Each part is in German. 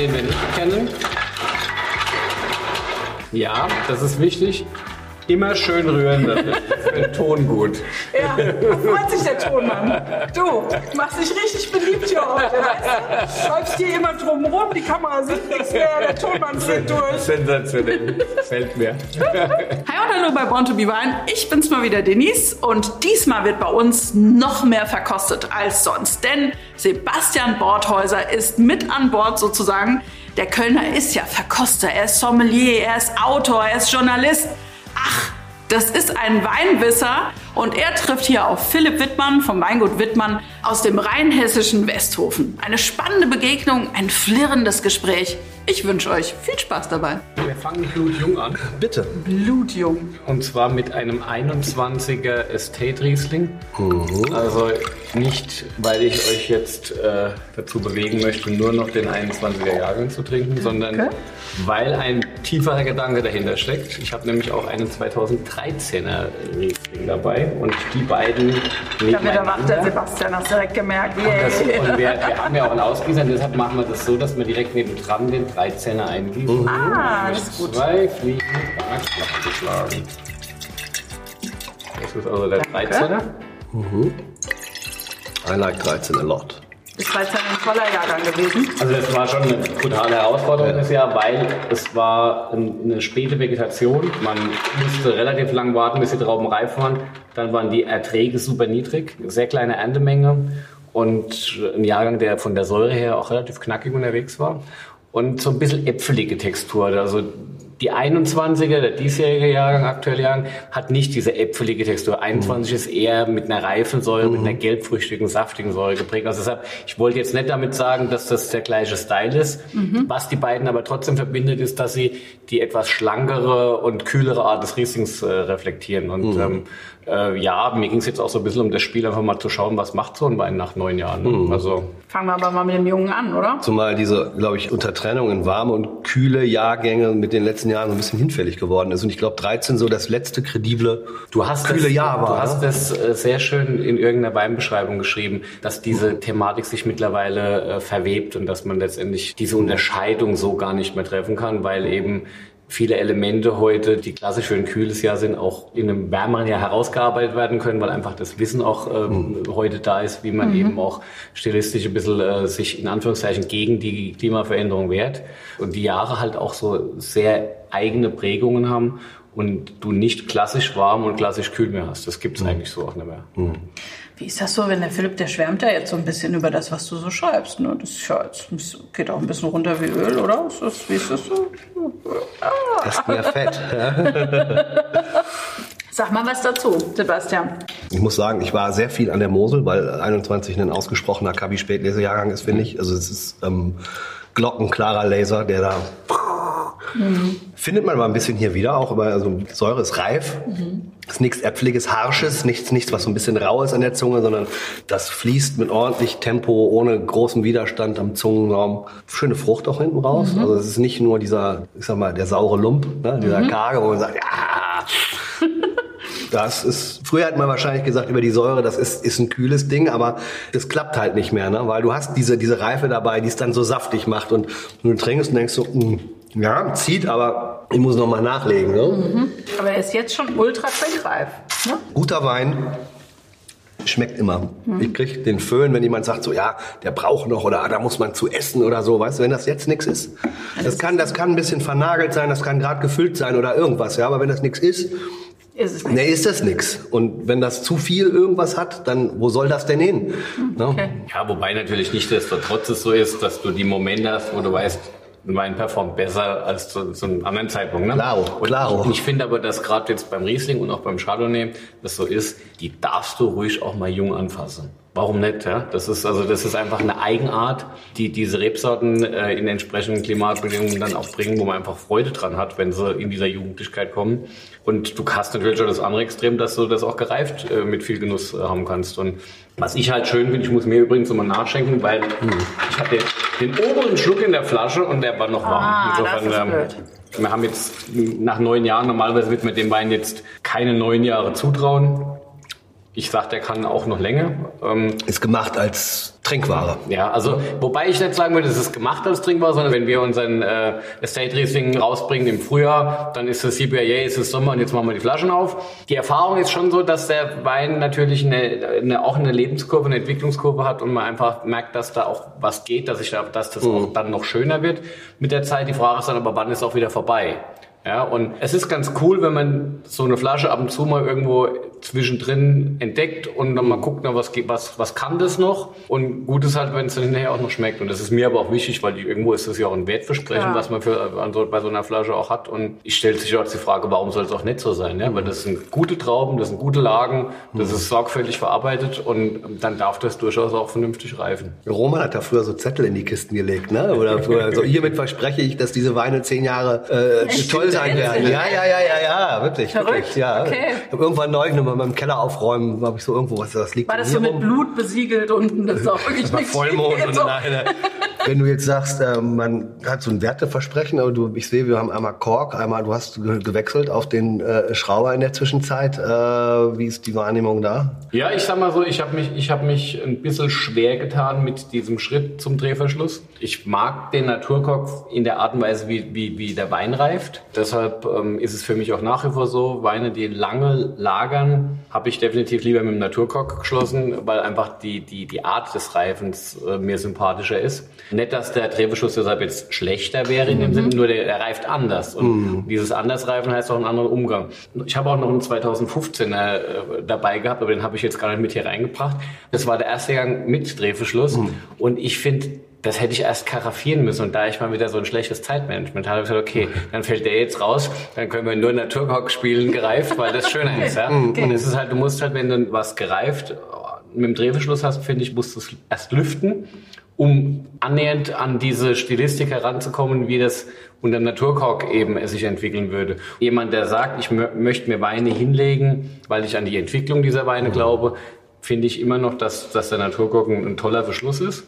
den wir nicht kennen. Ja, das ist wichtig. Immer schön rühren, das ist für den Ton gut. Ja, da freut sich der Tonmann. Du, machst dich richtig beliebt hier heute, weißt du? Läufst hier immer drum rum, die Kamera sieht nichts mehr, der Tonmann fliegt durch. Sensationell. Fällt mir. Hi und hallo bei Born to be Wine. Ich bin's mal wieder Denise und diesmal wird bei uns noch mehr verkostet als sonst, denn Sebastian Bordhäuser ist mit an Bord sozusagen. Der Kölner ist ja Verkoster, er ist Sommelier, er ist Autor, er ist Journalist. Ach, das ist ein Weinwisser und er trifft hier auf Philipp Wittmann vom Weingut Wittmann aus dem rheinhessischen Westhofen. Eine spannende Begegnung, ein flirrendes Gespräch. Ich wünsche euch viel Spaß dabei. Wir fangen blutjung an. Bitte. Blutjung. Und zwar mit einem 21er Estate Riesling. Also nicht, weil ich euch jetzt äh, dazu bewegen möchte, nur noch den 21er Jahrgang zu trinken, sondern Okay. weil ein tieferer Gedanke dahinter steckt. Ich habe nämlich auch einen 2013er Riesling dabei und die beiden Da wird er wach, der. Sebastian, hast direkt gemerkt. Das, Yeah. und wir, wir haben ja auch einen Ausgießer, deshalb machen wir das so, dass wir direkt nebendran den 13er eingießen. Ah, das ist gut. Zwei Fliegen mit einer Klappe geschlagen. Das ist also der 13er. I like 13 a lot. Ist 13 ein toller Jahrgang gewesen. Also das war schon eine brutale Herausforderung das Jahr, weil es war ein- eine späte Vegetation. Man musste relativ lang warten, bis die Trauben reif waren. Dann waren die Erträge super niedrig, sehr kleine Erntemenge und ein Jahrgang, der von der Säure her auch relativ knackig unterwegs war. Und so ein bisschen äpfelige Textur. Also die 21er, der diesjährige Jahrgang, aktuelle Jahrgang, hat nicht diese äpfelige Textur. 21 ist eher mit einer reifen Säure, mit einer gelbfrüchtigen, saftigen Säure geprägt. Also deshalb, ich wollte jetzt nicht damit sagen, dass das der gleiche Style ist. Was die beiden aber trotzdem verbindet, ist, dass sie die etwas schlankere und kühlere Art des Rieslings äh, reflektieren. Und ähm, äh, ja, mir ging es jetzt auch so ein bisschen um das Spiel, einfach mal zu schauen, was macht so ein Wein nach neun Jahren. Ne? Also Fangen wir aber mal mit dem Jungen an, oder? Zumal diese, glaube ich, Untertrennung in warme und kühle Jahrgänge mit den letzten Jahren so ein bisschen hinfällig geworden ist. Und ich glaube, 13 so das letzte kredible Du hast kühle das, Jahr war. Du hast ne? das äh, sehr schön in irgendeiner Weinbeschreibung geschrieben, dass diese Thematik sich mittlerweile äh, verwebt und dass man letztendlich diese Unterscheidung so gar nicht mehr treffen kann, weil eben viele Elemente heute, die klassisch für ein kühles Jahr sind, auch in einem wärmeren Jahr herausgearbeitet werden können, weil einfach das Wissen auch ähm, heute da ist, wie man eben auch stilistisch ein bisschen äh, sich in Anführungszeichen gegen die Klimaveränderung wehrt. Und die Jahre halt auch so sehr eigene Prägungen haben und du nicht klassisch warm und klassisch kühl mehr hast. Das gibt es eigentlich so auch nicht mehr. Wie ist das so, wenn der Philipp, der schwärmt ja jetzt so ein bisschen über das, was du so schreibst. Ne? Das ist ja jetzt geht auch ein bisschen runter wie Öl, oder? Ist das, wie ist das so? Das ist mehr Fett. Sag mal was dazu, Sebastian. Ich muss sagen, ich war sehr viel an der Mosel, weil 21 ein ausgesprochener Kabi-Spätlesejahrgang ist, finde ich. Also es ist ähm, glockenklarer Laser, der da findet man mal ein bisschen hier wieder auch, aber also Säure ist reif. Ist nichts äpfeliges, harsches, nichts, nichts, was so ein bisschen rau ist an der Zunge, sondern das fließt mit ordentlich Tempo, ohne großen Widerstand am Zungenraum. Schöne Frucht auch hinten raus. Also es ist nicht nur dieser, ich sag mal, der saure Lump, ne, dieser Karge, wo man sagt, ja, das ist, früher hat man wahrscheinlich gesagt über die Säure, das ist, ist ein kühles Ding, aber das klappt halt nicht mehr, ne? weil du hast diese, diese Reife dabei, die es dann so saftig macht und du trinkst und denkst so, mm, ja, zieht, aber ich muss noch mal nachlegen. Ne? Aber er ist jetzt schon ultra trinkreif. Ne? Guter Wein schmeckt immer. Ich krieg den Föhn, wenn jemand sagt so, ja, der braucht noch oder ah, da muss man zu essen oder so, weißt du, wenn das jetzt nichts ist. Das kann, das kann ein bisschen vernagelt sein, das kann gerade gefüllt sein oder irgendwas, ja, aber wenn das nichts ist, Ist es nicht. Nee, ist das nix. Und wenn das zu viel irgendwas hat, dann wo soll das denn hin? Ne? Okay. Ja, wobei natürlich nichtsdestotrotz es so ist, dass du die Momente hast, wo du weißt, ein Wein performt besser als zu, zu einem anderen Zeitpunkt. Ne? Klaro, Und klaro. Ich, ich finde aber, dass gerade jetzt beim Riesling und auch beim Chardonnay das so ist, die darfst du ruhig auch mal jung anfassen. Warum nicht? Ja? Das ist also das ist einfach eine Eigenart, die diese Rebsorten äh, in entsprechenden Klimatbedingungen dann auch bringen, wo man einfach Freude dran hat, wenn sie in dieser Jugendlichkeit kommen. Und du hast natürlich auch das andere Extrem, dass du das auch gereift äh, mit viel Genuss äh, haben kannst. Und was ich halt schön finde, ich muss mir übrigens nochmal nachschenken, weil ich hatte den oberen Schluck in der Flasche und der war noch warm. Ah, das ist blöd. wir haben jetzt nach neun Jahren, normalerweise wird man dem Wein jetzt keine neun Jahre zutrauen. Ich sag, der kann auch noch länger. Ähm, Ist gemacht als Trinkware. Ja, also wobei ich nicht sagen würde, es ist gemacht als Trinkware, sondern wenn wir unseren äh, Estate Riesling rausbringen im Frühjahr, dann ist es CPA, yeah, es ist Sommer und jetzt machen wir die Flaschen auf. Die Erfahrung ist schon so, dass der Wein natürlich eine, eine, auch eine Lebenskurve, eine Entwicklungskurve hat und man einfach merkt, dass da auch was geht, dass ich da, dass das auch dann noch schöner wird mit der Zeit. Die Frage ist dann aber, wann ist auch wieder vorbei? Ja, und es ist ganz cool, wenn man so eine Flasche ab und zu mal irgendwo zwischendrin entdeckt und dann mal guckt, na, was, was, was kann das noch? Und gut ist halt, wenn es dann hinterher auch noch schmeckt. Und das ist mir aber auch wichtig, weil die, irgendwo ist das ja auch ein Wertversprechen, Klar. was man für, an so, bei so einer Flasche auch hat. Und ich stelle sich auch die Frage, warum soll es auch nicht so sein? Ja? Weil das sind gute Trauben, das sind gute Lagen, das ist sorgfältig verarbeitet und dann darf das durchaus auch vernünftig reifen. Roman hat da früher so Zettel in die Kisten gelegt, ne? Oder früher so, hiermit verspreche ich, dass diese Weine zehn Jahre äh, toll sein werden. Ja, ja, ja, ja, ja, wirklich. Verrückt, wirklich ja. okay. Ich hab irgendwann neulich noch mal beim Keller aufräumen, habe ich so irgendwo was, das liegt War das hier so mit rum. Blut besiegelt und das ist auch wirklich Das war nichts Vollmond und so. eine, wenn du jetzt sagst, äh, man hat so ein Werteversprechen, aber du, ich sehe, wir haben einmal Kork, einmal du hast ge gewechselt auf den äh, Schrauber in der Zwischenzeit. Äh, wie ist die Wahrnehmung da? Ja, ich sag mal so, ich habe mich, ich hab mich ein bisschen schwer getan mit diesem Schritt zum Drehverschluss. Ich mag den Naturkork in der Art und Weise, wie, wie, wie der Wein reift. Deshalb ähm, ist es für mich auch nach wie vor so, Weine, die lange lagern, habe ich definitiv lieber mit dem Naturkork geschlossen, weil einfach die, die, die Art des Reifens äh, mir sympathischer ist. Nicht, dass der Drehverschluss deshalb jetzt schlechter wäre, in dem Sinne, nur der, der reift anders. Und dieses Andersreifen heißt auch einen anderen Umgang. Ich habe auch noch einen 2015er äh, dabei gehabt, aber den habe ich jetzt gar nicht mit hier reingebracht. Das war der erste Gang mit Drehverschluss. Und ich finde, das hätte ich erst karaffieren müssen. Und da ich mal wieder so ein schlechtes Zeitmanagement habe, habe ich gesagt, okay, dann fällt der jetzt raus, dann können wir nur Naturkork spielen gereift, weil das schöner ist. Ja? Und es ist halt, du musst halt, wenn du was gereift mit dem Drehverschluss hast, finde ich, musst du es erst lüften, um annähernd an diese Stilistik heranzukommen, wie das unter Naturkork eben sich entwickeln würde. Jemand, der sagt, ich mö möchte mir Weine hinlegen, weil ich an die Entwicklung dieser Weine glaube, finde ich immer noch, dass, dass der Naturkork ein, ein toller Verschluss ist.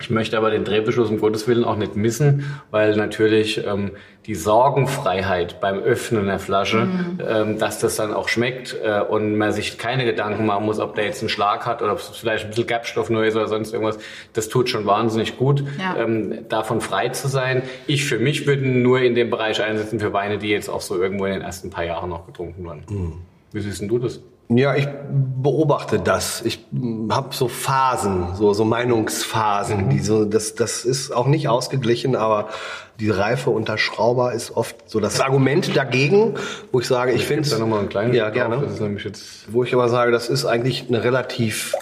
Ich möchte aber den Drehverschluss um Gottes Willen auch nicht missen, weil natürlich ähm, die Sorgenfreiheit beim Öffnen der Flasche, ähm, dass das dann auch schmeckt äh, und man sich keine Gedanken machen muss, ob der jetzt einen Schlag hat oder ob es vielleicht ein bisschen Gerbstoff nur ist oder sonst irgendwas. Das tut schon wahnsinnig gut, Ja. ähm, davon frei zu sein. Ich für mich würde nur in dem Bereich einsetzen für Weine, die jetzt auch so irgendwo in den ersten paar Jahren noch getrunken wurden. Wie siehst denn du das? Ja, ich beobachte das. Ich habe so Phasen, so, so Meinungsphasen. Die so, das, das ist auch nicht ausgeglichen, aber die Reife unter Schrauber ist oft so das Argument dagegen, wo ich sage, ich finde da nochmal einen kleinen Ja, gerne. Das ist nämlich jetzt Wo ich aber sage, das ist eigentlich eine relativ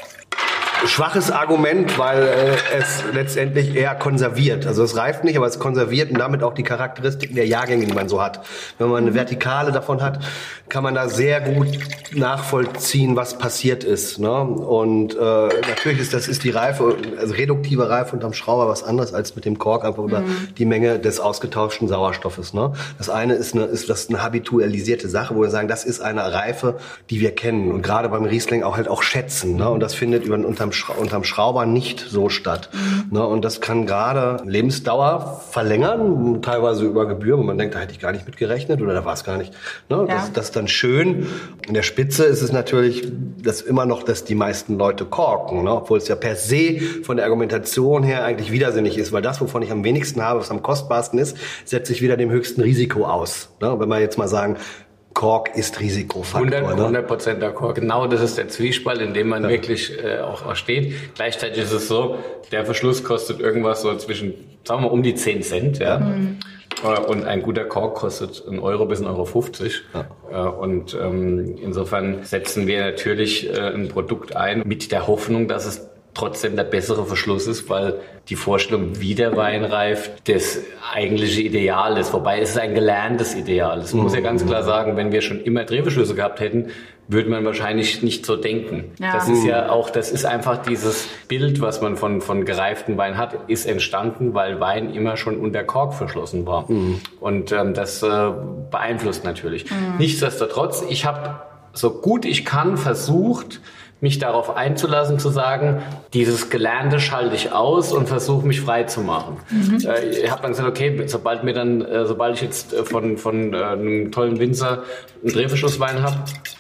schwaches Argument, weil äh, es letztendlich eher konserviert. Also es reift nicht, aber es konserviert und damit auch die Charakteristiken der Jahrgänge, die man so hat. Wenn man eine Vertikale davon hat, kann man da sehr gut nachvollziehen, was passiert ist. Ne? Und äh, natürlich ist das ist die Reife, also reduktive Reife unterm Schrauber was anderes als mit dem Kork, einfach über die Menge des ausgetauschten Sauerstoffes. Ne? Das eine ist eine, ist das eine habitualisierte Sache, wo wir sagen, das ist eine Reife, die wir kennen und gerade beim Riesling auch halt auch schätzen. Ne? Und das findet über, unterm, Schra unterm Schrauber nicht so statt. Ne? Und das kann gerade Lebensdauer verlängern, teilweise über Gebühr, wo man denkt, da hätte ich gar nicht mitgerechnet oder da war es gar nicht. Ne? Ja. Das, das ist dann schön. In der Spitze ist es natürlich das immer noch, dass die meisten Leute korken, ne? obwohl es ja per se von der Argumentation her eigentlich widersinnig ist, weil das, wovon ich am wenigsten habe, was am kostbarsten ist, setzt sich wieder dem höchsten Risiko aus. Ne? Wenn wir jetzt mal sagen, Kork ist Risikofaktor. 100, ne? 100 Prozent d'accord. Genau das ist der Zwiespalt, in dem man wirklich äh, auch, auch steht. Gleichzeitig ist es so, der Verschluss kostet irgendwas so zwischen, sagen wir um die 10 Cent. Ja? Äh, Und ein guter Kork kostet einen Euro bis 1,50 Euro. 50. Äh, Und ähm, insofern setzen wir natürlich äh, ein Produkt ein mit der Hoffnung, dass es trotzdem der bessere Verschluss ist, weil die Vorstellung, wie der Wein reift, das eigentliche Ideal ist. Wobei es ist ein gelerntes Ideal. Das muss ja ganz klar sagen, wenn wir schon immer Drehverschlüsse gehabt hätten, würde man wahrscheinlich nicht so denken. Ja. Das ist ja auch, das ist einfach dieses Bild, was man von, von gereiften Wein hat, ist entstanden, weil Wein immer schon unter Kork verschlossen war. Und ähm, das äh, beeinflusst natürlich. Nichtsdestotrotz, ich habe so gut ich kann versucht, mich darauf einzulassen, zu sagen, dieses Gelernte schalte ich aus und versuche mich frei zu machen. Mhm. Äh, ich habe dann gesagt, okay, sobald mir dann, äh, sobald ich jetzt äh, von, von einem tollen Winzer einen Drehverschlusswein habe,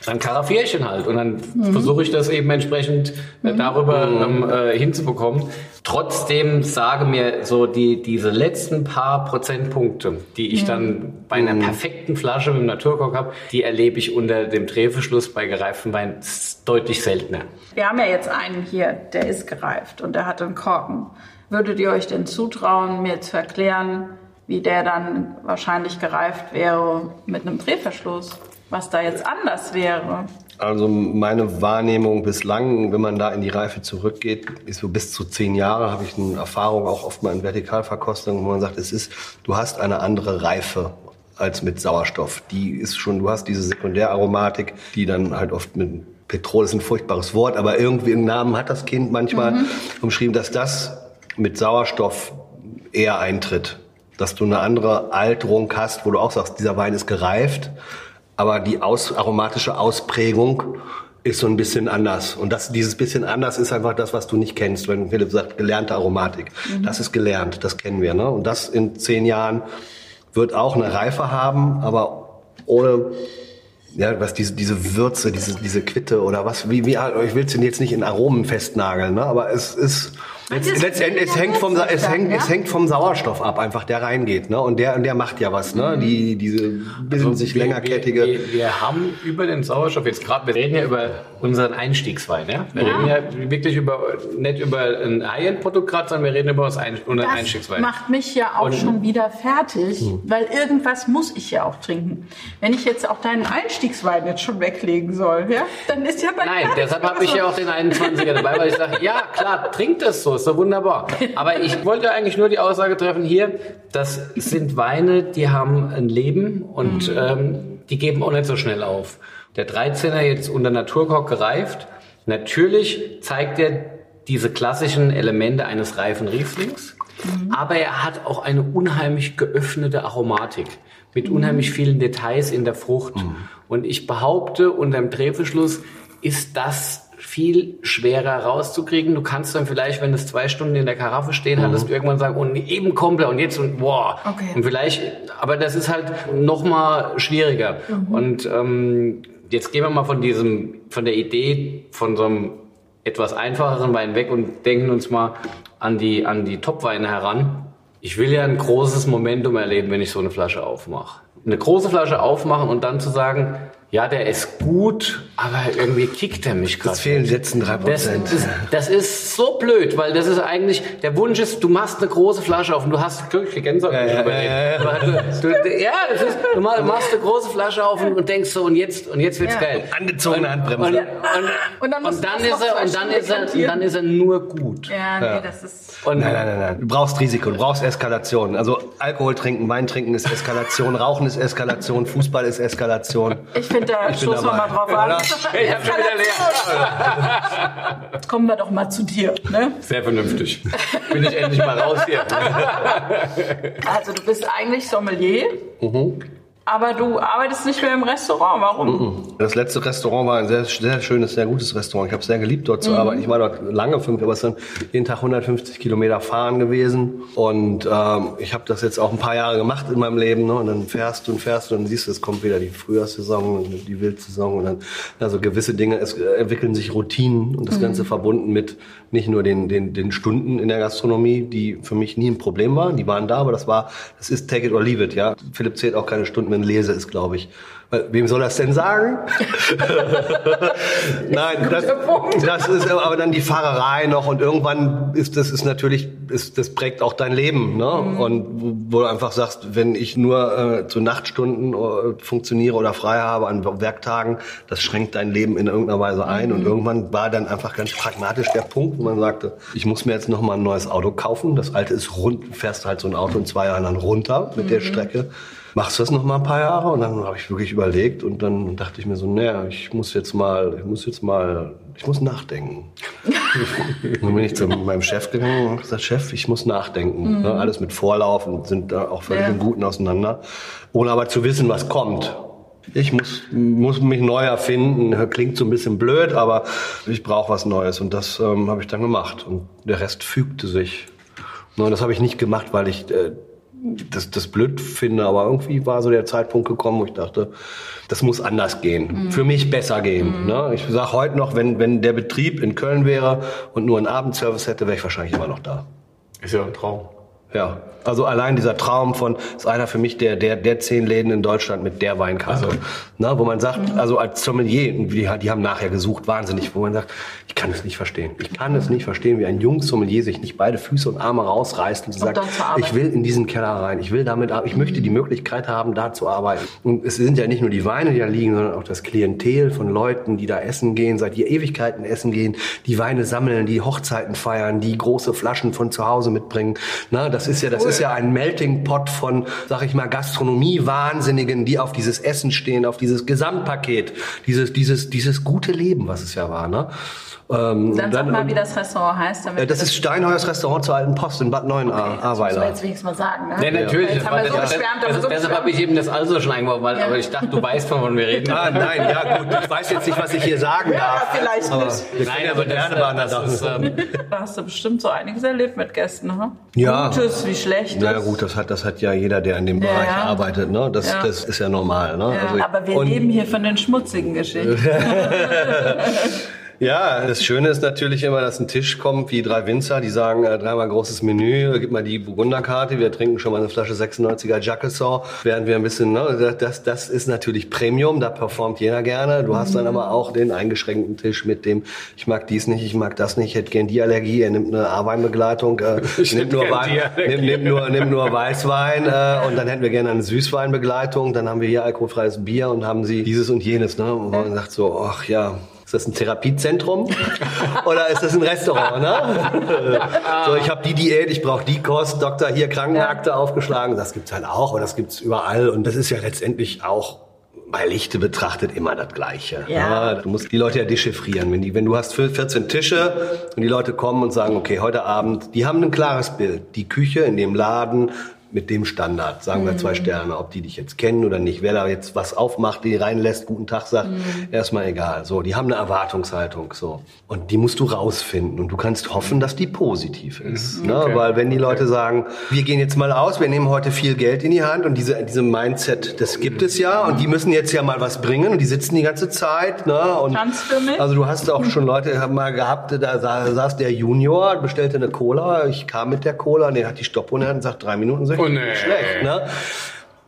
dann karaffiere ich ihn halt und dann mhm. versuche ich das eben entsprechend mhm. darüber ähm, äh, hinzubekommen. Trotzdem sage mir so die, diese letzten paar Prozentpunkte, die ich mhm. dann bei einer mhm. perfekten Flasche mit dem Naturkork habe, die erlebe ich unter dem Drehverschluss bei gereiftem Wein deutlich seltener. Wir haben ja jetzt einen hier, der ist gereift und der hat einen Korken. Würdet ihr euch denn zutrauen, mir zu erklären, wie der dann wahrscheinlich gereift wäre mit einem Drehverschluss? Was da jetzt anders wäre? Also meine Wahrnehmung bislang, wenn man da in die Reife zurückgeht, ist so bis zu zehn Jahre, habe ich eine Erfahrung auch oft mal in Vertikalverkostung, wo man sagt, es ist, du hast eine andere Reife als mit Sauerstoff. Die ist schon, du hast diese Sekundäraromatik, die dann halt oft mit Petrol ist ein furchtbares Wort, aber irgendwie einen Namen hat das Kind manchmal mhm. umschrieben, dass das mit Sauerstoff eher eintritt. Dass du eine andere Alterung hast, wo du auch sagst, dieser Wein ist gereift aber die aus, aromatische Ausprägung ist so ein bisschen anders. Und das, dieses bisschen anders ist einfach das, was du nicht kennst. Wenn Philipp sagt, gelernte Aromatik. Mhm. Das ist gelernt, das kennen wir. Ne? Und das in zehn Jahren wird auch eine Reife haben, aber ohne, ja, was diese, diese Würze, diese, diese Quitte oder was, wie, wie, ich will es jetzt nicht in Aromen festnageln, ne? aber es ist, Letzt, letztendlich, es hängt, vom, es, hängt, es hängt vom Sauerstoff ab, einfach der reingeht. Ne? Und der, der macht ja was. Ne? Mhm. Die, diese bilden also sich wir, längerkettige. Wir, wir, haben über den Sauerstoff jetzt gerade, wir reden ja über unseren Einstiegswein. Ja? Wir ja. reden ja wirklich über, nicht über ein High-End-Produkt gerade, sondern wir reden über das Ein das Einstiegswein. macht mich ja auch Und, schon wieder fertig, mhm. weil irgendwas muss ich ja auch trinken. Wenn ich jetzt auch deinen Einstiegswein jetzt schon weglegen soll, ja? dann ist ja bei Nein, deshalb habe ich ja auch den 21er dabei, weil ich sage, ja klar, trinkt das so ist doch wunderbar. Aber ich wollte eigentlich nur die Aussage treffen hier, das sind Weine, die haben ein Leben und mhm. ähm, die geben auch nicht so schnell auf. Der 13er jetzt unter Naturkork gereift, natürlich zeigt er diese klassischen Elemente eines reifen Rieslings, mhm. aber er hat auch eine unheimlich geöffnete Aromatik mit unheimlich vielen Details in der Frucht. Mhm. Und ich behaupte, unter dem Drehverschluss ist das viel schwerer rauszukriegen. Du kannst dann vielleicht, wenn es zwei Stunden in der Karaffe stehen hat, mhm. irgendwann sagen, und eben kommt er und jetzt und boah. Okay. Und vielleicht, aber das ist halt noch mal schwieriger. Mhm. Und ähm, jetzt gehen wir mal von diesem, von der Idee von so einem etwas einfacheren Wein weg und denken uns mal an die, an die Topweine heran. Ich will ja ein großes Momentum erleben, wenn ich so eine Flasche aufmache. Eine große Flasche aufmachen und dann zu sagen, ja, der ist gut, aber irgendwie kickt er mich gerade. Es fehlen letzten drei Prozent. Das, das, ist so blöd, weil das ist eigentlich, der Wunsch ist, du machst eine große Flasche auf und du hast glückliche Gänsehaut ja, ja, ja, du, du, ja, das ist, du machst eine große Flasche auf und, und denkst so, und jetzt, und jetzt wird's ja. geil. Angezogene Handbremse. Und, und, und, dann, und dann ist er, und dann ist er, und dann ist er nur gut. Ja, nee, das ist. Nein, nein, nein, nein. Du brauchst Risiko, du brauchst Eskalation. Also Alkohol trinken, Wein trinken ist Eskalation, Rauchen ist Eskalation, Fußball ist Eskalation. Ich finde, da stoßen wir mal drauf an. Ich hab schon wieder leer. Kommen wir doch mal zu dir. Ne? Sehr vernünftig. Bin ich endlich mal raus hier. Also du bist eigentlich Sommelier. Mhm. Aber du arbeitest nicht mehr im Restaurant. Warum? Das letzte Restaurant war ein sehr, sehr schönes, sehr gutes Restaurant. Ich habe es sehr geliebt, dort zu mhm. arbeiten. Ich war dort lange, fünf, aber es sind jeden Tag 150 Kilometer fahren gewesen. Und ähm, ich habe das jetzt auch ein paar Jahre gemacht in meinem Leben. Ne? Und dann fährst du und fährst du und siehst, es kommt wieder die Frühjahrssaison und die Wildsaison. Und dann also gewisse Dinge, es entwickeln sich Routinen und das mhm. Ganze verbunden mit nicht nur den, den, den Stunden in der Gastronomie, die für mich nie ein Problem waren. Die waren da, aber das war, das ist take it or leave it. Ja, Philipp zählt auch keine Stunden Filmen lese, ist, glaube ich. Wem soll das denn sagen? Nein, das, das, ist aber dann die Fahrerei noch und irgendwann ist das ist natürlich, ist, das prägt auch dein Leben. Ne? Mhm. Und wo du einfach sagst, wenn ich nur äh, zu Nachtstunden äh, funktioniere oder frei habe an Werktagen, das schränkt dein Leben in irgendeiner Weise ein. Mhm. Und irgendwann war dann einfach ganz pragmatisch der Punkt, wo man sagte, ich muss mir jetzt noch mal ein neues Auto kaufen. Das alte ist rund, fährst halt so ein Auto in zwei Jahren dann runter mit mhm. der Strecke machst du das noch mal ein paar Jahre? Und dann habe ich wirklich überlegt und dann dachte ich mir so, naja, ich muss jetzt mal, ich muss jetzt mal, ich muss nachdenken. dann bin ich zu meinem Chef gegangen und habe gesagt, Chef, ich muss nachdenken. Mhm. Ne, alles mit Vorlauf und sind da auch völlig ja. im Guten auseinander. Ohne aber zu wissen, was kommt. Ich muss, muss mich neu erfinden. Klingt so ein bisschen blöd, aber ich brauche was Neues. Und das ähm, habe ich dann gemacht. Und der Rest fügte sich. Und das habe ich nicht gemacht, weil ich äh, das, das blöd finde, aber irgendwie war so der Zeitpunkt gekommen, wo ich dachte, das muss anders gehen. Mhm. Für mich besser gehen. Mhm. Ne? Ich sage heute noch, wenn, wenn der Betrieb in Köln wäre und nur einen Abendservice hätte, wäre ich wahrscheinlich immer noch da. Ist ja ein Traum. Ja, also allein dieser Traum von, ist einer für mich der, der, der zehn Läden in Deutschland mit der Weinkarte. Also. Ne, wo man sagt, also als Sommelier, die, die haben nachher gesucht, wahnsinnig, wo man sagt, ich kann es nicht verstehen. Ich kann es nicht verstehen, wie ein junges Sommelier sich nicht beide Füße und Arme rausreißt und sagt, ich will in diesen Keller rein, ich will damit, ich möchte die Möglichkeit haben, da zu arbeiten. Und es sind ja nicht nur die Weine, die da liegen, sondern auch das Klientel von Leuten, die da essen gehen, seit Ewigkeiten essen gehen, die Weine sammeln, die Hochzeiten feiern, die große Flaschen von zu Hause mitbringen. Na, das ist ja, das ist ja ein Melting Pot von, sag ich mal, Gastronomie-Wahnsinnigen, die auf dieses Essen stehen, auf dieses Gesamtpaket, dieses, dieses, dieses gute Leben, was es ja war, ne? Ähm, dann sag mal, wie das Restaurant heißt. Damit äh, das ist Steinheuers Restaurant zur Alten Post in Bad Neuenahr, okay, Das jetzt wenigstens mal sagen, ne? Ja, natürlich. Jetzt haben wir so geschwärmt, das, so deshalb habe ich eben das also schon weil, ja. aber ich dachte, du weißt, von wir reden. Ah, nein, ja gut, ich weiß jetzt nicht, was ich hier sagen darf. Ja, vielleicht aber nicht. Nein, aber das, das, ist, ähm, da hast du bestimmt so einiges erlebt mit Gästen, ne? Ja. Gutes wie Schlechtes. Na ja, gut, das hat, das hat ja jeder, der in dem Bereich ja. arbeitet, ne? Das, das ist ja normal, ne? Also, aber wir leben hier von den schmutzigen Geschichten. Ja, das Schöne ist natürlich immer, dass ein Tisch kommt wie drei Winzer, die sagen, äh, dreimal großes Menü, gib mal die Burgunderkarte, wir trinken schon mal eine Flasche 96er Jacquesson, während wir ein bisschen, ne, das, das ist natürlich Premium, da performt jeder gerne. Du hast dann mhm. aber auch den eingeschränkten Tisch mit dem, ich mag dies nicht, ich mag das nicht, ich hätte gern die Allergie, er nimmt eine A-Weinbegleitung, äh, nimmt, nur Wein, nimmt, nimmt, nur, nimmt nur Weißwein äh, und dann hätten wir gerne eine Süßweinbegleitung, dann haben wir hier alkoholfreies Bier und haben sie dieses und jenes, ne, wo man sagt so, ach ja, ist das ein Therapiezentrum oder ist das ein Restaurant? Ne? so, ich habe die Diät, ich brauche die Kost, Doktor hier Krankenakte ja. aufgeschlagen. Das gibt's halt auch, aber das gibt's überall und das ist ja letztendlich auch bei Lichte betrachtet immer das Gleiche. Ja. ja. du musst die Leute ja dechiffrieren. Wenn, die, wenn du hast 14 Tische und die Leute kommen und sagen, okay, heute Abend, die haben ein klares Bild. Die Küche in dem Laden mit dem Standard, sagen mhm. wir zwei mhm. Sterne, ob die dich jetzt kennen oder nicht. Wer da jetzt was aufmacht, die reinlässt, guten Tag sagt, mhm. erstmal egal. So, die haben eine Erwartungshaltung, so. Und die musst du rausfinden und du kannst hoffen, dass die positiv ist. Mhm. Ne? Okay. Weil wenn die Leute sagen, wir gehen jetzt mal aus, wir nehmen heute viel Geld in die Hand und diese, diese Mindset, das gibt es ja und die müssen jetzt ja mal was bringen und die sitzen die ganze Zeit, ne? Und Kannst für mich? Also du hast auch schon Leute mal gehabt, da saß der Junior, bestellte eine Cola, ich kam mit der Cola und der hat die Stoppuhr und sagt drei Minuten oh, nee. schlecht. Ne?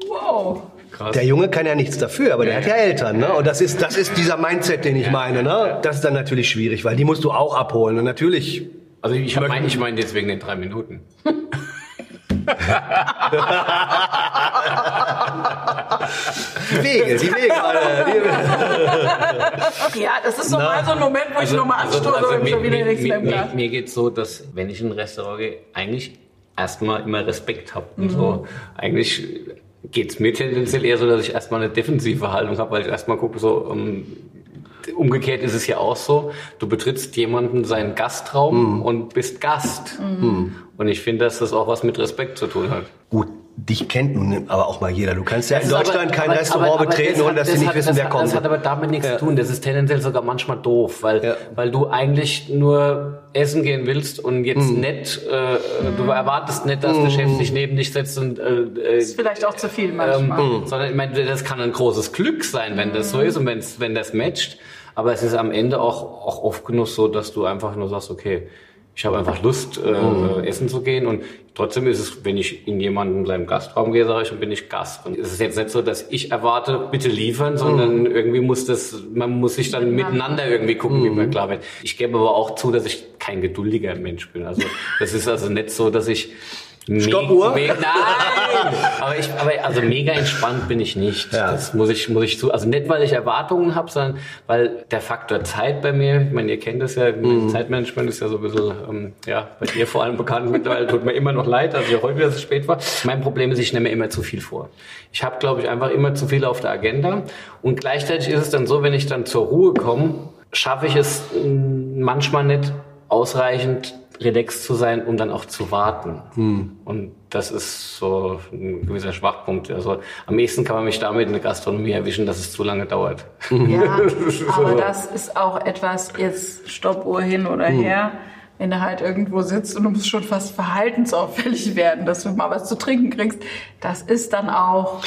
Wow. Krass. Der Junge kann ja nichts dafür, aber der hat ja Eltern, ne? Und das ist, das ist dieser Mindset, den ich meine, ne? Das ist dann natürlich schwierig, weil die musst du auch abholen. Und natürlich. Also ich meine ich mein jetzt wegen den drei Minuten. die Wege, die Wege, Alter. ja, das ist nochmal so ein Moment, wo also, ich nochmal anstoße also, also, und schon wieder nichts mehr im Mir, mir geht so, dass wenn ich in ein Restaurant gehe, eigentlich erstmal immer Respekt habe. Mhm. So, eigentlich geht's mir tendenziell eher so, dass ich erstmal eine defensive Haltung habe, weil ich erstmal gucke, so um, ähm, umgekehrt ist es ja auch so, du betrittst jemanden seinen Gastraum mhm. und bist Gast. Mhm. Und ich finde, dass das auch was mit Respekt zu tun hat. Gut, dich kennt nun aber auch mal jeder. Du kannst ja in Deutschland aber, kein aber, Restaurant aber, betreten, ohne dass sie nicht wissen, das wer kommt. Das hat aber damit nichts ja. zu tun. Das ist tendenziell sogar manchmal doof, weil, ja. weil du eigentlich nur essen gehen willst und jetzt mm. nicht, äh, du erwartest nicht, dass mm. der Chef sich neben dich setzt und äh, äh ist vielleicht auch zu viel manchmal. Ähm, sondern ich meine, das kann ein großes Glück sein, wenn das so ist und wenn's, wenn das matcht. Aber es ist am Ende auch, auch oft genug so, dass du einfach nur sagst, okay, ich habe einfach Lust, äh, mhm. essen zu gehen. Und trotzdem ist es, wenn ich in jemanden seinem Gastraum gehe, sage ich, dann bin ich Gast. Und es ist jetzt nicht so, dass ich erwarte, bitte liefern, sondern mhm. irgendwie muss das, man muss sich dann miteinander irgendwie gucken, mhm. wie man klar wird. Ich gebe aber auch zu, dass ich kein geduldiger Mensch bin. Also das ist also nicht so, dass ich Stoppuhr? Me nein! aber ich, aber also mega entspannt bin ich nicht. Ja. Das muss ich, muss ich zu. Also nicht, weil ich Erwartungen habe, sondern weil der Faktor Zeit bei mir, ich meine, ihr kennt das ja, mhm. Zeitmanagement ist ja so ein bisschen, ähm, ja, bei dir vor allem bekannt mittlerweile, tut mir immer noch leid, dass ich heute wieder so spät war. Mein Problem ist, ich nehme immer zu viel vor. Ich habe, glaube ich, einfach immer zu viel auf der Agenda. Und gleichzeitig ist es dann so, wenn ich dann zur Ruhe komme, schaffe ich es mm, manchmal nicht ausreichend relaxed zu sein, um dann auch zu warten. Und das ist so ein gewisser Schwachpunkt. Also am ehesten kann man mich damit in der Gastronomie erwischen, dass es zu lange dauert. Ja, aber das ist auch etwas, jetzt Stoppuhr hin oder her, wenn du halt irgendwo sitzt und du musst schon fast verhaltensauffällig werden, dass du mal was zu trinken kriegst. Das ist dann auch,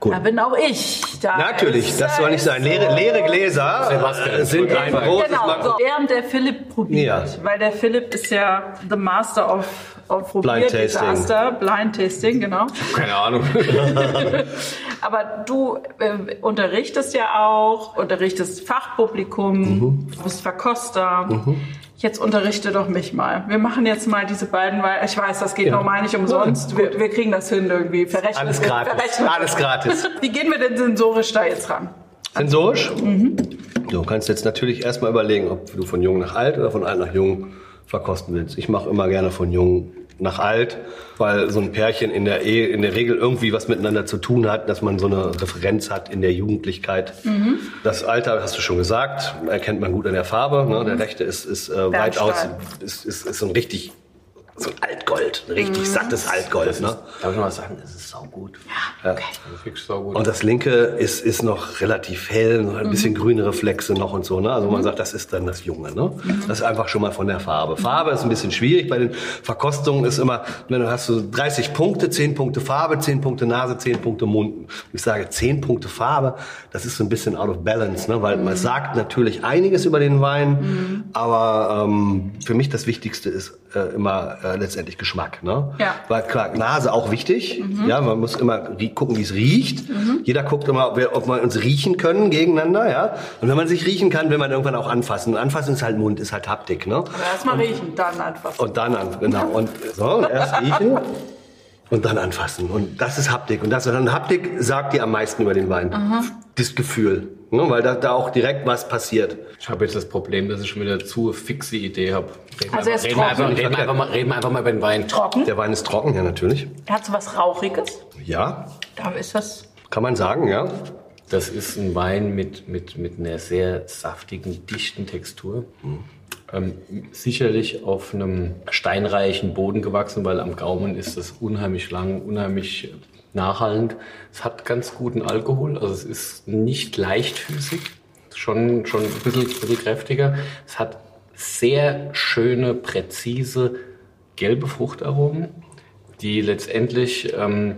Gut. da bin auch ich. Da Natürlich, ist, das soll nicht sein. Leere, leere Gläser äh, sind ein großes Genau, so. während der Philipp probiert, Ja. weil der Philipp ist ja the master of, of Blind Tasting. Desaster, Blind Tasting, genau. Keine Ahnung. Aber du äh, unterrichtest ja auch, unterrichtest Fachpublikum, Mhm. du bist Verkoster. Jetzt unterrichte doch mich mal. Wir machen jetzt mal diese beiden, weil ich weiß, das geht normal nicht umsonst. Wir, wir kriegen das hin irgendwie. Verrechnen, Alles gratis. verrechnen. Alles gratis. Wie gehen wir denn sensorisch da jetzt ran? Sensorisch? Du kannst jetzt natürlich erstmal überlegen, ob du von jung nach alt oder von alt nach jung verkosten willst. Ich mache immer gerne von jung nach alt, weil so ein Pärchen in der Ehe in der Regel irgendwie was miteinander zu tun hat, dass man so eine Referenz hat in der Jugendlichkeit. Das Alter, hast du schon gesagt, erkennt man gut an der Farbe. Ne? Der rechte ist, ist äh, weitaus, ist, ist, ist so ein richtig, so ein Altgold, ein richtig sattes Altgold. Ne? Darf ich mal was sagen? Das ist saugut. Ja. Das ist wirklich saugut. Und das linke ist, ist noch relativ hell, noch ein bisschen grüne Reflexe noch und so. Ne? Also man sagt, das ist dann das Junge. Ne? Das ist einfach schon mal von der Farbe. Farbe ist ein bisschen schwierig. Bei den Verkostungen ist immer, wenn du hast so 30 Punkte, 10 Punkte Farbe, 10 Punkte Nase, 10 Punkte Mund. Ich sage 10 Punkte Farbe, das ist so ein bisschen out of balance, ne? weil man sagt natürlich einiges über den Wein, aber ähm, für mich das Wichtigste ist äh, immer äh, letztendlich Geschmack. Ne? Ja. Weil klar, Nase auch wichtig. Ja, man muss immer gucken, wie es riecht. Jeder guckt immer, ob wir, ob wir uns riechen können gegeneinander. Ja. Und wenn man sich riechen kann, will man irgendwann auch anfassen. Und anfassen ist halt Mund, ist halt Haptik. Ne? Erstmal riechen, dann einfach. Und dann an, genau. Und so, erst riechen und dann anfassen. Und das ist Haptik. Und das und Haptik sagt dir am meisten über den Wein. Das Gefühl. Ne? Weil da, da auch direkt was passiert. Ich habe jetzt das Problem, dass ich schon wieder zu fixe Idee habe. Reden, Also er ist wir einfach, trocken. reden, wir einfach mal, reden wir einfach mal über den Wein. Trocken. Der Wein ist trocken, ja natürlich. Hat so was Rauchiges? Ja, Da ist das. kann man sagen, ja. Das ist ein Wein mit, mit, mit einer sehr saftigen, dichten Textur. Ähm, sicherlich auf einem steinreichen Boden gewachsen, weil am Gaumen ist das unheimlich lang, unheimlich nachhallend. Es hat ganz guten Alkohol, also es ist nicht leichtfüßig, schon, schon ein bisschen, bisschen kräftiger. Es hat sehr schöne, präzise gelbe Fruchtaromen, die letztendlich ähm,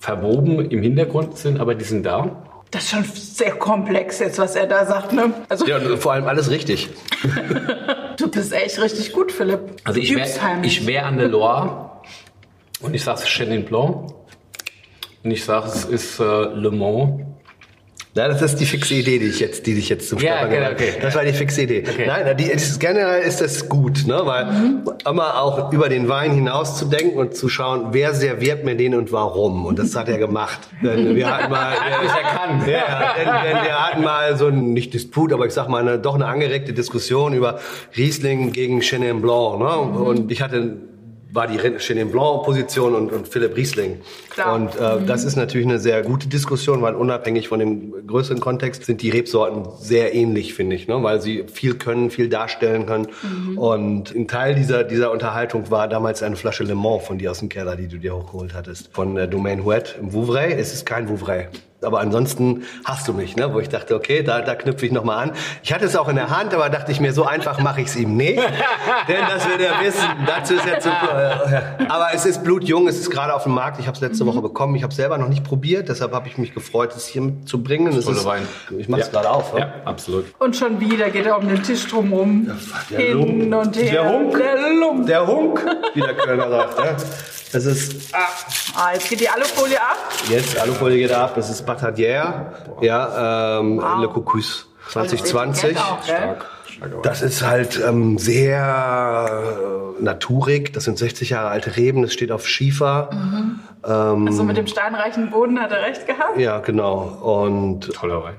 verwoben im Hintergrund sind, aber die sind da. Das ist schon sehr komplex jetzt, was er da sagt, ne? Also Ja, vor allem alles richtig. du bist echt richtig gut, Philipp. Also ich wäre wär an der Loire und ich sage Chenin Blanc und ich sage es ist äh, Le Mans. Ja, das ist die fixe Idee, die ich jetzt, die dich jetzt zum Ja, Stolpern genau, gebracht hat. okay. Das war die fixe Idee. Okay. Nein, die, ist, generell ist das gut, ne? weil Mhm. immer auch über den Wein hinaus zu denken und zu schauen, wer serviert mir den und warum. Und das hat er gemacht. Denn wir hatten mal. Ja, ja, denn, denn wir hatten mal so ein, nicht Disput, aber ich sag mal, eine, doch eine angeregte Diskussion über Riesling gegen Chenin Blanc. Ne? Mhm. Und ich hatte war die Chenin Blanc Position und, und Philipp Riesling. Klar. Und äh, das ist natürlich eine sehr gute Diskussion, weil unabhängig von dem größeren Kontext sind die Rebsorten sehr ähnlich, finde ich, ne? weil sie viel können, viel darstellen können. Und ein Teil dieser, dieser Unterhaltung war damals eine Flasche Le Mans von dir aus dem Keller, die du dir hochgeholt hattest, von der Domaine Huet im Vouvray. Es ist kein Vouvray. Aber ansonsten hast du mich, ne? wo ich dachte, okay, da, da knüpfe ich nochmal an. Ich hatte es auch in der Hand, aber dachte ich mir, so einfach mache ich es ihm nicht. Denn das wird er wissen. Dazu ist er zu. Äh, aber es ist blutjung, es ist gerade auf dem Markt. Ich habe es letzte Woche bekommen. Ich habe es selber noch nicht probiert, deshalb habe ich mich gefreut, es hier mitzubringen. Es Toller ist, Wein. Ich mache es Ja. gerade auf. ne? Ja, absolut. Und schon wieder geht er um den Tisch drumherum. der Hin Lump. und her. Der Hunk. Der Lump. Der Hunk, wie der Kölner sagt. Ne? Das ist Ah, jetzt geht die Alufolie ab. jetzt, Alufolie geht ab, das ist Batadier, ja, ähm, Wow. Le Cocus 2020. Etikett auch? Stark. Das ist halt ähm, sehr äh, naturig. Das sind 60 Jahre alte Reben. Das steht auf Schiefer. Also mit dem steinreichen Boden hat er recht gehabt. Ja, genau. Und Toller Wein.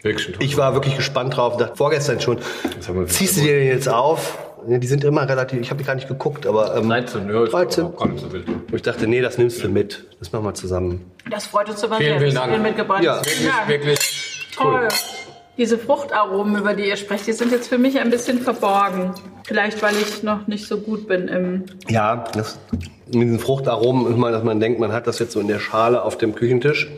Wirklich toller ich war wirklich gespannt drauf. Dachte vorgestern schon. Ziehst du dir den jetzt auf? Ja, die sind immer relativ. Ich habe die gar nicht geguckt, aber ähm, 13, ja, ist 13. auch gar nicht so wild. Und ich dachte, nee, das nimmst du mit. Das machen wir zusammen. Das freut uns aber Vielen, sehr, vielen dass du Dank. den mitgebracht Ja. hast. Wirklich, Ja, wirklich toll. cool. Diese Fruchtaromen, über die ihr sprecht, die sind jetzt für mich ein bisschen verborgen. Vielleicht, weil ich noch nicht so gut bin im. Ja, das, mit diesen Fruchtaromen ist mal, dass man denkt, man hat das jetzt so in der Schale auf dem Küchentisch.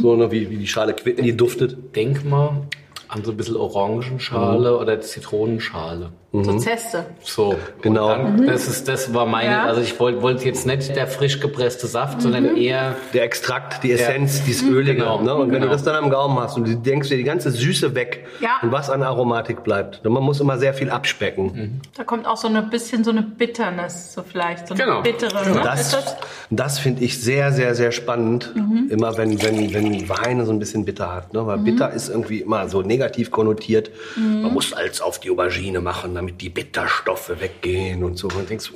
So ne, wie, wie die Schale quitten, die duftet. Denk mal an so ein bisschen Orangenschale oder Zitronenschale. So Zeste. So, Genau. Dann, das, ist, das war meine, Ja. also ich wollte wollte jetzt nicht der frisch gepresste Saft, sondern eher Der Extrakt, die Essenz, dieses Ölige. Genau. Ne? Und wenn Genau. du das dann am Gaumen hast und du denkst dir die ganze Süße weg Ja. und was an Aromatik bleibt. Und man muss immer sehr viel abspecken. Da kommt auch so ein bisschen so eine Bitterness, so vielleicht. So eine Genau. bittere. Und Ne? Das, das? das finde ich sehr, sehr, sehr spannend. Mhm. Immer wenn, wenn, wenn Weine so ein bisschen bitter hat. Ne? Mhm. Weil bitter ist irgendwie immer so negativ konnotiert. Man muss Salz auf die Aubergine machen, damit die Bitterstoffe weggehen und so. Und denkst,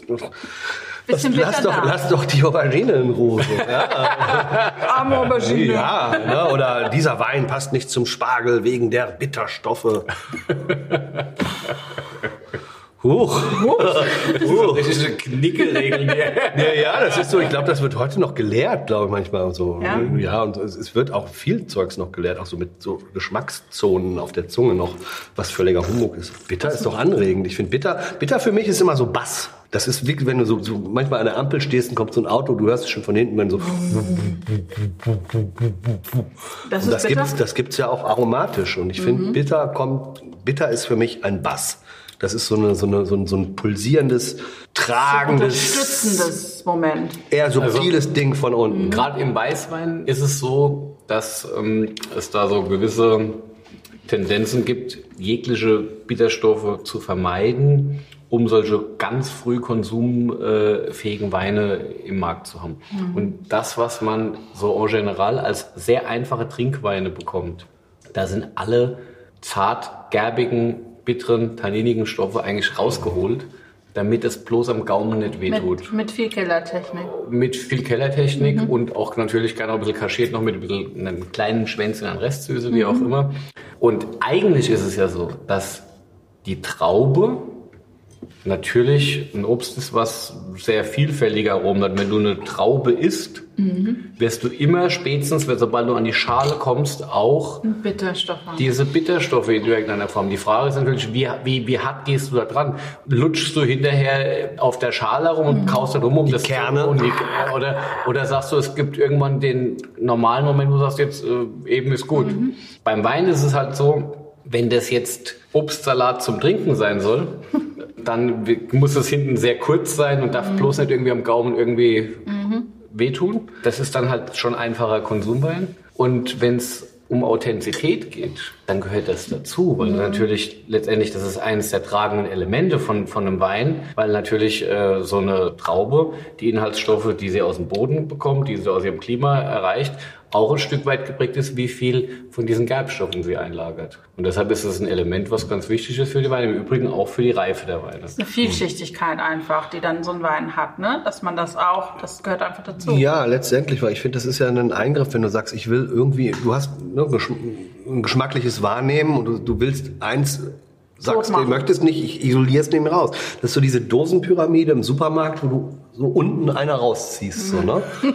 Bisschen lass, doch, lass doch die Aubergine in Ruhe. Ja. Arme Aubergine. Ja, ne? oder dieser Wein passt nicht zum Spargel wegen der Bitterstoffe. Huch. Huch. richtige Knickeregeln hier. Ja, ja, das ist so. Ich glaube, das wird heute noch gelehrt, glaube ich manchmal und so. Ja? ja, und es, wird auch viel Zeugs noch gelehrt, auch so mit so Geschmackszonen auf der Zunge noch, was völliger Humbug ist. Bitter ist doch anregend. Ich finde bitter, bitter für mich ist immer so Bass. Das ist wirklich, wenn du so, so manchmal an der Ampel stehst und kommt so ein Auto, du hörst es schon von hinten, wenn so. Das Und ist das bitter. gibt's, das gibt's ja auch aromatisch. Und ich finde, bitter kommt, bitter ist für mich ein Bass. Das ist so, eine, so, eine, so, ein, so ein pulsierendes, tragendes, Unterstützendes Moment. eher subtiles Ding von unten. Gerade im Weißwein ist es so, dass ähm, es da so gewisse Tendenzen gibt, jegliche Bitterstoffe zu vermeiden, um solche ganz früh konsumfähigen Weine im Markt zu haben. Und das, was man so en general als sehr einfache Trinkweine bekommt, da sind alle zart gerbigen, bitteren, tanninigen Stoffe eigentlich rausgeholt, damit es bloß am Gaumen nicht wehtut Mit, mit viel Kellertechnik. mit viel Kellertechnik und auch natürlich gerne auch ein bisschen kaschiert noch mit ein bisschen einem kleinen Schwänzchen an Restsüße, wie auch immer. Und eigentlich ist es ja so, dass die Traube natürlich ein Obst ist, was sehr vielfältige Aromen hat. Wenn du eine Traube isst, wirst du immer spätestens, wenn sobald du an die Schale kommst, auch Bitterstoffe. diese Bitterstoffe in irgendeiner Form. Die Frage ist natürlich, wie, wie, wie hart gehst du da dran? Lutschst du hinterher auf der Schale rum und kaust da rum um das Kerne. Und die, oder, oder sagst du, es gibt irgendwann den normalen Moment, wo du sagst, jetzt äh, eben ist gut. Beim Wein ist es halt so, wenn das jetzt Obstsalat zum Trinken sein soll, dann muss es hinten sehr kurz sein und darf bloß nicht irgendwie am Gaumen irgendwie wehtun. Das ist dann halt schon einfacher Konsumwein. Und wenn es um Authentizität geht, dann gehört das dazu, weil natürlich letztendlich das ist eines der tragenden Elemente von, von einem Wein, weil natürlich äh, so eine Traube die Inhaltsstoffe, die sie aus dem Boden bekommt, die sie aus ihrem Klima erreicht, auch ein Stück weit geprägt ist, wie viel von diesen Gerbstoffen sie einlagert. Und deshalb ist es ein Element, was ganz wichtig ist für die Weine, im Übrigen auch für die Reife der Weine. Eine Vielschichtigkeit einfach, die dann so ein Wein hat, ne? Dass man das auch, das gehört einfach dazu. Ja, letztendlich, weil ich finde, das ist ja ein Eingriff, wenn du sagst, ich will irgendwie, du hast ne, ein geschmackliches Wahrnehmen und du, du willst eins, sagst, du möchtest nicht, ich isoliere es neben raus. Das ist so diese Dosenpyramide im Supermarkt, wo du so unten einer rausziehst, so, ne?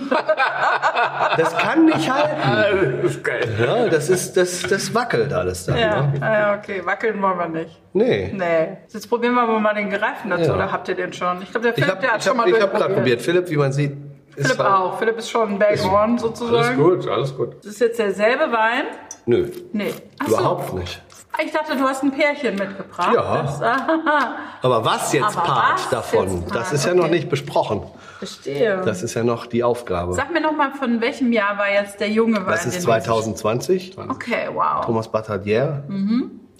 Das kann nicht halten. Das ist geil. Ja, das ist, das, das wackelt alles dann, Ja, ne? ja, okay, wackeln wollen wir nicht. Nee. Nee. Jetzt probieren wir mal den gereifen dazu, Ja. oder habt ihr den schon? Ich glaube, der Philipp, habe der hat ich schon hab, mal ich hab gerade probiert. Philipp, wie man sieht, Philipp halt- auch. Philipp ist schon ein Baghorn sozusagen. Alles gut, alles gut. Das ist jetzt derselbe Wein? Nö, Nee. Ach überhaupt so. nicht. Ah, Ich dachte, du hast ein Pärchen mitgebracht. Ja. Das, Aber was jetzt Aber Part was davon, jetzt Part? das ist ja Okay. noch nicht besprochen. verstehe. Das ist ja noch die Aufgabe. Sag mir noch mal, von welchem Jahr war jetzt der junge Wein? Das ist den 2020. du- Okay, wow. Thomas Batadier.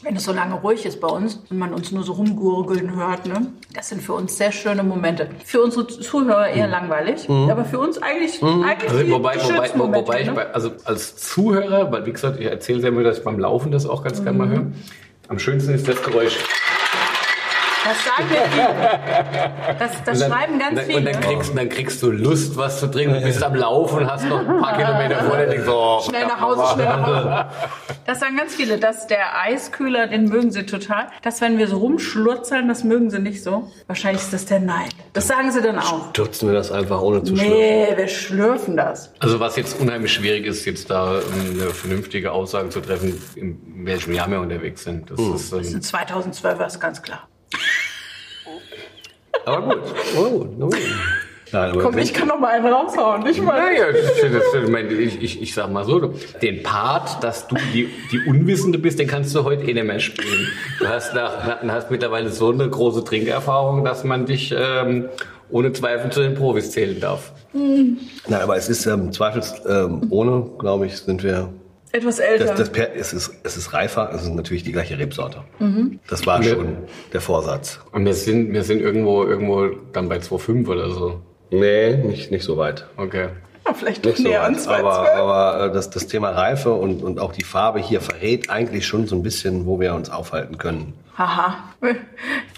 Wenn es so lange ruhig ist bei uns und man uns nur so rumgurgeln hört, ne? Das sind für uns sehr schöne Momente. Für unsere Zuhörer eher langweilig, aber für uns eigentlich, eigentlich Also, die wobei, wobei, schönsten Momente, wobei ich ne? bei, also als Zuhörer, weil wie gesagt, ich erzähle sehr mir, dass ich beim Laufen das auch ganz gerne mal höre. Am schönsten ist das Geräusch. Das sagen wir viele. Das, das dann- schreiben ganz dann, viele. Und dann kriegst, dann kriegst du Lust, was zu trinken. Du bist am Laufen und hast noch ein paar Kilometer vor dir. denkst, oh, Schnell nach Hause, schnell nach Hause. Das sagen ganz viele, dass der Eiskühler, den mögen sie total. Dass wenn wir so rumschlurzeln, das mögen sie nicht so. Wahrscheinlich ist das der Neid. Das sagen sie dann auch. Stürzen wir das einfach ohne zu schlürfen. Nee, wir schlürfen das. Also was jetzt unheimlich schwierig ist, jetzt da eine vernünftige Aussage zu treffen, in welchem Jahr wir unterwegs sind. Das ist, Das ähm, ist 2012 ist ganz klar. Aber gut. Oh, gut. Gut. Nein, aber Komm, ich kann noch mal einen raushauen. Ich mal. naja, ich, ich, ich, sag mal so, du- den Part, dass du die, die Unwissende bist, den kannst du heute eh nicht mehr spielen. Du hast, nach, hast mittlerweile so eine große Trinkerfahrung, dass man dich ähm, ohne Zweifel zu den Profis zählen darf. Nein, aber es ist ähm, zweifels ähm, ohne, glaube ich, sind wir. Etwas älter. Das, das per, es, ist, es ist reifer, es ist natürlich die gleiche Rebsorte. Das war schon der Vorsatz. Und wir sind, wir sind irgendwo, irgendwo dann bei 2,5 oder so. Nee, nicht, nicht so weit. Okay. Vielleicht Nicht so näher an weit. 2012. Aber, aber äh, das, das Thema Reife und, und auch die Farbe hier verrät eigentlich schon so ein bisschen, wo wir uns aufhalten können. Haha.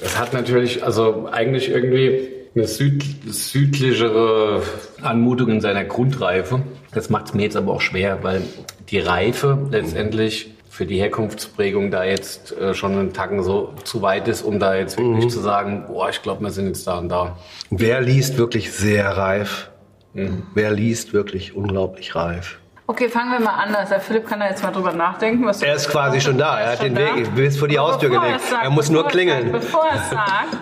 Das hat natürlich, also eigentlich irgendwie eine süd, südlichere Anmutung in seiner Grundreife. Das macht es mir jetzt aber auch schwer, weil die Reife letztendlich für die Herkunftsprägung da jetzt äh, schon einen Tacken so zu weit ist, um da jetzt wirklich zu sagen, boah, ich glaube, wir sind jetzt da und da. Wer liest wirklich sehr reif? Wer liest wirklich unglaublich reif? Okay, fangen wir mal an. Also der Philipp kann da jetzt mal drüber nachdenken. Was Er ist quasi schon da. Er hat den Weg bis vor die Haustür gelegt. Er muss nur klingeln. Sagt, bevor er es sagt,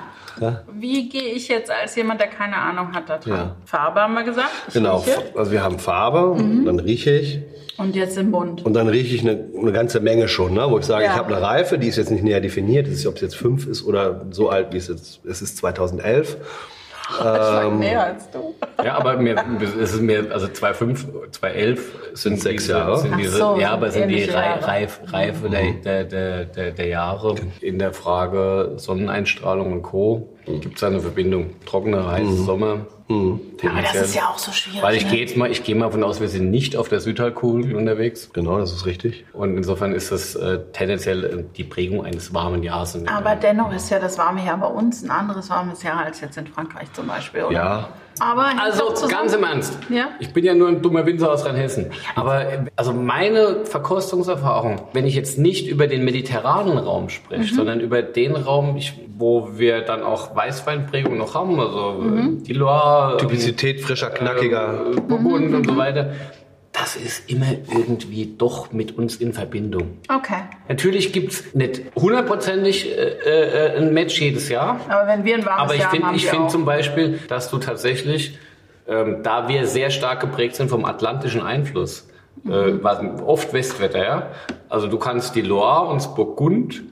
wie gehe ich jetzt als jemand, der keine Ahnung hat, da dran? Ja. Farbe haben wir gesagt. Ich Genau. rieche. Also wir haben Farbe, dann rieche ich Und jetzt im Mund. und dann rieche ich eine, eine ganze Menge schon, ne? wo ich sage, Ja. ich habe eine Reife, die ist jetzt nicht näher definiert, ist, ob es jetzt fünf ist oder so alt wie es jetzt es ist 2011. ich schlag mehr als du. Ja, aber mir, es ist mir, also 2,5, 2,11 sind Sechs Jahre. Sind diese, so, ja, aber sind die. Reif, Reife der, der, der, der, der Jahre. In der Frage Sonneneinstrahlung und Co. gibt es eine Verbindung. Trockener, heiße Sommer. Aber das ist ja auch so schwierig. Weil ich ne? gehe jetzt mal, ich gehe mal von aus, wir sind nicht auf der Südhalbkugel unterwegs. Genau, das ist richtig. Und insofern ist das äh, tendenziell äh, die Prägung eines warmen Jahres. in- Aber dennoch ist ja das warme Jahr bei uns ein anderes warmes Jahr als jetzt in Frankreich zum Beispiel, oder? Ja. Aber Also ganz im Ernst. Ja. Ich bin ja nur ein dummer Winzer aus Rheinhessen. Aber äh, also meine Verkostungserfahrung, wenn ich jetzt nicht über den mediterranen Raum spreche, Mhm. sondern über den Raum, ich, wo wir dann auch Weißweinprägung noch haben, also äh, Mhm. die Loire, Typizität, frischer, knackiger. äh, Burgund und so weiter. Das ist immer irgendwie doch mit uns in Verbindung. Okay. Natürlich gibt's nicht hundertprozentig äh, äh, ein Match jedes Jahr. Aber wenn wir ein warmes Aber ich finde find zum Beispiel, dass du tatsächlich, ähm, da wir sehr stark geprägt sind vom atlantischen Einfluss, äh, Mhm. was- oft Westwetter, ja. Also du kannst die Loire und das Burgund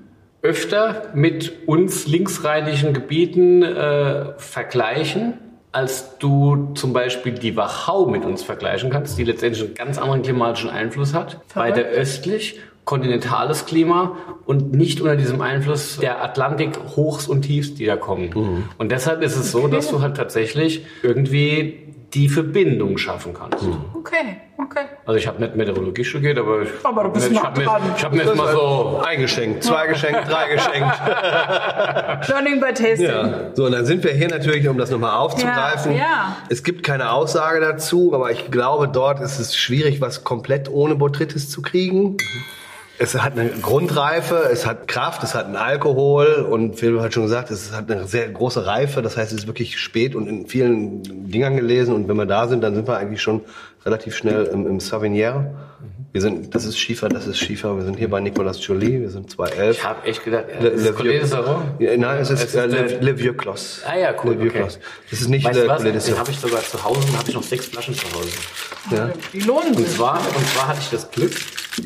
öfter mit uns linksrheinischen Gebieten äh, vergleichen, als du zum Beispiel die Wachau mit uns vergleichen kannst, die letztendlich einen ganz anderen klimatischen Einfluss hat. Weiter östlich kontinentales Klima und nicht unter diesem Einfluss der Atlantik Hochs und Tiefs, die da kommen. Und deshalb ist es so, dass du halt tatsächlich irgendwie die Verbindung schaffen kannst. Okay, okay. Also ich habe nicht Meteorologie studiert, aber ich, Aber du bist ich habe mir, ich hab mir jetzt mal so Ein geschenkt, zwei geschenkt, drei geschenkt. Learning by tasting. Ja. So, und dann sind wir hier natürlich, um das nochmal aufzugreifen. Ja, ja. Es gibt keine Aussage dazu, aber ich glaube, dort ist es schwierig, was komplett ohne Botrytis zu kriegen. Es hat eine Grundreife, es hat Kraft, es hat einen Alkohol und Philipp hat schon gesagt, es hat eine sehr große Reife. Das heißt, es ist wirklich spät und in vielen Dingern gelesen. Und wenn wir da sind, dann sind wir eigentlich schon relativ schnell im, im Sauvignier. Wir sind, das ist Schiefer, das ist Schiefer. Wir sind hier bei Nicolas Joly, wir sind 211. Ich habe echt gedacht, Le, das ist Le, de Vieux, ja, nein, es ist, Es ist äh, Le, Le Vieux Clos. Ah ja, cool. Le Vieux Okay. Clos. Das ist nicht Weißt Le? Collet de Savoie. habe ich sogar zu Hause, habe ich noch sechs Flaschen zu Hause. Ja. Die lohnen Und sich. zwar, und zwar hatte ich das Glück,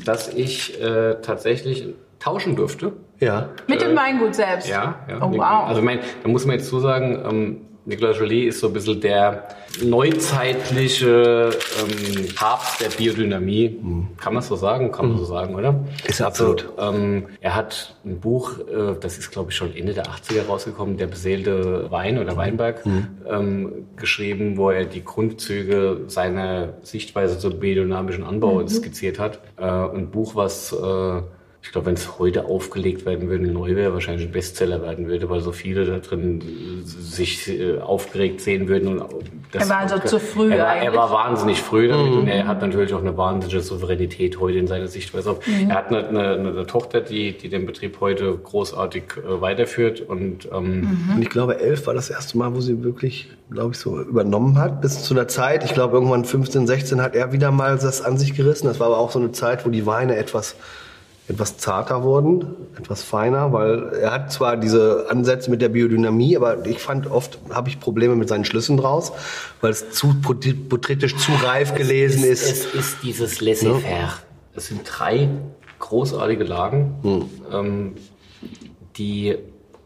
dass ich äh, tatsächlich tauschen durfte. ja. Mit dem Weingut selbst. Ja, ja. Oh, wow. Also mein, da muss man jetzt so sagen, ähm, Nicolas Joly ist so ein bisschen der neuzeitliche ähm, Papst der Biodynamie. Kann man so sagen? Kann man so sagen, oder? Ist er absolut. Also, ähm, er hat ein Buch, äh, das ist glaube ich schon Ende der 80er rausgekommen, der beseelte Wein oder Weinberg, ähm, geschrieben, wo er die Grundzüge seiner Sichtweise zum biodynamischen Anbau skizziert hat. Äh, ein Buch, was äh, ich glaube, wenn es heute aufgelegt werden würde, neu wäre, wahrscheinlich ein Bestseller werden würde, weil so viele da drin äh, sich äh, aufgeregt sehen würden. Und das, er war also zu früh er war, eigentlich. Er war wahnsinnig früh damit mhm. und er hat natürlich auch eine wahnsinnige Souveränität heute in seiner Sichtweise. Mhm. Er hat eine, eine, eine, Tochter, die, die den Betrieb heute großartig äh, weiterführt. Und, ähm, mhm. und ich glaube, elf war das erste Mal, wo sie wirklich, glaube ich, so übernommen hat. Bis zu einer Zeit, ich glaube, irgendwann 15, 16 hat er wieder mal das an sich gerissen. Das war aber auch so eine Zeit, wo die Weine etwas etwas zarter wurden, etwas feiner, weil er hat zwar diese Ansätze mit der Biodynamie, aber ich fand oft habe ich Probleme mit seinen Schlüssen draus, weil es zu porträtisch zu reif gelesen es ist, ist. Es ist dieses Laissez-faire. Ja. Es sind drei großartige Lagen, hm. ähm, die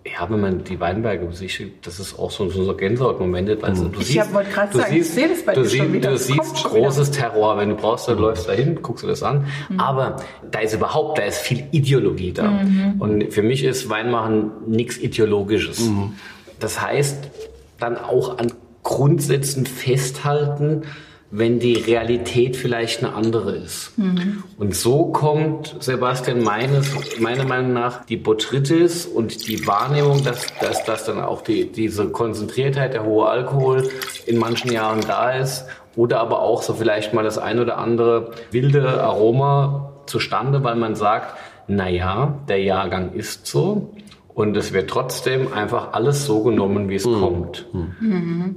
ja, wenn man die Weinberge besichtigt, das ist auch so, so Gänsehautmomente. Also du ich wollte gerade sagen, siehst, ich sehe das bei du dir schon wieder. Du siehst großes wieder. Terror, wenn du brauchst, dann mhm. läufst du dahin, guckst du das an. Mhm. Aber da ist überhaupt, da ist viel Ideologie da. Mhm. Und für mich ist Weinmachen nichts Ideologisches. Mhm. Das heißt, dann auch an Grundsätzen festhalten, wenn die Realität vielleicht eine andere ist. Mhm. Und so kommt, Sebastian, meines, meiner Meinung nach, die Botrytis und die Wahrnehmung, dass, dass, dass dann auch die, diese Konzentriertheit, der hohe Alkohol in manchen Jahren da ist oder aber auch so vielleicht mal das ein oder andere wilde Aroma zustande, weil man sagt, na ja, der Jahrgang ist so und es wird trotzdem einfach alles so genommen, wie es mhm. kommt. Mhm.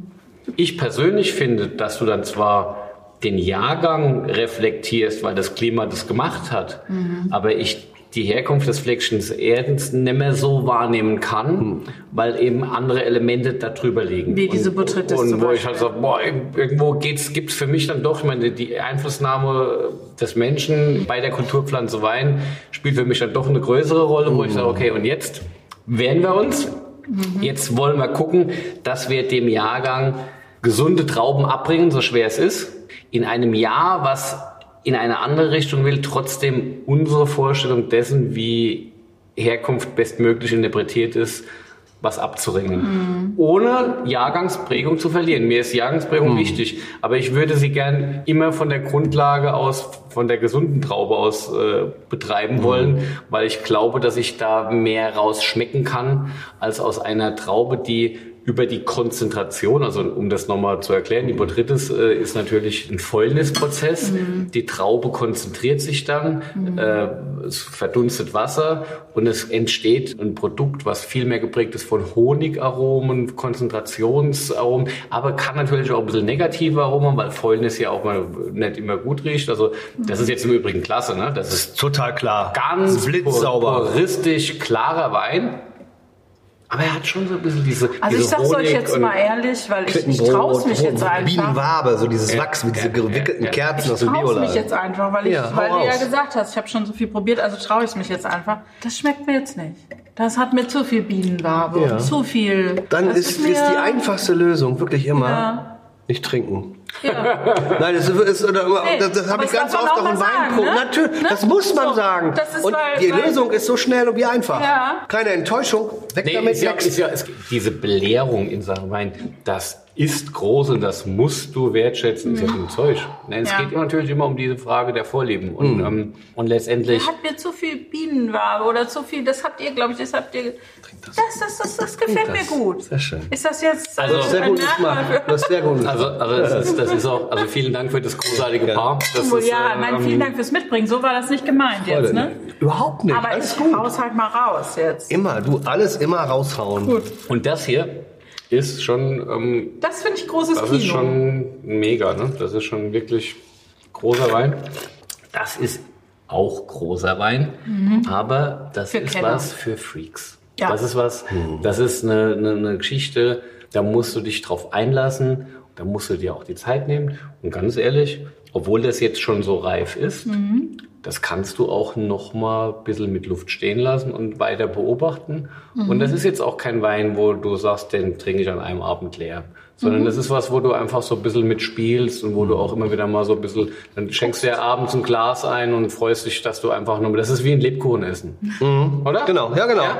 Ich persönlich finde, dass du dann zwar den Jahrgang reflektierst, weil das Klima das gemacht hat, mhm. aber ich die Herkunft des Fleckchens Erdens nicht mehr so wahrnehmen kann, mhm. weil eben andere Elemente da drüber liegen. Wie diese Botrytis Und, und wo ich halt sage, boah, irgendwo geht's, gibt's für mich dann doch, ich meine, die Einflussnahme des Menschen bei der Kulturpflanze Wein spielt für mich dann doch eine größere Rolle, wo ich sage, okay, und jetzt wehren wir uns, mhm. jetzt wollen wir gucken, dass wir dem Jahrgang gesunde Trauben abbringen, so schwer es ist, in einem Jahr, was in eine andere Richtung will, trotzdem unsere Vorstellung dessen, wie Herkunft bestmöglich interpretiert ist, was abzuringen. Mhm. Ohne Jahrgangsprägung zu verlieren. Mir ist Jahrgangsprägung mhm. wichtig, aber ich würde sie gern immer von der Grundlage aus, von der gesunden Traube aus äh, betreiben mhm. wollen, weil ich glaube, dass ich da mehr rausschmecken kann, als aus einer Traube, die über die Konzentration, also um das nochmal zu erklären, die Botrytis äh, ist natürlich ein Fäulnisprozess. Mhm. Die Traube konzentriert sich dann, mhm. äh, es verdunstet Wasser und es entsteht ein Produkt, was viel mehr geprägt ist von Honigaromen, Konzentrationsaromen, aber kann natürlich auch ein bisschen negative Aromen, weil Fäulnis ja auch mal nicht immer gut riecht. Also das ist jetzt im Übrigen klasse, ne? Das ist total klar. Ganz blitzsauber, puristisch klarer Wein. Aber er hat schon so ein bisschen diese. Also diese ich sag's Honig euch jetzt mal ehrlich, weil ich, ich traue mich jetzt einfach. Bienenwabe, so dieses Wachs mit diesen gewickelten Kerzen aus dem Biola. Ich traue mich jetzt einfach, weil, ich, ja, weil du ja gesagt hast, ich habe schon so viel probiert, also traue ich mich jetzt einfach. Das schmeckt mir jetzt nicht. Das hat mir zu viel Bienenwabe ja. zu viel. Dann ist, ist, ist, die einfachste Lösung wirklich immer ja. nicht trinken. Ja. Nein, das, ist, oder, nee, das, das habe ich ganz oft auch in Wein ne? Natürlich, ne? das muss man so, sagen. und weil, die weil Lösung ist so schnell und wie einfach. Ja. Keine Enttäuschung, weg nee, damit. Ist ja, ist ja, ist diese Belehrung in Sachen Wein, das ist groß und das musst du wertschätzen, mhm. ist ja ein Zeug. Nein, es ja. geht natürlich immer um diese Frage der Vorlieben. Und, mhm. ähm, und letztendlich. Er hat mir zu viel Bienenwabe oder zu viel, das habt ihr, glaube ich, das habt ihr. Das, das, das, das gefällt mir gut. Sehr schön. Ist das jetzt also, sehr gut Das ist sehr gut. Also, also das, ist, das ist auch, also vielen Dank für das großartige. Paar. Das ist, ja, äh, nein, vielen Dank fürs Mitbringen. So war das nicht gemeint jetzt, ne? Überhaupt nicht. Aber alles ich gut. hau's halt mal raus jetzt. Immer, du alles immer raushauen. Gut. Und das hier ist schon. Ähm, das finde ich großes das Kino. Das ist schon mega, ne? Das ist schon wirklich großer Wein. Das ist auch großer Wein, mhm. aber das für ist Kenner. was für Freaks. Ja. Das ist was, mhm. das ist eine, eine, eine Geschichte, da musst du dich drauf einlassen, da musst du dir auch die Zeit nehmen. Und ganz ehrlich, obwohl das jetzt schon so reif ist, mhm das kannst du auch noch mal ein bisschen mit Luft stehen lassen und weiter beobachten. Mhm. Und das ist jetzt auch kein Wein, wo du sagst, den trinke ich an einem Abend leer. Sondern mhm. das ist was, wo du einfach so ein bisschen mitspielst und wo du auch immer wieder mal so ein bisschen, dann schenkst du ja abends ein Glas ein und freust dich, dass du einfach nur, das ist wie ein Lebkuchen essen. Mhm. Oder? Genau, ja genau. Ja?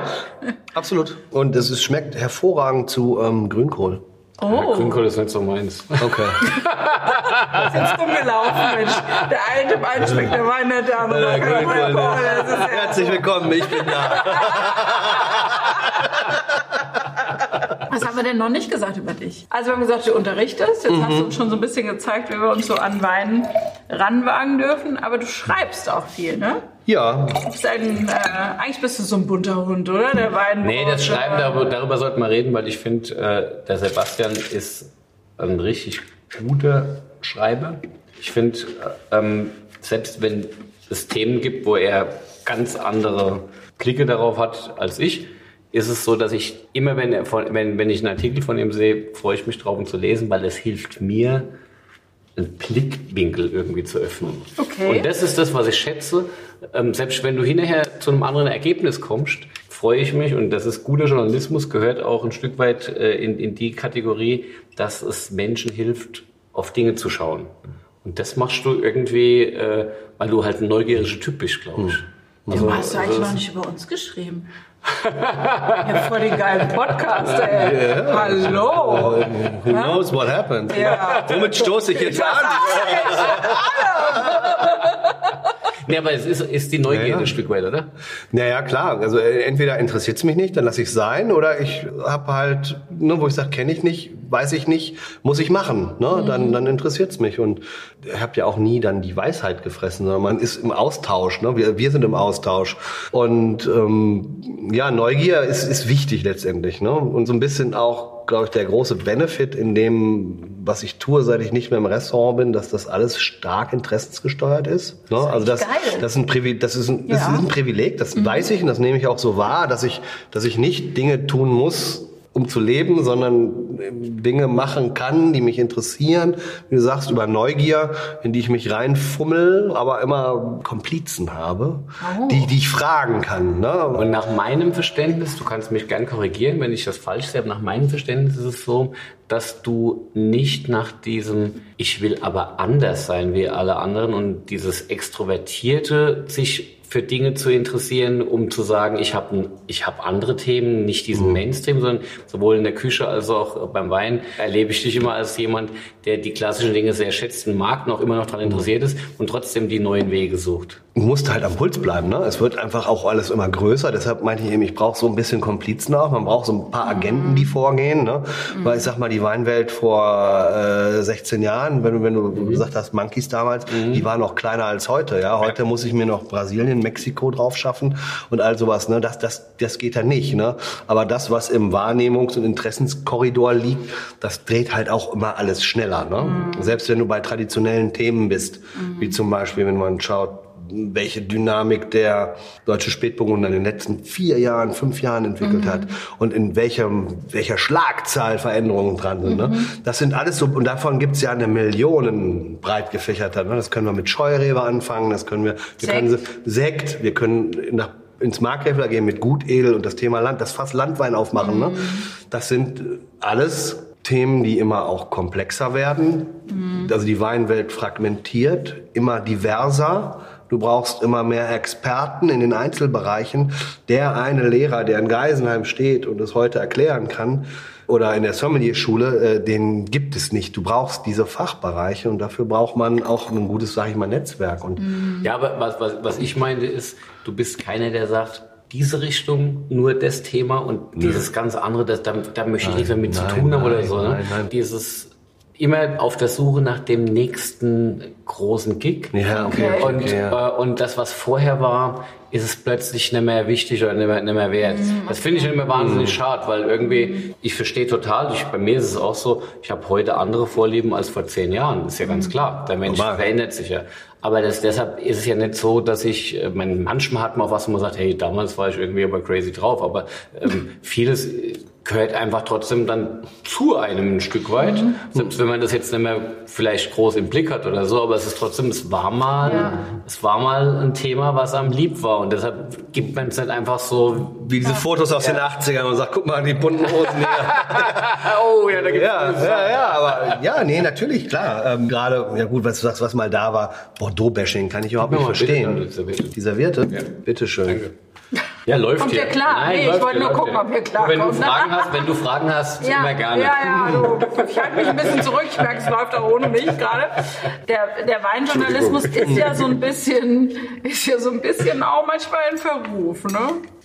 Absolut. Und es schmeckt hervorragend zu ähm, Grünkohl. Ja, Oh, Grünkohl ist nicht so meins. Okay. ist jetzt rumgelaufen, Mensch. Der eine, dem einen schmeckt der Wein nicht, der andere Äh, Grünkohl, Grünkohl. Das ja Herzlich willkommen, ich bin da. Was haben wir denn noch nicht gesagt über dich? Also wir haben gesagt, du unterrichtest. Jetzt hast Mhm. du uns schon so ein bisschen gezeigt, wie wir uns so an Wein ranwagen dürfen. Aber du schreibst auch viel, ne? Ja, bist ein, äh, eigentlich bist du so ein bunter Hund, oder? Der Wein. Nee, das Schreiben, darüber, darüber sollten wir reden, weil ich finde, äh, der Sebastian ist ein richtig guter Schreiber. Ich finde, äh, ähm, selbst wenn es Themen gibt, wo er ganz andere Blicke darauf hat als ich, ist es so, dass ich immer, wenn, er von, wenn, wenn ich einen Artikel von ihm sehe, freue ich mich drauf, ihn zu lesen, weil es hilft mir, einen Blickwinkel irgendwie zu öffnen. Okay. Und das ist das, was ich schätze. Ähm, selbst wenn du hinterher zu einem anderen Ergebnis kommst, freue ich mich, und das ist guter Journalismus, gehört auch ein Stück weit äh, in, in die Kategorie, dass es Menschen hilft, auf Dinge zu schauen. Und das machst du irgendwie, äh, weil du halt ein neugieriger Typ bist, glaube ich. Warum hast du eigentlich noch nicht über uns geschrieben? Ja, vor den geilen Podcast, ey. Hallo. who knows what happened? Ja. Womit stoße ich jetzt an? Nee, aber es ist, ist die Neugier Ja, ja. ein Stück weit, oder? Naja, klar. Also äh, entweder interessiert es mich nicht, dann lasse ich es sein, oder ich habe halt, ne, wo ich sage, kenne ich nicht, weiß ich nicht, muss ich machen. Ne? Dann, dann interessiert es mich. Und ihr habt ja auch nie dann die Weisheit gefressen, sondern man ist im Austausch. Ne? Wir, wir sind im Austausch. Und ähm, ja, Neugier ist, ist wichtig letztendlich. Ne? Und so ein bisschen auch glaube ich, der große Benefit in dem, was ich tue, seit ich nicht mehr im Restaurant bin, dass das alles stark interessensgesteuert ist. Ne? also das, geil. das ist ein Privileg, das ist ein, das Ja. ist ein Privileg, das weiß ich und das nehme ich auch so wahr, dass ich, dass ich nicht Dinge tun muss, um zu leben, sondern äh, Dinge machen kann, die mich interessieren. Wie du sagst, über Neugier, in die ich mich reinfummel, aber immer Komplizen habe, die, die ich fragen kann. Ne? Und nach meinem Verständnis, du kannst mich gern korrigieren, wenn ich das falsch sehe, aber nach meinem Verständnis ist es so, dass du nicht nach diesem Ich will aber anders sein wie alle anderen und dieses Extrovertierte sich für Dinge zu interessieren, um zu sagen, ich habe ich hab andere Themen, nicht diesen Mainstream, sondern sowohl in der Küche als auch beim Wein erlebe ich dich immer als jemand, der die klassischen Dinge sehr schätzt und mag, noch immer noch daran interessiert ist und trotzdem die neuen Wege sucht. Musst halt am Puls bleiben, ne? Es wird einfach auch alles immer größer. Deshalb meinte ich eben, ich brauche so ein bisschen Komplizen auch. Man braucht so ein paar Agenten, die vorgehen, ne? Weil ich sag mal, die Weinwelt vor äh, 16 Jahren, wenn du, wenn du gesagt hast, Monkeys damals, die war noch kleiner als heute, ja. Heute muss ich mir noch Brasilien, Mexiko drauf schaffen und all sowas, ne? Das, das, das geht dann nicht, ne? Aber das, was im Wahrnehmungs- und Interessenskorridor liegt, das dreht halt auch immer alles schneller, ne? Selbst wenn du bei traditionellen Themen bist, wie zum Beispiel, wenn man schaut, welche Dynamik der deutsche Spätburgunder in den letzten vier Jahren, fünf Jahren entwickelt hat und in welchem, welcher Schlagzahl Veränderungen dran sind. Ne? Das sind alles so, und davon gibt's ja eine Million breit gefächerter. Ne? Das können wir mit Scheurebe anfangen, das können wir, wir Sekt. können Sekt, wir können nach, ins Markgräfler gehen mit Gutedel und das Thema Land, das Fass Landwein aufmachen. Ne? Das sind alles Themen, die immer auch komplexer werden. Also die Weinwelt fragmentiert, immer diverser. Du brauchst immer mehr Experten in den Einzelbereichen. Der eine Lehrer, der in Geisenheim steht und es heute erklären kann, oder in der Sommelier-Schule, äh, den gibt es nicht. Du brauchst diese Fachbereiche und dafür braucht man auch ein gutes, sage ich mal, Netzwerk. Und Ja, aber was, was, was ich meinte ist, du bist keiner, der sagt, diese Richtung, nur das Thema und dieses ganz andere, das, da, da möchte ich nichts mehr mit zu tun haben oder nein, so. Ne? nein, nein. Dieses immer auf der Suche nach dem nächsten großen Gig. Ja, okay, okay, und, okay, ja. äh, und das, was vorher war, ist es plötzlich nicht mehr wichtig oder nicht mehr, nicht mehr wert. Das finde ich immer wahnsinnig schade, weil irgendwie, ich verstehe total, ich, bei mir ist es auch so, ich habe heute andere Vorlieben als vor zehn Jahren. ist ja ganz klar. Der Mensch Normal. verändert sich ja. Aber das, deshalb ist es ja nicht so, dass ich, äh, mein, manchmal hat man auch was, wo man sagt, hey, damals war ich irgendwie aber crazy drauf. Aber ähm, vieles äh, gehört einfach trotzdem dann zu einem ein Stück weit. Selbst wenn man das jetzt nicht mehr vielleicht groß im Blick hat oder so, aber es ist trotzdem, es war mal, es war mal ein Thema, was einem lieb war. Und deshalb gibt man es nicht einfach so, wie diese Fotos aus den 80ern und sagt, guck mal, die bunten Hosen hier. oh ja, da gibt's Ja, ja, ja, aber ja, nee, natürlich, klar. Ähm, Gerade, ja gut, was du sagst, was mal da war, Bordeaux-Bashing, kann ich überhaupt Gib nicht bitte verstehen. dann die Serviette. Die Serviette? Ja. Bitteschön. Danke. Ja, läuft Kommt hier. klar? Nee, ich wollte nur gucken, ob ihr klar Wenn du kommt? Fragen hast, wenn du Fragen hast, Ja, immer gerne. ja, ja, du, ich halte mich ein bisschen zurück. Ich merke, es läuft auch ohne mich gerade. Der, der Weinjournalismus ist ja so ein bisschen, ist ja so ein bisschen auch manchmal in Verruf, ne?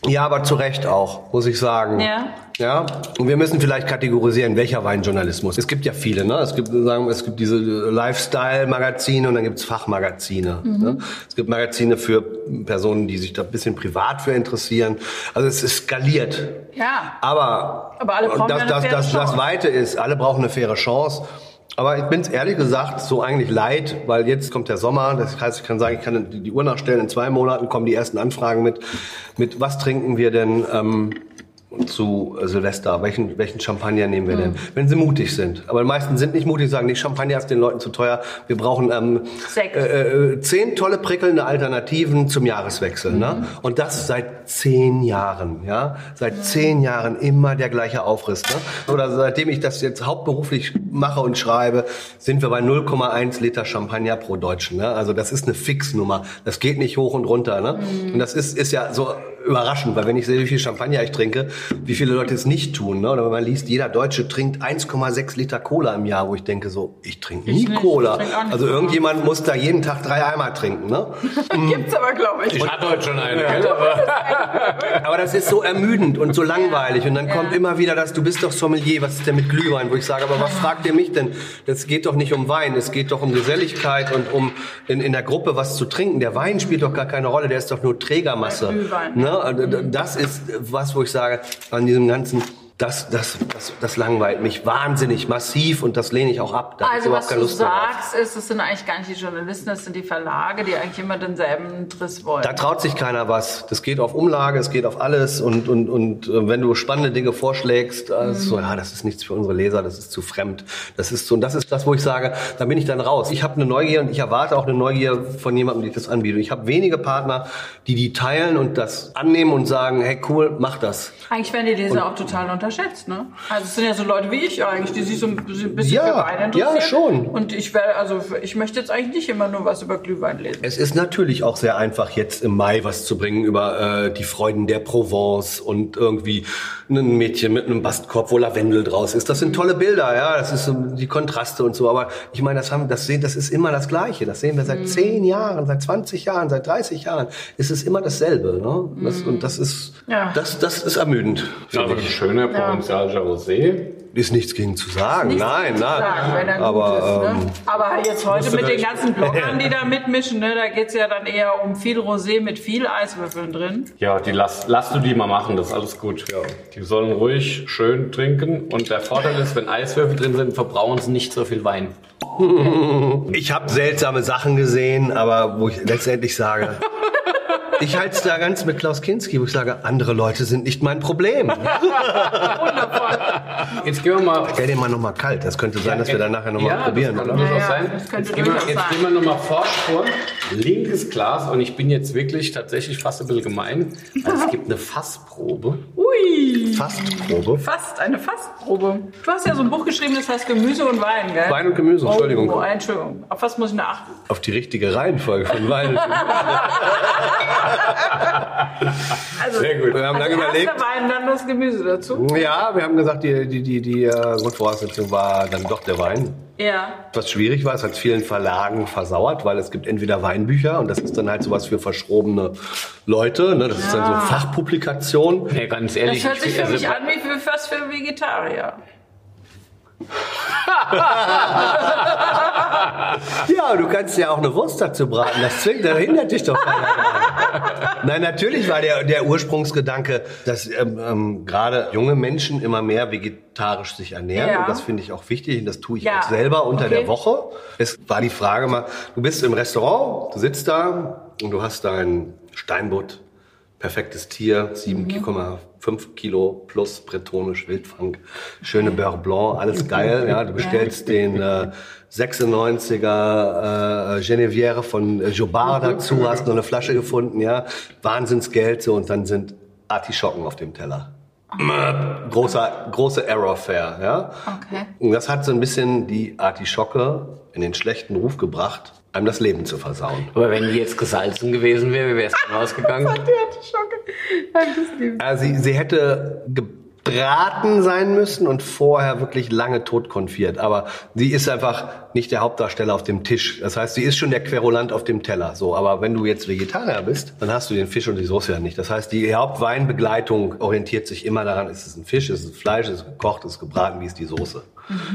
Ja, aber zu Recht auch, muss ich sagen. Ja. Ja, und wir müssen vielleicht kategorisieren, welcher Weinjournalismus. Es gibt ja viele, ne? Es gibt, sagen wir, es gibt diese Lifestyle-Magazine und dann gibt's Fachmagazine. Mhm. Ne? Es gibt Magazine für Personen, die sich da ein bisschen privat für interessieren. Also es ist skaliert. Ja. Aber, Aber alle brauchen das, das, das, das. Weite ist, alle brauchen eine faire Chance. Aber ich bin's ehrlich gesagt so eigentlich leid, weil jetzt kommt der Sommer. Das heißt, ich kann sagen, ich kann die die Uhr nachstellen. In zwei Monaten kommen die ersten Anfragen mit, mit was trinken wir denn ähm, zu äh, Silvester? Welchen, welchen Champagner nehmen wir denn? Wenn sie mutig sind. Aber die meisten sind nicht mutig, sagen, nee, Champagner ist den Leuten zu teuer. Wir brauchen ähm, äh, äh, zehn tolle prickelnde Alternativen zum Jahreswechsel. Mhm. Ne? Und das seit zehn Jahren. Ja, seit zehn Jahren immer der gleiche Aufriss. Ne? Oder seitdem ich das jetzt hauptberuflich mache und schreibe, sind wir bei 0,1 Liter Champagner pro Deutschen. Ne? Also das ist eine Fixnummer. Das geht nicht hoch und runter. Ne? Mhm. Und das ist, ist ja so überraschend, weil wenn ich sehe, wie viel Champagner ich trinke, wie viele Leute es nicht tun. Ne? Oder wenn man liest, jeder Deutsche trinkt 1,6 Liter Cola im Jahr, wo ich denke so, ich trinke nie nicht, Cola. ich auch nicht Also Cola. irgendjemand muss da jeden Tag drei Eimer trinken. Ne? Gibt's aber, glaube ich. Ich hatte heute schon eine, gell? aber Aber das ist so ermüdend und so langweilig. Und dann Ja. kommt immer wieder das, du bist doch Sommelier, was ist denn mit Glühwein? Wo ich sage, aber was fragt ihr mich denn? Das geht doch nicht um Wein, es geht doch um Geselligkeit und um in, in der Gruppe was zu trinken. Der Wein spielt doch gar keine Rolle, der ist doch nur Trägermasse. Glühwein. Ne? Das ist was, wo ich sage, an diesem ganzen, das, das, das, das langweilt mich wahnsinnig massiv und das lehne ich auch ab. Da Also was du Lust sagst, ist, es sind eigentlich gar nicht die Journalisten, das sind die Verlage, die eigentlich immer denselben Triss wollen. Da traut sich keiner was. Das geht auf Umlage, es geht auf alles und und und äh, wenn du spannende Dinge vorschlägst, äh, ist so ja, das ist nichts für unsere Leser, das ist zu fremd. Das ist so und das ist das, wo ich sage, da bin ich dann raus. Ich habe eine Neugier und ich erwarte auch eine Neugier von jemandem, die das anbietet. Ich habe wenige Partner, die die teilen und das annehmen und sagen, hey cool, mach das. Eigentlich werden die Leser auch total unterschätzt, ne? Also es sind ja so Leute wie ich eigentlich, die sich so ein bisschen Ja, für Wein interessieren. ja, schon. Und ich werde, also ich möchte jetzt eigentlich nicht immer nur was über Glühwein lesen. Es ist natürlich auch sehr einfach, jetzt im Mai was zu bringen über äh, die Freuden der Provence und irgendwie ein Mädchen mit einem Bastkorb, wo Lavendel draus ist. Das sind tolle Bilder, ja. Das ist so die Kontraste und so. Aber ich meine, das haben, das sehen, das ist immer das Gleiche. Das sehen wir seit zehn Jahren, seit 20 Jahren, seit 30 Jahren. Es ist immer dasselbe, ne? Das, Und das ist, Ja. das, das ist ermüdend. Ja, aber ein schöner Provençalischer Rosé. Ist nichts gegen zu sagen. Nichts nein, zu nein. sagen, wenn er aber gut ist, ähm, ne? aber jetzt heute mit den ganzen Bloggern, die da mitmischen, ne, da geht's ja dann eher um viel Rosé mit viel Eiswürfeln drin. Ja, die lass, lass du die mal machen, das ist alles gut. Ja. Die sollen ruhig schön trinken. Und der Vorteil ist, wenn Eiswürfel drin sind, verbrauchen sie nicht so viel Wein. Ich habe seltsame Sachen gesehen, aber wo ich letztendlich sage, ich halte es da ganz mit Klaus Kinski, wo ich sage, andere Leute sind nicht mein Problem. Jetzt gehen wir mal. Stell den mal nochmal kalt. Das könnte sein, dass wir dann nachher nochmal ja, probieren, das kann oder? Ja, sein. das könnte jetzt gehen wir, jetzt sein. gehen wir nochmal forsch vor. Linkes Glas und ich bin jetzt wirklich tatsächlich fast ein bisschen gemein. Also es gibt eine Fassprobe. Ui, Fastprobe. fast, eine Fastprobe. Du hast ja so ein Buch geschrieben, das heißt Gemüse und Wein, gell? Wein und Gemüse, Entschuldigung. Oh, Entschuldigung. Auf was muss ich da achten? Auf die richtige Reihenfolge von Wein. Also, Sehr gut. Wir haben also lange erst überlegt. Wein, dann das Gemüse dazu. Ja, wir haben gesagt, die, die, die, die äh, Grundvoraussetzung war dann doch der Wein. Ja. Was schwierig war, es hat vielen Verlagen versauert, weil es gibt entweder Weinbücher und das ist dann halt sowas für verschrobene Leute, ne? das ist dann so Fachpublikation. Ja, ganz Das ehrlich. hört sich für also- mich an wie für fast für Vegetarier. Ja, du kannst ja auch eine Wurst dazu braten, das zwingt, da hindert dich doch keiner. Nein, natürlich war der, der Ursprungsgedanke, dass ähm, ähm, gerade junge Menschen immer mehr vegetarisch sich ernähren Ja. und das finde ich auch wichtig und das tue ich Ja. auch selber unter Okay. der Woche. Es war die Frage mal, du bist im Restaurant, du sitzt da und du hast dein Steinbutt, perfektes Tier, 7,5 Kilo plus bretonisch Wildfang, schöne Beurre Blanc, alles geil. Ja, du bestellst den äh, 96er äh, Genevière von äh, Jobard dazu, hast noch eine Flasche gefunden, ja, Wahnsinnsgeld so und dann sind Artischocken auf dem Teller. Großer, große Error Fair, ja. Okay. Und das hat so ein bisschen die Artischocke in den schlechten Ruf gebracht, einem das Leben zu versauen. Aber wenn die jetzt gesalzen gewesen wäre, wie wäre es dann ausgegangen? Die Artischocke. Also sie, sie hätte gebraten sein müssen und vorher wirklich lange totkonfiert. Aber sie ist einfach nicht der Hauptdarsteller auf dem Tisch. Das heißt, sie ist schon der Querulant auf dem Teller. So, aber wenn du jetzt Vegetarier bist, dann hast du den Fisch und die Soße ja nicht. Das heißt, die Hauptweinbegleitung orientiert sich immer daran, ist es ein Fisch, ist es Fleisch, ist es gekocht, ist es gebraten, wie ist die Soße.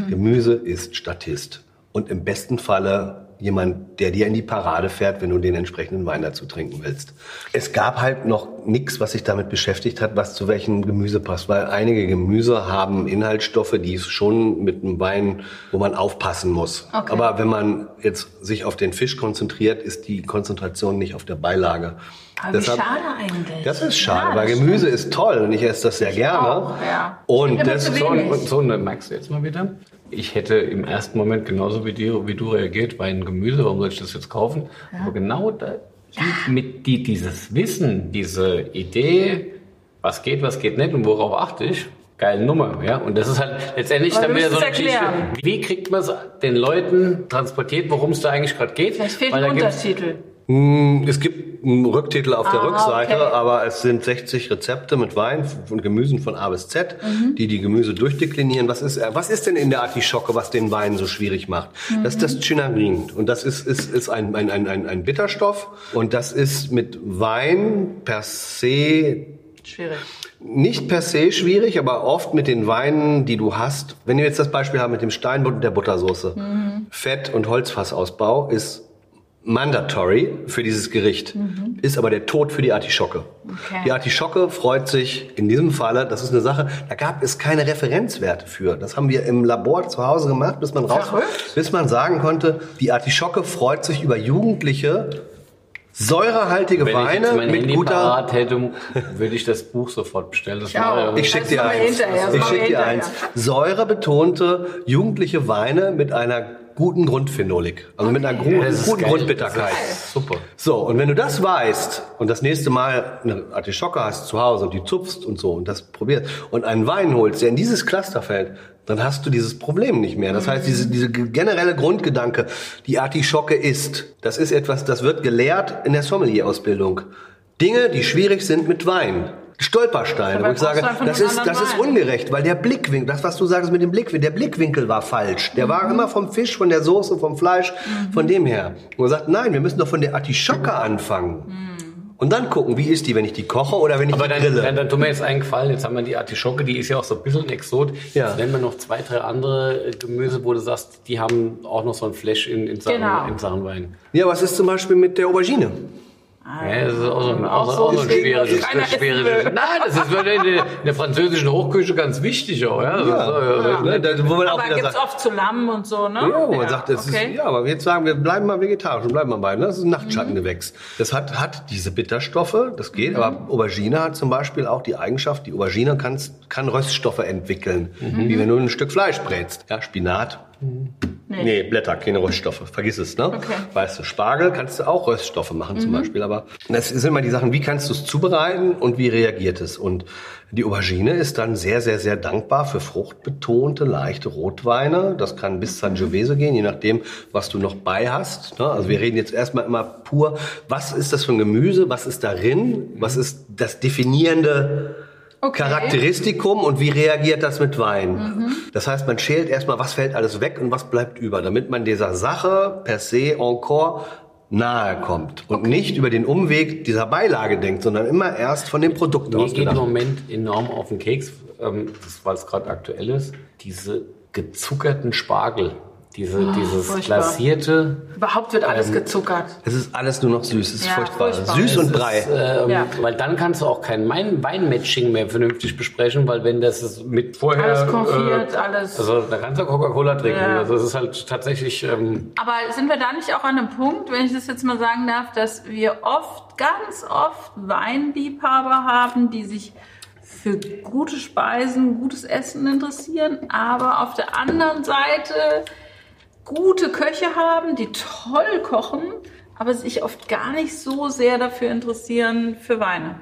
Gemüse ist Statist. Und im besten Falle jemand, der dir in die Parade fährt, wenn du den entsprechenden Wein dazu trinken willst. Es gab halt noch nichts, was sich damit beschäftigt hat, was zu welchem Gemüse passt, weil einige Gemüse haben Inhaltsstoffe, die schon mit einem Wein, wo man aufpassen muss. Okay. Aber wenn man jetzt sich auf den Fisch konzentriert, ist die Konzentration nicht auf der Beilage. Aber Deshalb- wie schade eigentlich. Das ist schade, Ja, weil Gemüse ist toll und ich esse das sehr gerne. auch, ja. Und das So, so du jetzt mal wieder. Ich hätte im ersten Moment genauso wie, dir, wie du reagiert einem Gemüse, warum soll ich das jetzt kaufen? Aber genau da, mit die, dieses Wissen, diese Idee, was geht, was geht nicht und worauf achte ich, geile Nummer. Ja? Und das ist halt letztendlich dann wieder so eine es Geschichte. Wie kriegt man es den Leuten transportiert, worum es da eigentlich gerade geht? Vielleicht fehlt Weil ein Untertitel. Mm, Es gibt einen Rücktitel auf der Ah, Rückseite, okay. aber es sind 60 Rezepte mit Wein und Gemüsen von A bis Z, Mhm. die die Gemüse durchdeklinieren. Was ist, äh, was ist denn in der Artischocke, was den Wein so schwierig macht? Das ist Mhm. das Chinarin. Und das ist, ist, ist ein, ein, ein, ein, ein Bitterstoff. Und das ist mit Wein per se Schwierig. nicht per se schwierig, aber oft mit den Weinen, die du hast. Wenn wir jetzt das Beispiel haben mit dem Steinbutt und der Buttersoße. Fett- und Holzfassausbau ist mandatory für dieses Gericht, ist aber der Tod für die Artischocke. Okay. Die Artischocke freut sich in diesem Falle, das ist eine Sache, da gab es keine Referenzwerte für. Das haben wir im Labor zu Hause gemacht, bis man raus, Verrückt. bis man sagen konnte, die Artischocke freut sich über jugendliche, säurehaltige Wenn ich Weine jetzt mein mit Handy guter parat hätte, würde ich das Buch sofort bestellen. Das mache Ich schick Das dir eins. Ich machen schick wir dir eins. Säurebetonte jugendliche Weine mit einer guten Grundphenolik. Also mit einer guten, guten. Grundbitterkeit. Super. So, und wenn du das weißt und das nächste Mal eine Artischocke hast zu Hause und die zupfst und so und das probierst und einen Wein holst, der in dieses Cluster fällt, dann hast du dieses Problem nicht mehr. Das heißt, diese, diese generelle Grundgedanke, die Artischocke ist, das ist etwas, das wird gelehrt in der Sommelier-Ausbildung. Dinge, die schwierig sind mit Wein. Stolpersteine, wo ich sage, das ist, das ist ungerecht, weil der Blickwinkel, das was du sagst mit dem Blickwinkel, der Blickwinkel war falsch. Der Mhm. war immer vom Fisch, von der Soße, vom Fleisch, von dem her. Und man sagt, nein, wir müssen doch von der Artischocke anfangen. Mhm. Und dann gucken, wie ist die, wenn ich die koche oder wenn ich Aber die dann, grille. dann, dann tun mir jetzt einen Gefallen. Jetzt haben wir die Artischocke, die ist ja auch so ein bisschen Exot. Ja. Jetzt nennen wir noch zwei, drei andere Gemüse, wo du sagst, die haben auch noch so ein Flash in, in, Sachen, Genau. in Sachen Wein. ja, was ist zum Beispiel mit der Aubergine? Ja, das ist auch so ein, auch, Auch so, auch so ein so schwieriges, deswegen, dass keiner schwieriges. essen will. Nein, das ist in der, in der französischen Hochküche ganz wichtig auch. Ja, Das ist, äh, Ne, da, wo man auch Aber wieder gibt's sagt, oft zu Lamm und so, ne? Ja, wo man sagt, das okay. ist, ja, aber jetzt sagen wir, bleiben mal vegetarisch und bleiben mal bei, ne? Das ist ein Nachtschattengewächs. Das hat, hat diese Bitterstoffe, das geht, aber Aubergine hat zum Beispiel auch die Eigenschaft, die Aubergine kann, kann Röststoffe entwickeln, wie wenn du ein Stück Fleisch brätst. Ja, Spinat. Nee. Blätter, keine Röststoffe. Vergiss es, ne? Okay. Weißt du, Spargel kannst du auch Röststoffe machen zum Beispiel, aber das sind immer die Sachen, wie kannst du es zubereiten und wie reagiert es? Und die Aubergine ist dann sehr, sehr, sehr dankbar für fruchtbetonte, leichte Rotweine. Das kann bis Sangiovese gehen, je nachdem, was du noch bei hast. ne? Also wir reden jetzt erstmal immer pur, was ist das für ein Gemüse, was ist darin, was ist das definierende Okay. Charakteristikum und wie reagiert das mit Wein. Das heißt, man schält erstmal, was fällt alles weg und was bleibt über, damit man dieser Sache per se encore nahe kommt und nicht über den Umweg dieser Beilage denkt, sondern immer erst von dem Produkt Mir aus geht im. Moment enorm auf den Keks, ähm, das, weil es gerade aktuell ist, diese gezuckerten Spargel. Diese, dieses furchtbar. glasierte. Überhaupt wird alles gezuckert. Es ist alles nur noch süß, es ist Ja, furchtbar. furchtbar. Süß und Es Brei. Ist, ähm, Ja. Weil dann kannst du auch kein Wein- Weinmatching mehr vernünftig besprechen, weil wenn das ist mit vorher. Alles konfiert, alles. Also da kannst du Coca-Cola trinken. Ja. Also das ist halt tatsächlich. Ähm, Aber sind wir da nicht auch an einem Punkt, wenn ich das jetzt mal sagen darf, dass wir oft, ganz oft Weinliebhaber haben, die sich für gute Speisen, gutes Essen interessieren, aber auf der anderen Seite gute Köche haben, die toll kochen, aber sich oft gar nicht so sehr dafür interessieren für Weine.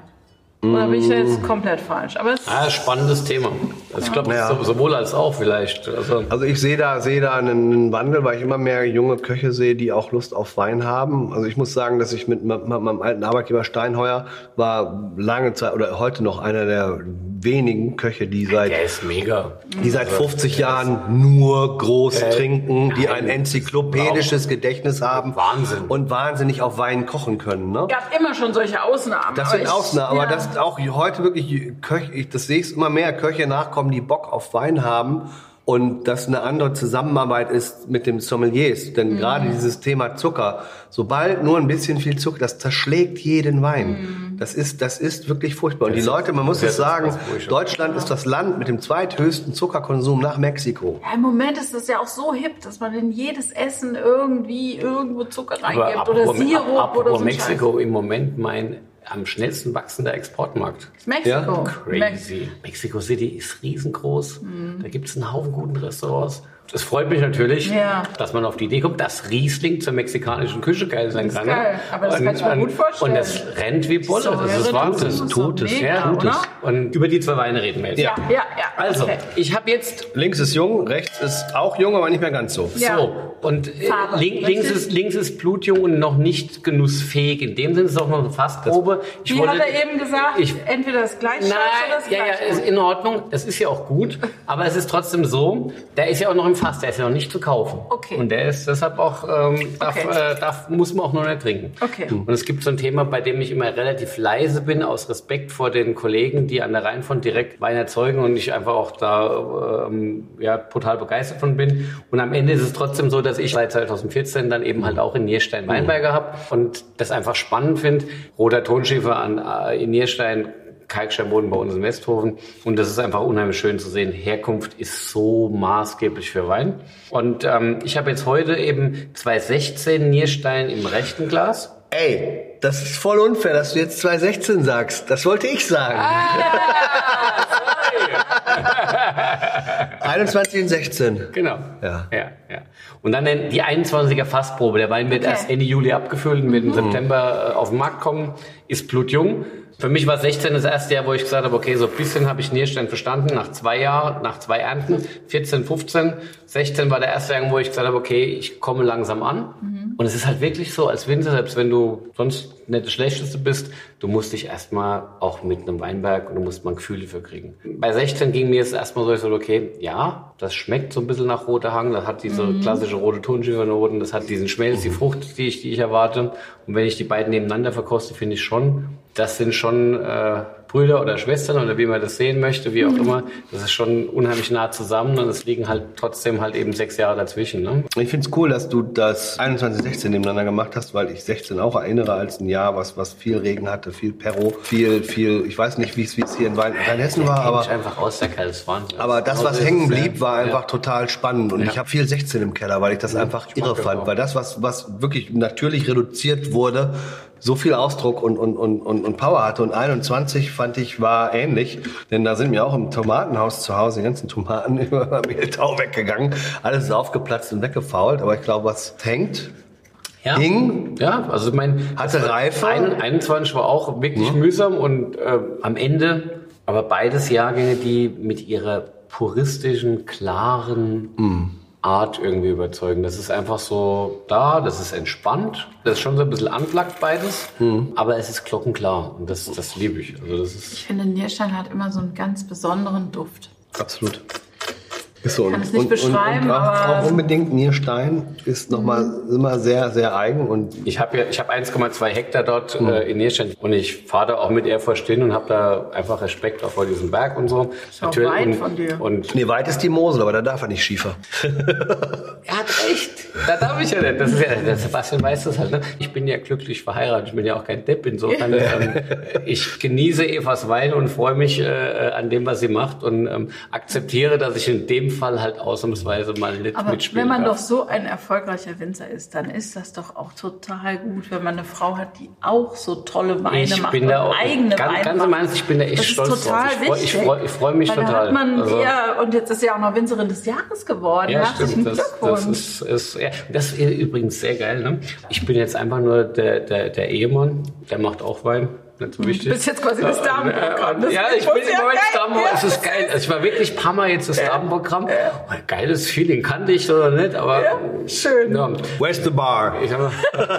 Oder bin ich da jetzt komplett falsch? Aber es Ah, spannendes Thema. Also ich glaube, Ja. so, sowohl als auch vielleicht. Also, Also ich sehe da, sehe da einen, Wandel, weil ich immer mehr junge Köche sehe, die auch Lust auf Wein haben. Also ich muss sagen, dass ich mit, meinem alten Arbeitgeber Steinheuer war lange Zeit oder heute noch einer der wenigen Köche, die seit der ist mega. die seit 50 Jahren nur groß Äh, trinken, die ein enzyklopädisches Gedächtnis haben Wahnsinn. und wahnsinnig auf Wein kochen können. Ne? gab immer schon solche Ausnahmen. Das aber sind Ausnahmen, aber ja. das auch heute wirklich Köche, ich, das sehe ich immer mehr, Köche nachkommen, die Bock auf Wein haben und das eine andere Zusammenarbeit ist mit dem Sommeliers. Mhm. Denn gerade dieses Thema Zucker, sobald nur ein bisschen viel Zucker, das zerschlägt jeden Wein. Mhm. Das ist, das ist wirklich furchtbar. Und die Das Leute, man muss das es sagen. Deutschland ist das Land mit dem zweithöchsten Zuckerkonsum nach Mexiko. Ja, Im Moment ist es ja auch so hip, dass man in jedes Essen irgendwie irgendwo Zucker reingibt oder Sirup oder apropos so. ein Mexiko im Moment mein am schnellsten wachsender Exportmarkt. Mexiko. Crazy. Mexico City ist riesengroß. Da gibt es einen Haufen guten Restaurants. Es freut mich natürlich, Ja. dass man auf die Idee kommt, dass Riesling zur mexikanischen Küche geil sein Das ist kann. geil. Aber das kann ich mir gut vorstellen. Und das rennt wie Bolle. So, das ist ja, Wahnsinn. das ist Tut es, mega, Ja, tut es. Und über die zwei Weine reden wir jetzt. Ja, ja, ja. Also, okay. ich habe jetzt Links ist jung, rechts ist auch jung, aber nicht mehr ganz so. Ja. So, und äh, Farbe, link, links, ist, links ist blutjung und noch nicht genussfähig. In dem Sinne ist es auch noch eine Fassprobe. Ich Wie wollte- hat er eben gesagt? Ich, Entweder das gleich Nein, oder das ja, ja, gleich. ist in Ordnung. Das ist ja auch gut. Aber es ist trotzdem so, der ist ja auch noch im Fass, der ist ja noch nicht zu kaufen. Okay. Und der ist deshalb auch, ähm, darf, Okay. äh, darf, muss man auch noch nicht trinken. Okay. Und es gibt so ein Thema, bei dem ich immer relativ leise bin, aus Respekt vor den Kollegen, die an der Rheinfront direkt Wein erzeugen und ich einfach auch da ähm, ja, total begeistert von bin. Und am Ende ist es trotzdem so, dass ich seit 2014 dann eben halt auch in Nierstein Weinberger habe und das einfach spannend finde. Roter Tonschiefer an, äh, in Nierstein Kalksteinboden bei uns in Westhofen. Und das ist einfach unheimlich schön zu sehen. Herkunft ist so maßgeblich für Wein. Und ähm, ich habe jetzt heute eben 2016 Nierstein im rechten Glas. Ey, das ist voll unfair, dass du jetzt 216 sagst. Das wollte ich sagen. 21 und 16. Genau. Ja. ja, ja. Und dann die 21er Fassprobe. Der Wein wird Okay. erst Ende Juli abgefüllt und wird im September äh, auf den Markt kommen. Ist blutjung. Für mich war 16 das erste Jahr, wo ich gesagt habe, okay, so ein bisschen habe ich Nierstein verstanden, nach zwei Jahren, nach zwei Ernten, 14, 15. 16 war der erste Jahr, wo ich gesagt habe, okay, ich komme langsam an. Und es ist halt wirklich so, als Winzer, selbst wenn du sonst nicht das Schlechteste bist, du musst dich erstmal auch mit einem Weinberg und du musst mal ein Gefühl dafür kriegen. Bei 16 ging mir es erstmal so, ich so, okay, ja, das schmeckt so ein bisschen nach roter Hang, das hat diese klassische rote Tonschiefernoten, das hat diesen Schmelz, die Frucht, die ich, die ich erwarte. Und wenn ich die beiden nebeneinander verkoste, finde ich schon, das sind schon äh, Brüder oder Schwestern oder wie man das sehen möchte, wie auch immer. Das ist schon unheimlich nah zusammen und es liegen halt trotzdem halt eben sechs Jahre dazwischen. Ne? Ich finde es cool, dass du das 21, 16 nebeneinander gemacht hast, weil ich 16 auch erinnere als ein Jahr, was, was viel Regen hatte, viel Perro, viel, viel, ich weiß nicht, wie es wie es hier in Wein- Rheinhessen war, aber ich einfach aus der Wahnsinn. Aber das, Genau was hängen ja. blieb, war einfach Ja. total spannend. Und Ja. ich habe viel 16 im Keller, weil ich das einfach ich mag irre fand. auch. Weil das, was, was wirklich natürlich reduziert wurde, so viel Ausdruck und, und, und, und, Power hatte. Und 21 fand ich war ähnlich. Denn da sind mir auch im Tomatenhaus zu Hause die ganzen Tomaten über Mehltau weggegangen. Alles ist aufgeplatzt und weggefault. Aber ich glaube, was hängt, Ja. Hing? Ja, also ich meine, Hatte Reife? Ein, 21 war auch wirklich mühsam und äh, am Ende, aber beides Jahrgänge, die mit ihrer puristischen, klaren Art irgendwie überzeugen. Das ist einfach so da, das ist entspannt, das ist schon so ein bisschen unplugged beides, aber es ist glockenklar und das, das liebe ich. Also das ist Ich finde, Nierstein hat immer so einen ganz besonderen Duft. absolut. Ist so. kann es nicht beschreiben, und, und auch, aber- auch unbedingt Nierstein ist nochmal immer sehr, sehr eigen und Ich habe ja, ich habe 1,2 Hektar dort äh, in Nierstein und ich fahre da auch mit Ehrfurcht hin und habe da einfach Respekt auch vor diesem Berg und so. Ist auch weit und, von dir. Und Nee, weit ist die Mosel, aber da darf er nicht schiefer. er hat recht. Da darf ich ja nicht. Das ist ja, der Sebastian weiß das halt. Ne? Ich bin ja glücklich verheiratet. Ich bin ja auch kein Depp. Insofern, ähm, ich genieße Evas Wein und freue mich äh, an dem, was sie macht und ähm, akzeptiere, dass ich in dem Fall halt ausnahmsweise mal nicht Aber mitspielen wenn man darf. doch so ein erfolgreicher Winzer ist, dann ist das doch auch total gut, wenn man eine Frau hat, die auch so tolle Weine Ich macht bin da auch- eigene ganz- Weine ganz Ernst, ich bin da echt das stolz ist total drauf. Ich freu- ich wichtig. freu- freu mich total. hat man Also- ja, und jetzt ist sie auch noch Winzerin des Jahres geworden. Ja, Herzlichen stimmt. Das, Glückwunsch. das ist, ist ja, das ist übrigens sehr geil. Ne? Ich bin jetzt einfach nur der, der, der Ehemann, der macht auch Wein. Nicht so wichtig. Du bist jetzt quasi das Damenprogramm. ja, ich bin im Moment Damenprogramm. Es ist geil. Also ich war wirklich ein paar Mal jetzt das ja. Damenprogramm. Oh, geiles Feeling. Kannte ich oder nicht, aber. Ja, schön. Ja. Where's the bar? Ich habe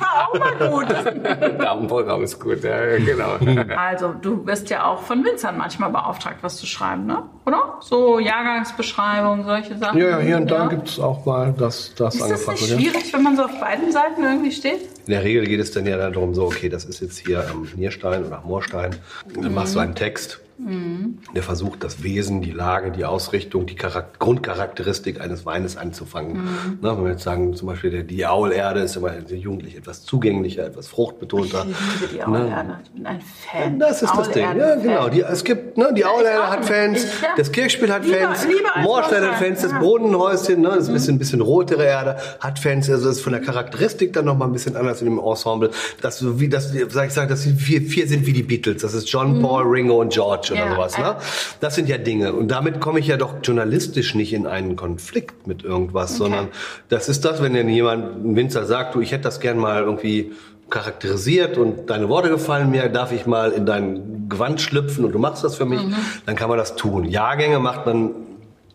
war auch mal gut. Damenprogramm ist gut, ja, genau. Also, du wirst ja auch von Winzern manchmal beauftragt, was zu schreiben, ne? Oder? So Jahrgangsbeschreibung, solche Sachen. Ja, ja hier und da gibt es auch mal das, das ist angefragt wird. Ist das nicht schwierig, wenn man so auf beiden Seiten irgendwie steht? In der Regel geht es dann ja darum, so, okay, das ist jetzt hier am Nierstein oder am Moorstein. Dann mhm. machst du einen Text Mhm. Der versucht, das Wesen, die Lage, die Ausrichtung, die Charakter Grundcharakteristik eines Weines anzufangen. Mhm. Na, wenn wir jetzt sagen, zum Beispiel der, die Aulerde ist immer jugendlich etwas zugänglicher, etwas fruchtbetonter. Ich liebe die Aulerde. Ich bin ein Fan. Das ist das Ding. Ja, genau. Die, es gibt, ne, die Aulerde hat Fans, ich, ja. das Kirchspiel hat Fans, Moorstein hat Fans, das Bodenhäuschen, ne, das ist ein bisschen, ein bisschen rotere Erde, hat Fans. Also das ist von der Charakteristik dann nochmal ein bisschen anders in dem Ensemble. Dass so wie das, sag ich sag, dass sie vier, vier sind wie die Beatles. Das ist John, mhm. Paul, Ringo und George oder ja, sowas. Ne? Das sind ja Dinge. Und damit komme ich ja doch journalistisch nicht in einen Konflikt mit irgendwas, okay. sondern das ist das, wenn dann jemand, ein Winzer sagt, du, ich hätte das gern mal irgendwie charakterisiert und deine Worte gefallen mir, darf ich mal in dein Gewand schlüpfen und du machst das für mich, mhm. dann kann man das tun. Jahrgänge macht man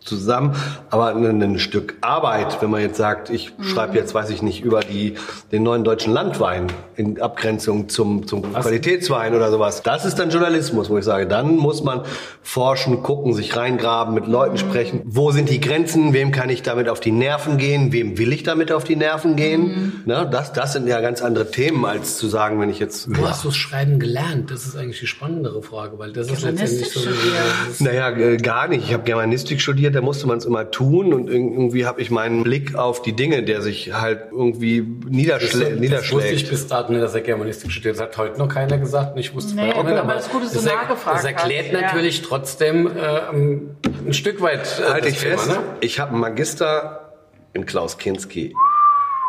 zusammen. Aber ein, ein, Stück Arbeit, wenn man jetzt sagt, ich mhm. schreibe jetzt, weiß ich nicht, über die, den neuen deutschen Landwein in Abgrenzung zum, zum Qualitätswein oder sowas, das ist dann Journalismus, wo ich sage, dann muss man forschen, gucken, sich reingraben, mit Leuten mhm. sprechen. Wo sind die Grenzen? Wem kann ich damit auf die Nerven gehen? Wem will ich damit auf die Nerven gehen? Mhm. Na, das, das sind ja ganz andere Themen, als zu sagen, wenn ich jetzt... Wo hast du das Schreiben gelernt? Das ist eigentlich die spannendere Frage, weil das ist letztendlich so... Naja, äh, gar nicht. Ich habe Germanistik studiert, da musste man es immer tun und irgendwie habe ich meinen Blick auf die Dinge, der sich halt irgendwie niederschlä das, niederschlägt. Das wusste ich bis dato nicht, dass er Germanistik studiert. Das hat heute noch keiner gesagt und ich wusste nee, auch nicht. Aber das, Gute, das, das erklärt hast. natürlich ja. trotzdem äh, ein Stück weit äh, Halt ich fest, ne? ich habe einen Magister in Klaus Kinski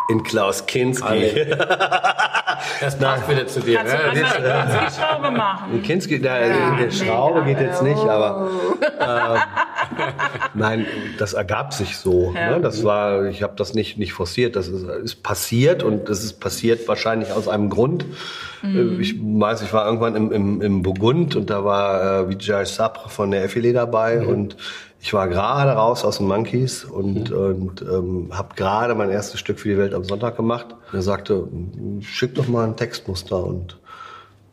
in Klaus Kinski. das passt wieder zu dir. Kannst ne? du mal Kinski Schraube machen? Kinski, der, ja, der Schraube geht jetzt nicht, aber äh, nein, das ergab sich so. Ja. Ne? Das war, ich habe das nicht nicht forciert. Das ist, ist, passiert und das ist passiert wahrscheinlich aus einem Grund. Mhm. Ich weiß, ich war irgendwann im, im, im Burgund und da war äh, Vijay Sabre von der FLE dabei mhm. und ich war gerade raus aus den Monkeys und, mhm. und ähm, habe gerade mein erstes Stück für die Welt am Sonntag gemacht. er sagte, schick doch mal ein Textmuster und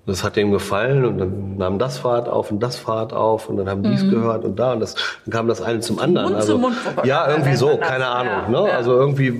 das hat ihm gefallen und dann nahm das Fahrt auf und das Fahrt auf und dann haben mhm. gehört und da und das dann kam das eine zum anderen. Mund also zu Mund ja, irgendwie so, keine Ahnung. Ja, ne? Ja. Also irgendwie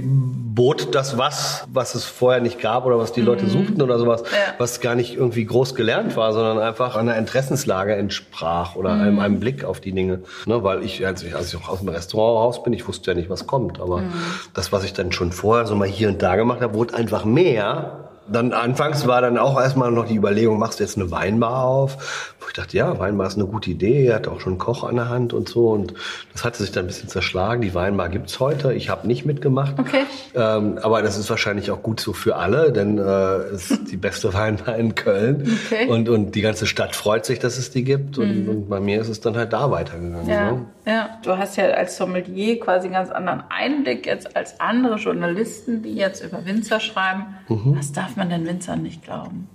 bot das was, was es vorher nicht gab oder was die Leute mhm. suchten oder sowas, ja. was gar nicht irgendwie groß gelernt war, sondern einfach einer Interessenslage entsprach oder mhm. einem, einem, Blick auf die Dinge. Ne, weil ich, als ich, als ich auch aus dem Restaurant raus bin, ich wusste ja nicht, was kommt. Aber mhm. das, was ich dann schon vorher so mal hier und da gemacht habe, wurde einfach mehr dann anfangs war dann auch erstmal noch die Überlegung, machst du jetzt eine Weinbar auf? Wo ich dachte, ja, Weinbar ist eine gute Idee, er hat auch schon einen Koch an der Hand und so. Und das hatte sich dann ein bisschen zerschlagen. Die Weinbar gibt's heute. Ich habe nicht mitgemacht. Okay. Ähm, aber das ist wahrscheinlich auch gut so für alle, denn äh, es ist die beste Weinbar in Köln. Okay. Und, und die ganze Stadt freut sich, dass es die gibt. Und, mhm. und bei mir ist es dann halt da weitergegangen. Ja. Ne? ja, du hast ja als Sommelier quasi einen ganz anderen Einblick jetzt als andere Journalisten, die jetzt über Winzer schreiben. Mhm. Was darf man den Winzern nicht glauben.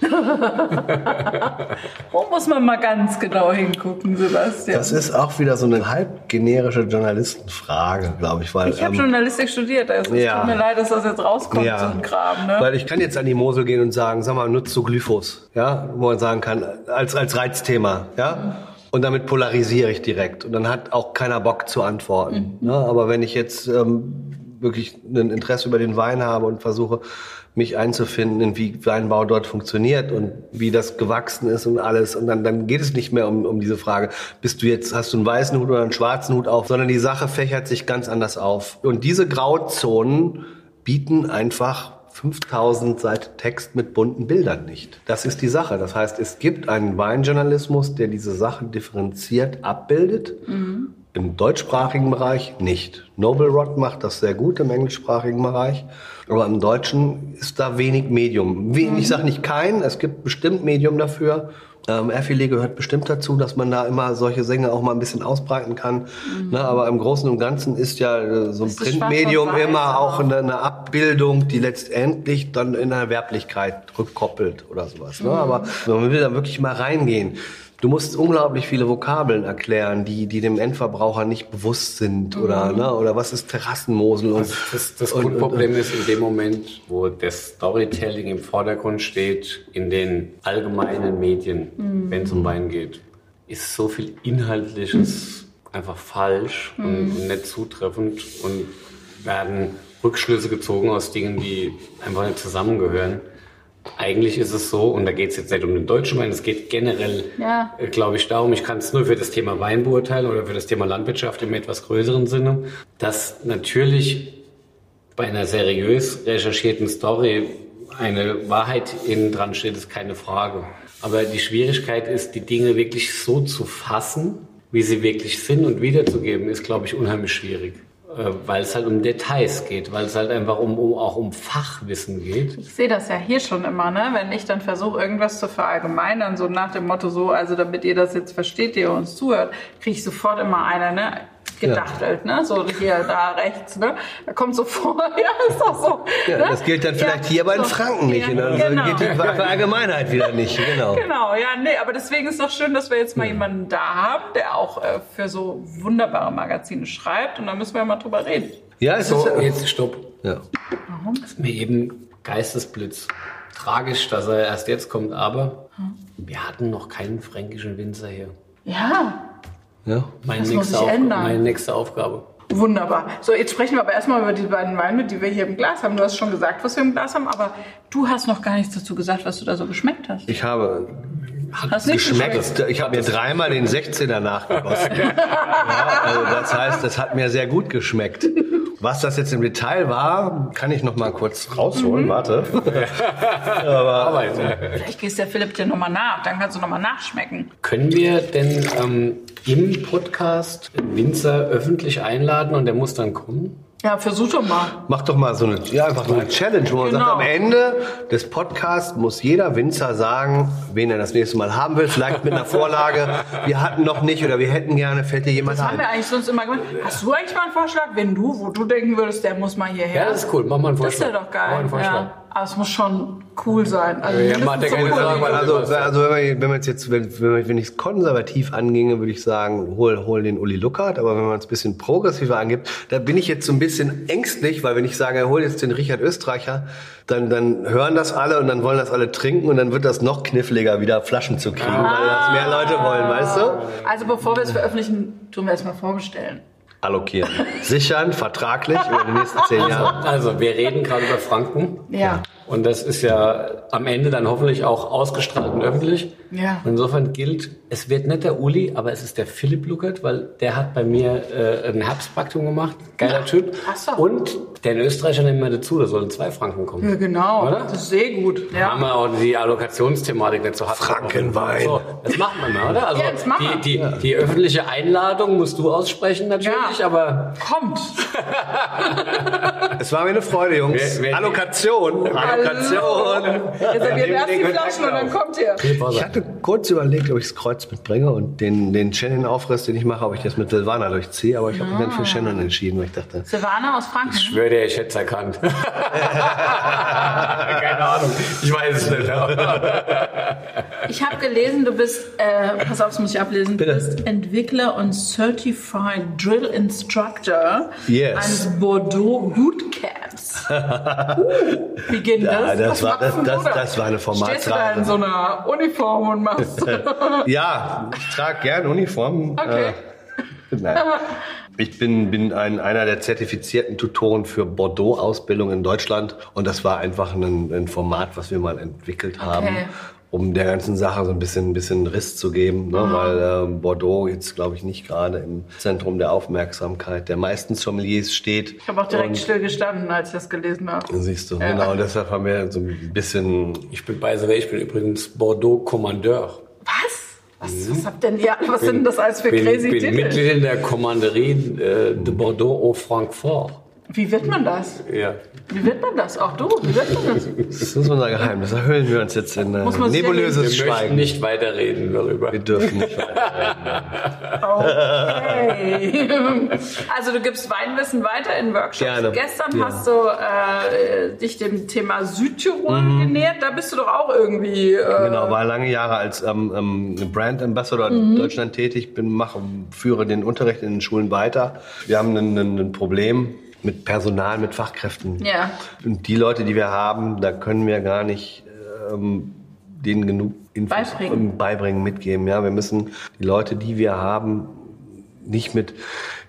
Wo muss man mal ganz genau hingucken, Sebastian? Das ist auch wieder so eine halb generische Journalistenfrage, glaube ich. Weil, ich habe ähm, Journalistik studiert, also ja. es tut mir leid, dass das jetzt rauskommt, ja. so ein Kram. Ne? Weil ich kann jetzt an die Mosel gehen und sagen, sag mal, nutzt du Glyphos? Ja, wo man sagen kann, als, als Reizthema, ja? Und damit polarisiere ich direkt. Und dann hat auch keiner Bock zu antworten. Mhm. Ne? Aber wenn ich jetzt ähm, wirklich ein Interesse über den Wein habe und versuche, mich einzufinden, in wie Weinbau dort funktioniert und wie das gewachsen ist und alles. Und dann, dann geht es nicht mehr um, um diese Frage, bist du jetzt, hast du einen weißen Hut oder einen schwarzen Hut auf, sondern die Sache fächert sich ganz anders auf. Und diese Grauzonen bieten einfach 5000 Seiten Text mit bunten Bildern nicht. Das ist die Sache. Das heißt, es gibt einen Weinjournalismus, der diese Sachen differenziert abbildet. Mhm. Im deutschsprachigen Bereich nicht. Noble Rod macht das sehr gut im englischsprachigen Bereich, aber im Deutschen ist da wenig Medium. Ich sage nicht kein, es gibt bestimmt Medium dafür, Ähm, Airfilet gehört bestimmt dazu, dass man da immer solche Sänger auch mal ein bisschen ausbreiten kann. Ne, aber im Großen und Ganzen ist ja äh, so ein Printmedium immer auch eine, eine Abbildung, die letztendlich dann in der Werblichkeit rückkoppelt oder sowas. Ne? Aber man will da wirklich mal reingehen. Du musst unglaublich viele Vokabeln erklären, die, die dem Endverbraucher nicht bewusst sind. Oder, ne? oder was ist Terrassenmosel? Und, Also das, das und- und- Grundproblem ist in dem Moment, wo das Storytelling im Vordergrund steht, in den allgemeinen Medien, wenn es um Wein geht, ist so viel Inhaltliches einfach falsch und, und nicht zutreffend und werden Rückschlüsse gezogen aus Dingen, die einfach nicht zusammengehören. Eigentlich ist es so, und da geht es jetzt nicht um den deutschen Wein, es geht generell, Ja. äh, glaube ich, darum, ich kann es nur für das Thema Wein beurteilen oder für das Thema Landwirtschaft im etwas größeren Sinne, dass natürlich bei einer seriös recherchierten Story eine Wahrheit innen dran steht, ist keine Frage. Aber die Schwierigkeit ist, die Dinge wirklich so zu fassen, wie sie wirklich sind und wiederzugeben, ist, glaube ich, unheimlich schwierig. Äh, Weil es halt um Details geht, weil es halt einfach um, um, auch um Fachwissen geht. Ich sehe das ja hier schon immer, ne? Wenn ich dann versuche, irgendwas zu verallgemeinern, so nach dem Motto, so, also damit ihr das jetzt versteht, ihr uns zuhört, kriege ich sofort immer einer, ne? Gedachtelt, ne? So hier, da rechts, ne? Da kommt so vor, ja, ist doch so. ja, ne? das gilt dann vielleicht hier bei den so. Franken nicht. Ja, ne? Also genau. gilt die Allgemeinheit wieder nicht. Genau. Genau, ja, nee, aber deswegen ist doch schön, dass wir jetzt mal jemanden da haben, der auch äh, für so wunderbare Magazine schreibt und da müssen wir ja mal drüber reden. Ja, es So, ist, jetzt stopp. ja. ist mir eben Geistesblitz. Tragisch, dass er erst jetzt kommt, aber wir hatten noch keinen fränkischen Winzer hier. Ja, Ja. Meine, Das muss nächste, sich Aufga- ändern. meine nächste Aufgabe. wunderbar. So, jetzt sprechen wir aber erstmal über die beiden Weine, die wir hier im Glas haben. Du hast schon gesagt, was wir im Glas haben, aber du hast noch gar nichts dazu gesagt, was du da so geschmeckt hast. Ich habe Hast nicht geschmeckt. Ich habe mir dreimal den 16er nachgegossen. ja, also das heißt, es hat mir sehr gut geschmeckt. Was das jetzt im Detail war, kann ich noch mal kurz rausholen. Warte. Arbeit. Vielleicht gehst der Philipp dir nochmal nach, dann kannst du nochmal nachschmecken. Können wir denn ähm, im Podcast Winzer öffentlich einladen und der muss dann kommen? Ja, versuch doch mal. Mach doch mal so eine, ja, einfach so eine Challenge, wo man Genau. sagt, am Ende des Podcasts muss jeder Winzer sagen, wen er das nächste Mal haben will. Vielleicht mit einer Vorlage. Wir hatten noch nicht oder wir hätten gerne, fällt dir jemand Das haben ein. wir eigentlich sonst immer gemacht. Hast du eigentlich mal einen Vorschlag, wenn du, wo du denken würdest, der muss mal hierher? Ja, das ist cool. Mach mal einen Das Vorschlag. ist ja doch Mach geil. mal einen Vorschlag. Ja. Aber es muss schon cool sein. Also Ja, macht ja keine. Sorgen, Also, also wenn man, man jetzt, wenn, wenn, wenn ich es konservativ anginge, würde ich sagen, hol, hol den Uli Luckert. Aber wenn man es ein bisschen progressiver angibt, da bin ich jetzt so ein bisschen ängstlich, weil wenn ich sage, hol jetzt den Richard Österreicher, dann, dann hören das alle und dann wollen das alle trinken und dann wird das noch kniffliger, wieder Flaschen zu kriegen, weil das mehr Leute wollen, weißt du? Also bevor wir es veröffentlichen, tun wir es mal vorbestellen. Allokieren. Sichern, vertraglich über die nächsten zehn Jahre. Also, wir reden gerade über Franken. Ja. Und das ist ja am Ende dann hoffentlich auch ausgestrahlt und öffentlich. Ja. Insofern gilt, es wird nicht der Uli, aber es ist der Philipp Luckert, weil der hat bei mir äh, ein Herbstpraktikum gemacht. Geiler Typ. Ach so. Und den Österreicher nehmen wir dazu, da sollen zwei Franken kommen. Ja, genau. Oder? Das ist sehr gut. Haben Ja. wir auch die Allokationsthematik nicht so hart. Frankenwein. So, das machen wir mal, oder? Also Ja, das machen die, die, die öffentliche Einladung musst du aussprechen natürlich, Ja. aber Kommt. Es war mir eine Freude, Jungs. Wer- wer- Allokation. Allokation. Reserviert erst die Flaschen und dann kommt ihr. Ich hatte kurz überlegt, ob ich das Kreuz mitbringe und den, den Shannon-Aufriss, den ich mache, ob ich das mit Silvana durchziehe. Aber ich habe mich dann für Shannon entschieden, weil ich dachte, Silvana aus Franken. Ich schwöre dir, ich hätte es erkannt. Keine Ahnung. Ich weiß es nicht. Ich habe gelesen, du bist, äh, pass auf, das muss ich ablesen, du Bitte. bist Entwickler und Certified Drill Instructor Yes. eines Bordeaux Bootcamps. Uh, wie Ja, das? das Was war- das- das- da? das war eine Stehst du da in so einer Uniform und machst... ja, ich trage gern Uniform. Okay. Äh, nein. Ich bin, bin ein, einer der zertifizierten Tutoren für Bordeaux-Ausbildung in Deutschland. Und das war einfach ein, ein Format, was wir mal entwickelt haben. Okay. Um der ganzen Sache so ein bisschen, ein bisschen Riss zu geben, ne? weil ähm, Bordeaux jetzt, glaube ich, nicht gerade im Zentrum der Aufmerksamkeit der meisten Sommeliers steht. Ich habe auch direkt Und- still gestanden, als ich das gelesen habe. Siehst du, genau, und deshalb haben wir so ein bisschen Ich bin the way, ich bin übrigens Bordeaux-Kommandeur. Was? Was, was habt denn ihr, was sind denn das alles für bin, crazy bin Titel? Mitglied in der Kommanderie äh, de Bordeaux au Francfort. Wie wird man das? Ja. Wie wird man das? Auch du? Wie wird man das? Das ist unser Geheimnis. Da hüllen wir uns jetzt in äh, nebulöses Wir möchten Schweigen. nicht weiterreden darüber. Wir dürfen nicht weiter. Okay. Also du gibst Weinwissen weiter in Workshops. Gerne. Gestern Ja. hast du äh, dich dem Thema Südtirol genähert. Da bist du doch auch irgendwie. Äh, Genau, war lange Jahre als ähm, ähm, Brand Ambassador in Deutschland tätig, bin, mache, führe den Unterricht in den Schulen weiter. Wir haben ein, ein, ein Problem mit Personal, mit Fachkräften. Ja. Und die Leute, die wir haben, da können wir gar nicht ähm, denen genug Infos Beibringen. beibringen, mitgeben. Ja, wir müssen die Leute, die wir haben, nicht mit,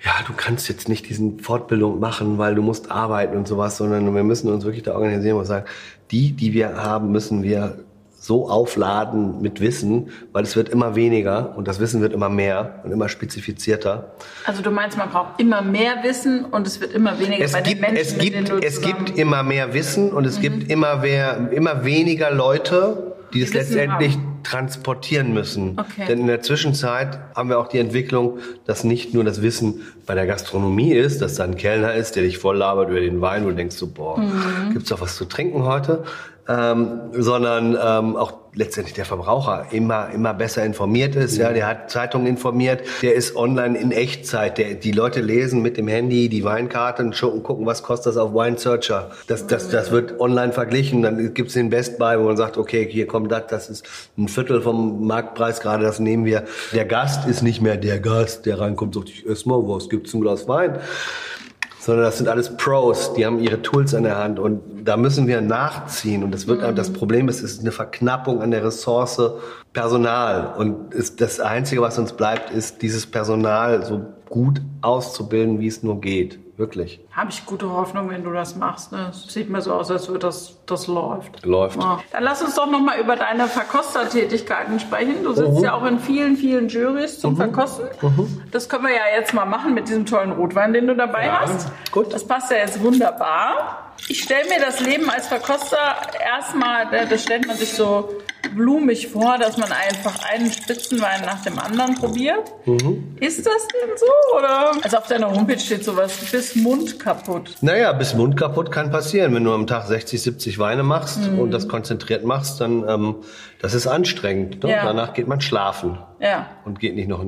ja, du kannst jetzt nicht diesen Fortbildung machen, weil du musst arbeiten und sowas, sondern wir müssen uns wirklich da organisieren und sagen, die, die wir haben, müssen wir so aufladen mit Wissen, weil es wird immer weniger und das Wissen wird immer mehr und immer spezifizierter. Also du meinst, man braucht immer mehr Wissen und es wird immer weniger Es bei den gibt, Menschen, es gibt, es gibt immer mehr Wissen und es gibt immer, mehr, immer weniger Leute, die Wissen letztendlich haben. transportieren müssen. Okay. Denn in der Zwischenzeit haben wir auch die Entwicklung, dass nicht nur das Wissen bei der Gastronomie ist, dass da ein Kellner ist, der dich voll labert über den Wein, du denkst so, boah, Mhm. gibt's doch was zu trinken heute? Ähm, sondern ähm, auch letztendlich der Verbraucher immer immer besser informiert ist. Ja, der hat Zeitungen informiert, der ist online in Echtzeit. Der, die Leute lesen mit dem Handy die Weinkarte und gucken, was kostet das auf Wine Searcher. Das, das, das wird online verglichen. Dann gibt's den Best Buy, wo man sagt, okay, hier kommt das, das ist ein Viertel vom Marktpreis gerade, das nehmen wir. Der Gast ist nicht mehr der Gast, der reinkommt und sagt, ich ess mal was, gibt's ein Glas Wein? Sondern das sind alles Pros, die haben ihre Tools an der Hand und da müssen wir nachziehen und das wird das Problem ist, es ist eine Verknappung an der Ressource Personal und ist das einzige, was uns bleibt, ist dieses Personal so gut auszubilden, wie es nur geht, wirklich. Habe ich gute Hoffnung, wenn du das machst. Ne? Es sieht mir so aus, als würde das, das läuft. Läuft. Ja. Dann lass uns doch noch mal über deine Verkostertätigkeiten sprechen. Du sitzt ja auch in vielen, vielen Juries zum Verkosten. Das können wir ja jetzt mal machen mit diesem tollen Rotwein, den du dabei hast. gut. Das passt ja jetzt wunderbar. Ich stelle mir das Leben als Verkoster erstmal, da- das stellt man sich so blumig vor, dass man einfach einen Spitzenwein nach dem anderen probiert. Mhm. Ist das denn so? Oder? Also auf deiner Homepage steht sowas bis Mund kaputt. Naja, bis Mund kaputt kann passieren. Wenn du am Tag 60, 70 Weine machst und das konzentriert machst, dann ähm, das ist anstrengend. Ne? Ja. Danach geht man schlafen. Ja. und geht nicht noch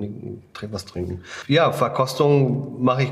was trinken. Ja, Verkostungen mache ich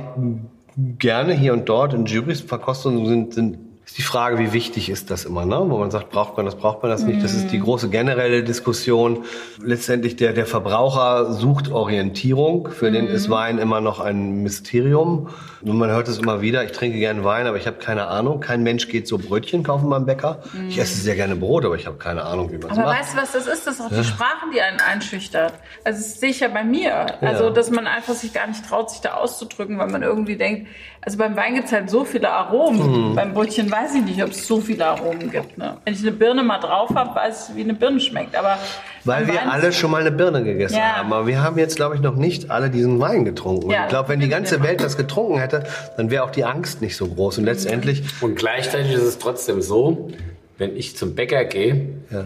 gerne hier und dort in Juries. Verkostungen sind, sind ist die Frage, wie wichtig ist das immer, ne? Wo man sagt, braucht man das, braucht man das nicht? Das ist die große generelle Diskussion. Letztendlich der, der Verbraucher sucht Orientierung. Für den ist Wein immer noch ein Mysterium. Und man hört es immer wieder, ich trinke gerne Wein, aber ich habe keine Ahnung. Kein Mensch geht so Brötchen kaufen beim Bäcker. Ich esse sehr gerne Brot, aber ich habe keine Ahnung, wie man es Aber macht. weißt du, was das ist? Das ist auch die Sprache, die einen einschüchtert. Also das sehe ich ja bei mir. Also, dass man einfach sich gar nicht traut, sich da auszudrücken, weil man irgendwie denkt, also beim Wein gibt es halt so viele Aromen. Mhm. Beim Brötchen weiß ich nicht, ob es so viele Aromen gibt. Ne? Wenn ich eine Birne mal drauf habe, weiß ich, wie eine Birne schmeckt. Aber Weil wir Wein- alle schon mal eine Birne gegessen Ja. haben. Aber wir haben jetzt, glaube ich, noch nicht alle diesen Wein getrunken. Und Ja, ich glaube, wenn die ganze. Welt das getrunken hätte, dann wäre auch die Angst nicht so groß. Und letztendlich, Und gleichzeitig ist es trotzdem so, wenn ich zum Bäcker gehe, ja,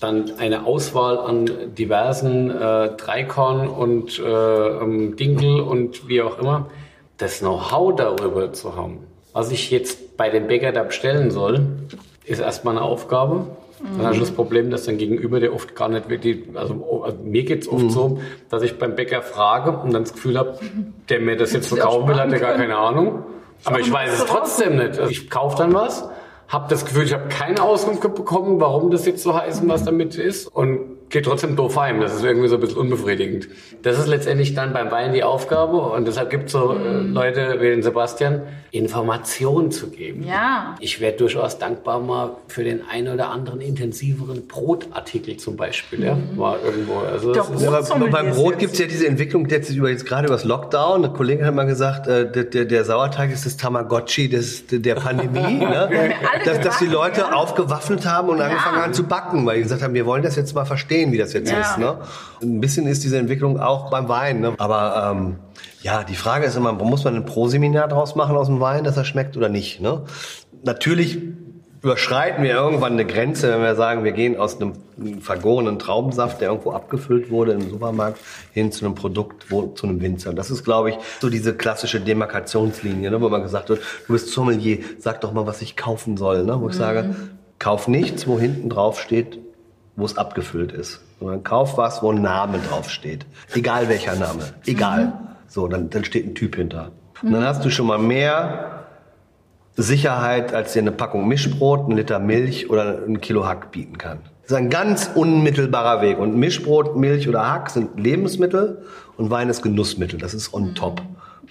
dann eine Auswahl an diversen äh, Dreikorn und äh, ähm, Dinkel und wie auch immer, das Know-how darüber zu haben, was ich jetzt bei dem Bäcker da bestellen soll, ist erstmal eine Aufgabe. Dann hast du das Problem, dass dann gegenüber der oft gar nicht wirklich, also, also mir geht's oft so, dass ich beim Bäcker frage und dann das Gefühl habe, der mir das jetzt verkaufen will, hat der gar keine Ahnung. Aber ich weiß es trotzdem nicht. Also ich kaufe dann was, habe das Gefühl, ich habe keine Auskunft bekommen, warum das jetzt so heißt und was damit ist und gehe trotzdem doof heim. Das ist irgendwie so ein bisschen unbefriedigend. Das ist letztendlich dann beim Wein die Aufgabe und deshalb gibt es so äh, Leute wie den Sebastian, Informationen zu geben. Ja. Ich wäre durchaus dankbar mal für den einen oder anderen intensiveren Brotartikel zum Beispiel. Ja, mal irgendwo. Also das Doch, ist, Ja, beim Brot jetzt. gibt's ja diese Entwicklung jetzt über jetzt gerade über das Lockdown. Eine Kollegin hat mal gesagt, äh, der, der, der Sauerteig ist das Tamagotchi des, der Pandemie. ne? dass, dass die Leute ja. aufgewaffnet haben und angefangen haben zu backen, weil die gesagt haben, wir wollen das jetzt mal verstehen, wie das jetzt Ja. ist. Ne? Ein bisschen ist diese Entwicklung auch beim Wein. Ne? Aber ähm, ja, die Frage ist immer, muss man ein Pro-Seminar draus machen aus dem Wein, dass er schmeckt oder nicht? Ne? Natürlich überschreiten wir irgendwann eine Grenze, wenn wir sagen, wir gehen aus einem vergorenen Traubensaft, der irgendwo abgefüllt wurde im Supermarkt, hin zu einem Produkt, wo, zu einem Winzer. Und das ist, glaube ich, so diese klassische Demarkationslinie, ne, wo man gesagt wird, du bist Sommelier, sag doch mal, was ich kaufen soll. Ne? Wo ich sage, kauf nichts, wo hinten drauf steht, wo es abgefüllt ist. Sondern kauf was, wo ein Name drauf steht. Egal welcher Name. Egal. So, dann, dann steht ein Typ hinter. Und dann hast du schon mal mehr Sicherheit, als dir eine Packung Mischbrot, ein Liter Milch oder ein Kilo Hack bieten kann. Das ist ein ganz unmittelbarer Weg. Und Mischbrot, Milch oder Hack sind Lebensmittel und Wein ist Genussmittel. Das ist on top.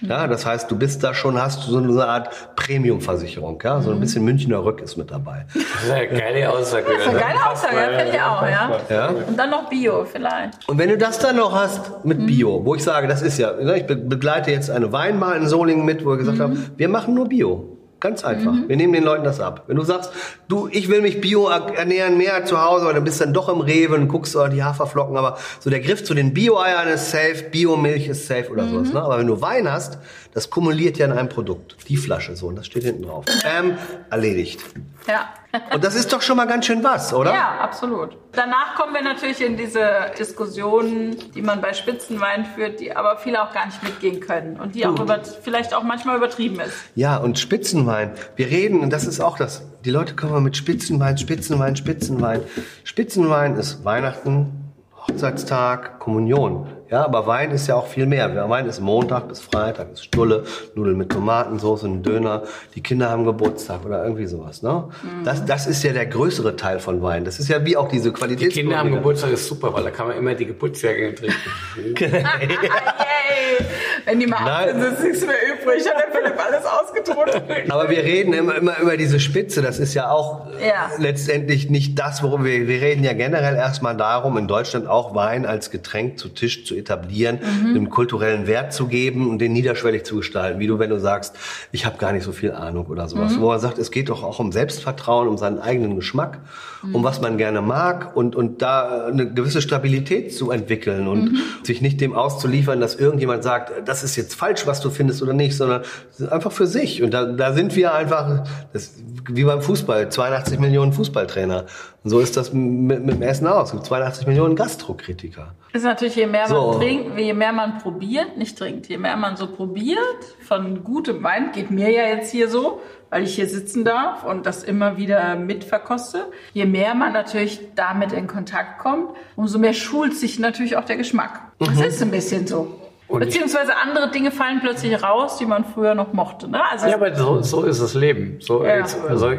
Ja, das heißt, du bist da schon, hast so eine Art Premium-Versicherung. Ja? So ein bisschen Münchner Rück ist mit dabei. Das ist eine geile Aussage. Das ist eine geile Aussage, ja, finde ich auch, ja. Ja? Und dann noch Bio vielleicht. Und wenn du das dann noch hast mit Bio, wo ich sage, das ist ja, ne, ich be- begleite jetzt eine Weinmal in Solingen mit, wo wir gesagt haben, wir machen nur Bio. Ganz einfach. Wir nehmen den Leuten das ab. Wenn du sagst, du, ich will mich bio ernähren, mehr zu Hause, oder du bist dann doch im Rewe und guckst oh, die Haferflocken, aber so der Griff zu den Bio-Eiern ist safe, Biomilch ist safe oder sowas. Ne? Aber wenn du Wein hast, das kumuliert ja in einem Produkt. Die Flasche so, und das steht hinten drauf. Ähm, erledigt. Ja. Und das ist doch schon mal ganz schön was, oder? Ja, absolut. Danach kommen wir natürlich in diese Diskussionen, die man bei Spitzenwein führt, die aber viele auch gar nicht mitgehen können und die auch über, vielleicht auch manchmal übertrieben ist. Ja, und Spitzenwein. Wir reden, und das ist auch das, die Leute kommen mit Spitzenwein, Spitzenwein, Spitzenwein. Spitzenwein ist Weihnachten, Hochzeitstag, Kommunion. Ja, aber Wein ist ja auch viel mehr. Wein ist Montag bis Freitag, ist Stulle, Nudeln mit Tomatensauce, ein Döner. Die Kinder haben Geburtstag oder irgendwie sowas. Ne? Das, das ist ja der größere Teil von Wein. Das ist ja wie auch diese Die Qualität. Kinder haben Geburtstag ist super, weil da kann man immer die Geburtsjährgänge trinken. Yay! Wenn die mal ab Nein. sind, ist nichts mehr übrig. Hat der Philipp alles ausgedruckt. Aber wir reden immer, immer über diese Spitze. Das ist ja auch Ja. letztendlich nicht das, worum wir, wir reden ja generell erstmal darum, in Deutschland auch Wein als Getränk zu Tisch zu etablieren, einem kulturellen Wert zu geben und den niederschwellig zu gestalten. Wie du, wenn du sagst, ich habe gar nicht so viel Ahnung oder sowas. Wo man sagt, es geht doch auch um Selbstvertrauen, um seinen eigenen Geschmack, um was man gerne mag und, und da eine gewisse Stabilität zu entwickeln und sich nicht dem auszuliefern, dass irgendjemand sagt, das ist jetzt falsch, was du findest oder nicht, sondern einfach für sich. Und da, da sind wir einfach, das, wie beim Fußball, 82 Millionen Fußballtrainer. Und so ist das mit, mit dem Essen aus. Es gibt 82 Millionen Gastrokritiker. ist natürlich, je mehr man So. trinkt, je mehr man probiert, nicht trinkt, je mehr man so probiert von gutem Wein, geht mir ja jetzt hier so, weil ich hier sitzen darf und das immer wieder mitverkoste. Je mehr man natürlich damit in Kontakt kommt, umso mehr schult sich natürlich auch der Geschmack. Das ist ein bisschen so. Und Beziehungsweise andere Dinge fallen plötzlich raus, die man früher noch mochte. Ne? Also Ja, aber so, so ist das Leben. So, Ja. also,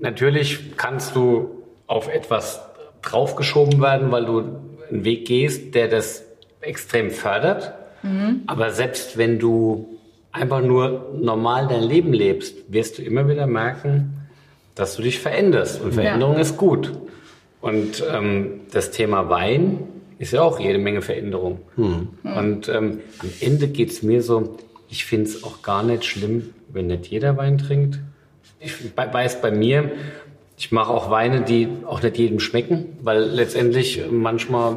natürlich kannst du auf etwas draufgeschoben werden, weil du einen Weg gehst, der das extrem fördert. Aber selbst wenn du einfach nur normal dein Leben lebst, wirst du immer wieder merken, dass du dich veränderst. Und Veränderung ist gut. Und ähm, das Thema Wein ist ja auch jede Menge Veränderung. Und ähm, am Ende geht's mir so, ich finde es auch gar nicht schlimm, wenn nicht jeder Wein trinkt. Ich weiß bei mir, ich mache auch Weine, die auch nicht jedem schmecken, weil letztendlich manchmal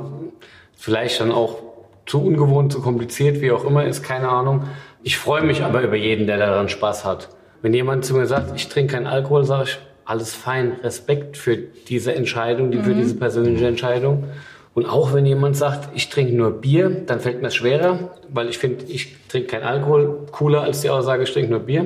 vielleicht dann auch zu ungewohnt, zu kompliziert, wie auch immer ist, keine Ahnung. Ich freue mich aber über jeden, der daran Spaß hat. Wenn jemand zu mir sagt, ich trinke keinen Alkohol, sage ich, alles fein, Respekt für diese Entscheidung, die für diese persönliche Entscheidung. Und auch wenn jemand sagt, ich trinke nur Bier, dann fällt mir es schwerer, weil ich finde, ich trinke keinen Alkohol cooler als die Aussage, ich trinke nur Bier.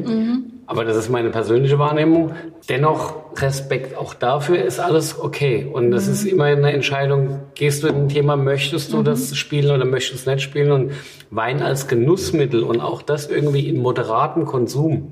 Aber das ist meine persönliche Wahrnehmung. Dennoch Respekt auch dafür ist alles okay. Und das ist immer eine Entscheidung, gehst du in ein Thema, möchtest du das spielen oder möchtest du es nicht spielen? Und Wein als Genussmittel und auch das irgendwie in moderatem Konsum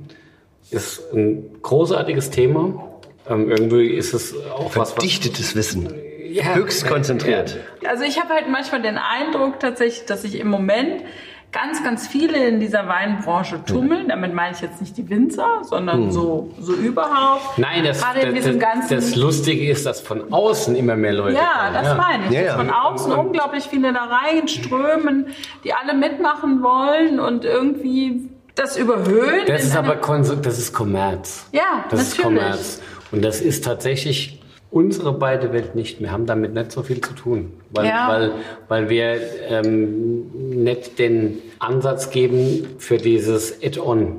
ist ein großartiges Thema. Ähm, irgendwie ist es auch was, was Verdichtetes Wissen. Ja, Höchst konzentriert. Also ich habe halt manchmal den Eindruck tatsächlich, dass sich im Moment ganz, ganz viele in dieser Weinbranche tummeln. Damit meine ich jetzt nicht die Winzer, sondern so, so überhaupt. Nein, das, das, das, das Lustige ist, dass von außen immer mehr Leute ja, kommen. das meine ich. Ja, dass ja. von außen unglaublich viele da reinströmen, die alle mitmachen wollen und irgendwie das überhöhen. Das ist aber das ist Kommerz. Ja, das ist natürlich. Kommerz. Und das ist tatsächlich unsere beide Welt nicht. Wir haben damit nicht so viel zu tun, weil, Ja. weil, weil wir ähm, nicht den Ansatz geben für dieses Add-on.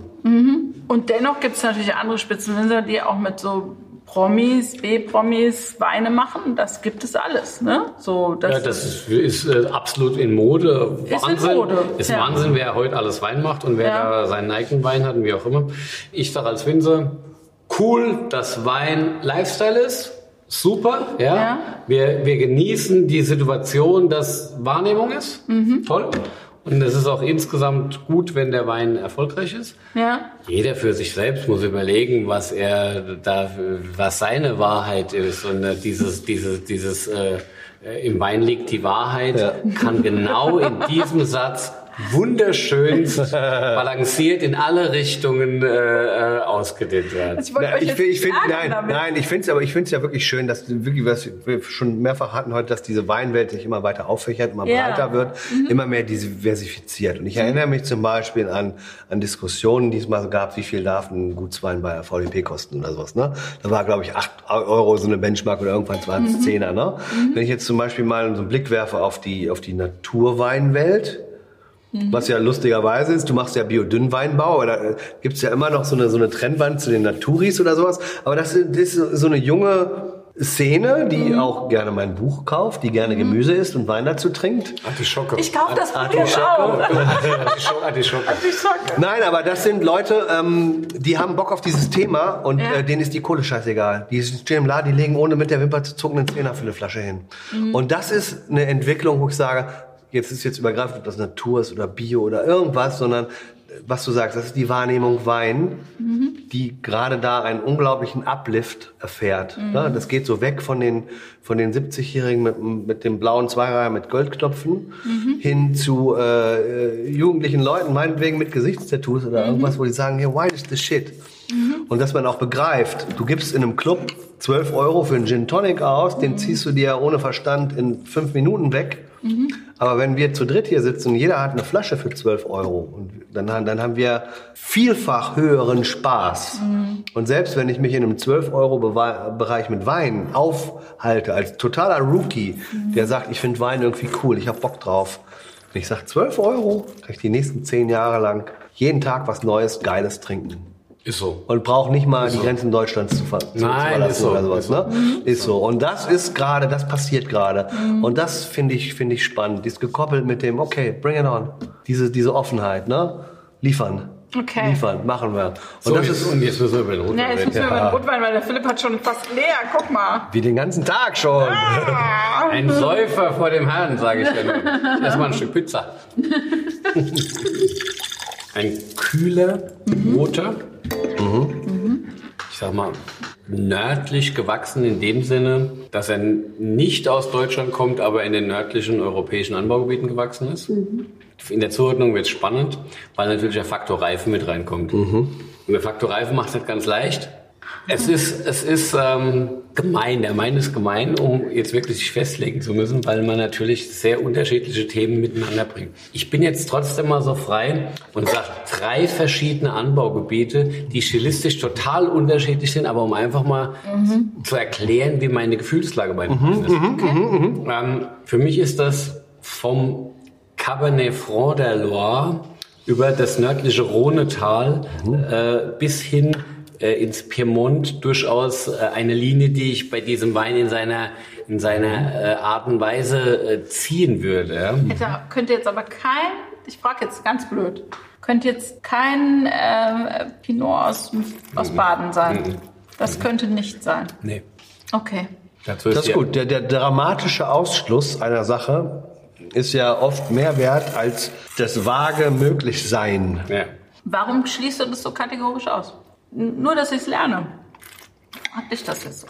Und dennoch gibt es natürlich andere Spitzenwinzer, die auch mit so Promis, B-Promis Weine machen, das gibt es alles, ne? So, das, Ja, das ist, ist äh, absolut in Mode. Ist in Wahnsinn. Mode, Ist ja. Wahnsinn, wer heute alles Wein macht und wer Ja. da seinen eigenen Wein hat und wie auch immer. Ich sage als Winzer, cool, dass Wein Lifestyle ist. Super, ja. Ja. Wir, wir genießen die Situation, dass Wahrnehmung ist. Mhm. Toll. Und es ist auch insgesamt gut, wenn der Wein erfolgreich ist. ja. Jeder für sich selbst muss überlegen, was er da, was seine Wahrheit ist. Und äh, dieses, dieses, dieses äh, äh, im Wein liegt die Wahrheit, Ja. kann genau in diesem Satz wunderschönst balanciert in alle Richtungen äh, äh, ausgedehnt werden. Also ich euch ich ich finde, nein, damit. nein, ich finde es aber ich finde es ja wirklich schön, dass wirklich was wir schon mehrfach hatten heute, dass diese Weinwelt sich immer weiter auffächert, immer Ja. breiter wird, immer mehr diversifiziert. Und ich erinnere mich zum Beispiel an, an Diskussionen, die es mal so gab, wie viel darf ein Gutswein bei der VDP kosten oder sowas. Ne? Da war, glaube ich, 8 Euro so eine Benchmark oder irgendwann waren es Zehner. Ne? Wenn ich jetzt zum Beispiel mal so einen Blick werfe auf die, auf die Naturweinwelt, was ja lustigerweise ist, du machst ja Biodünnweinbau, aber da äh, gibt's ja immer noch so eine, so eine Trennwand zu den Naturis oder sowas. Aber das ist, das ist so eine junge Szene, die auch gerne mein Buch kauft, die gerne Gemüse isst und Wein dazu trinkt. Artischocke. Ich kaufe das Buch Artischocke. auch. Artischocke. Artischocke. Artischocke. Nein, aber das sind Leute, ähm, die haben Bock auf dieses Thema und Ja. äh, denen ist die Kohle scheißegal. Die stehen im Laden, die legen ohne mit der Wimper zu zucken einen Zehner für eine Flasche hin. Und das ist eine Entwicklung, wo ich sage, jetzt ist jetzt übergreifend, ob das Natur ist oder Bio oder irgendwas, sondern äh, was du sagst, das ist die Wahrnehmung Wein, die gerade da einen unglaublichen Uplift erfährt. Ne? Das geht so weg von den, von den 70-Jährigen mit, mit dem blauen Zweireiher mit Goldknopfen hin zu äh, äh, jugendlichen Leuten, meinetwegen mit Gesichtstattoos oder irgendwas, wo die sagen, hey, wine is the shit. Und dass man auch begreift, du gibst in einem Club 12 Euro für einen Gin Tonic aus, den ziehst du dir ohne Verstand in fünf Minuten weg. Aber wenn wir zu dritt hier sitzen und jeder hat eine Flasche für 12 Euro, und dann, haben- dann haben wir vielfach höheren Spaß. Und selbst wenn ich mich in einem 12-Euro-Bereich mit Wein aufhalte, als totaler Rookie, der sagt, ich finde Wein irgendwie cool, ich habe Bock drauf. Und ich sage, 12 Euro, kann ich die nächsten 10 Jahre lang jeden Tag was Neues, Geiles trinken. Ist so. Und braucht nicht mal die Grenzen Deutschlands zu, ver zu, zu Nein, verlassen ist so, oder sowas. ist so. Ne? Ist so. Und das ist gerade, das passiert gerade. Und das finde ich, finde ich spannend. Dies gekoppelt mit dem, okay, bring it on. Diese, diese Offenheit, ne? Liefern. Okay. Liefern, machen wir. Und So, das jetzt, ist und jetzt müssen wir über den Rotwein Ja, jetzt müssen wir über den Rotwein, weil der Philipp hat schon fast leer. Guck mal. wie den ganzen Tag schon. Ein Säufer vor dem Herrn, sage ich dann. Erstmal ein Stück Pizza. Ein kühler, roter. Ich sag mal, nördlich gewachsen in dem Sinne, dass er nicht aus Deutschland kommt, aber in den nördlichen europäischen Anbaugebieten gewachsen ist. In der Zuordnung wird es spannend, weil natürlich der Faktor Reife mit reinkommt. Und der Faktor Reife macht es ganz leicht. Es ist, es ist ähm, gemein, der Main ist gemein, um jetzt wirklich sich festlegen zu müssen, weil man natürlich sehr unterschiedliche Themen miteinander bringt. Ich bin jetzt trotzdem mal so frei und sage drei verschiedene Anbaugebiete, die stilistisch total unterschiedlich sind, aber um einfach mal zu erklären, wie meine Gefühlslage bei den Weinen ist. Ähm, für mich ist das vom Cabernet Franc der Loire über das nördliche Rhonetal äh, bis hin äh, ins Piemont durchaus äh, eine Linie, die ich bei diesem Wein in seiner in seiner äh, Art und Weise äh, ziehen würde. Hätte, könnte jetzt aber kein, ich frage jetzt ganz blöd, könnte jetzt kein äh, Pinot aus, aus Baden sein. Das könnte nicht sein. Nee. Okay. Dazu ist Das ist gut. Der, der dramatische Ausschluss einer Sache ist ja oft mehr wert als das vage Möglichsein. Ja. Warum schließt du das so kategorisch aus? Nur, dass ich es lerne. Hat dich das jetzt so?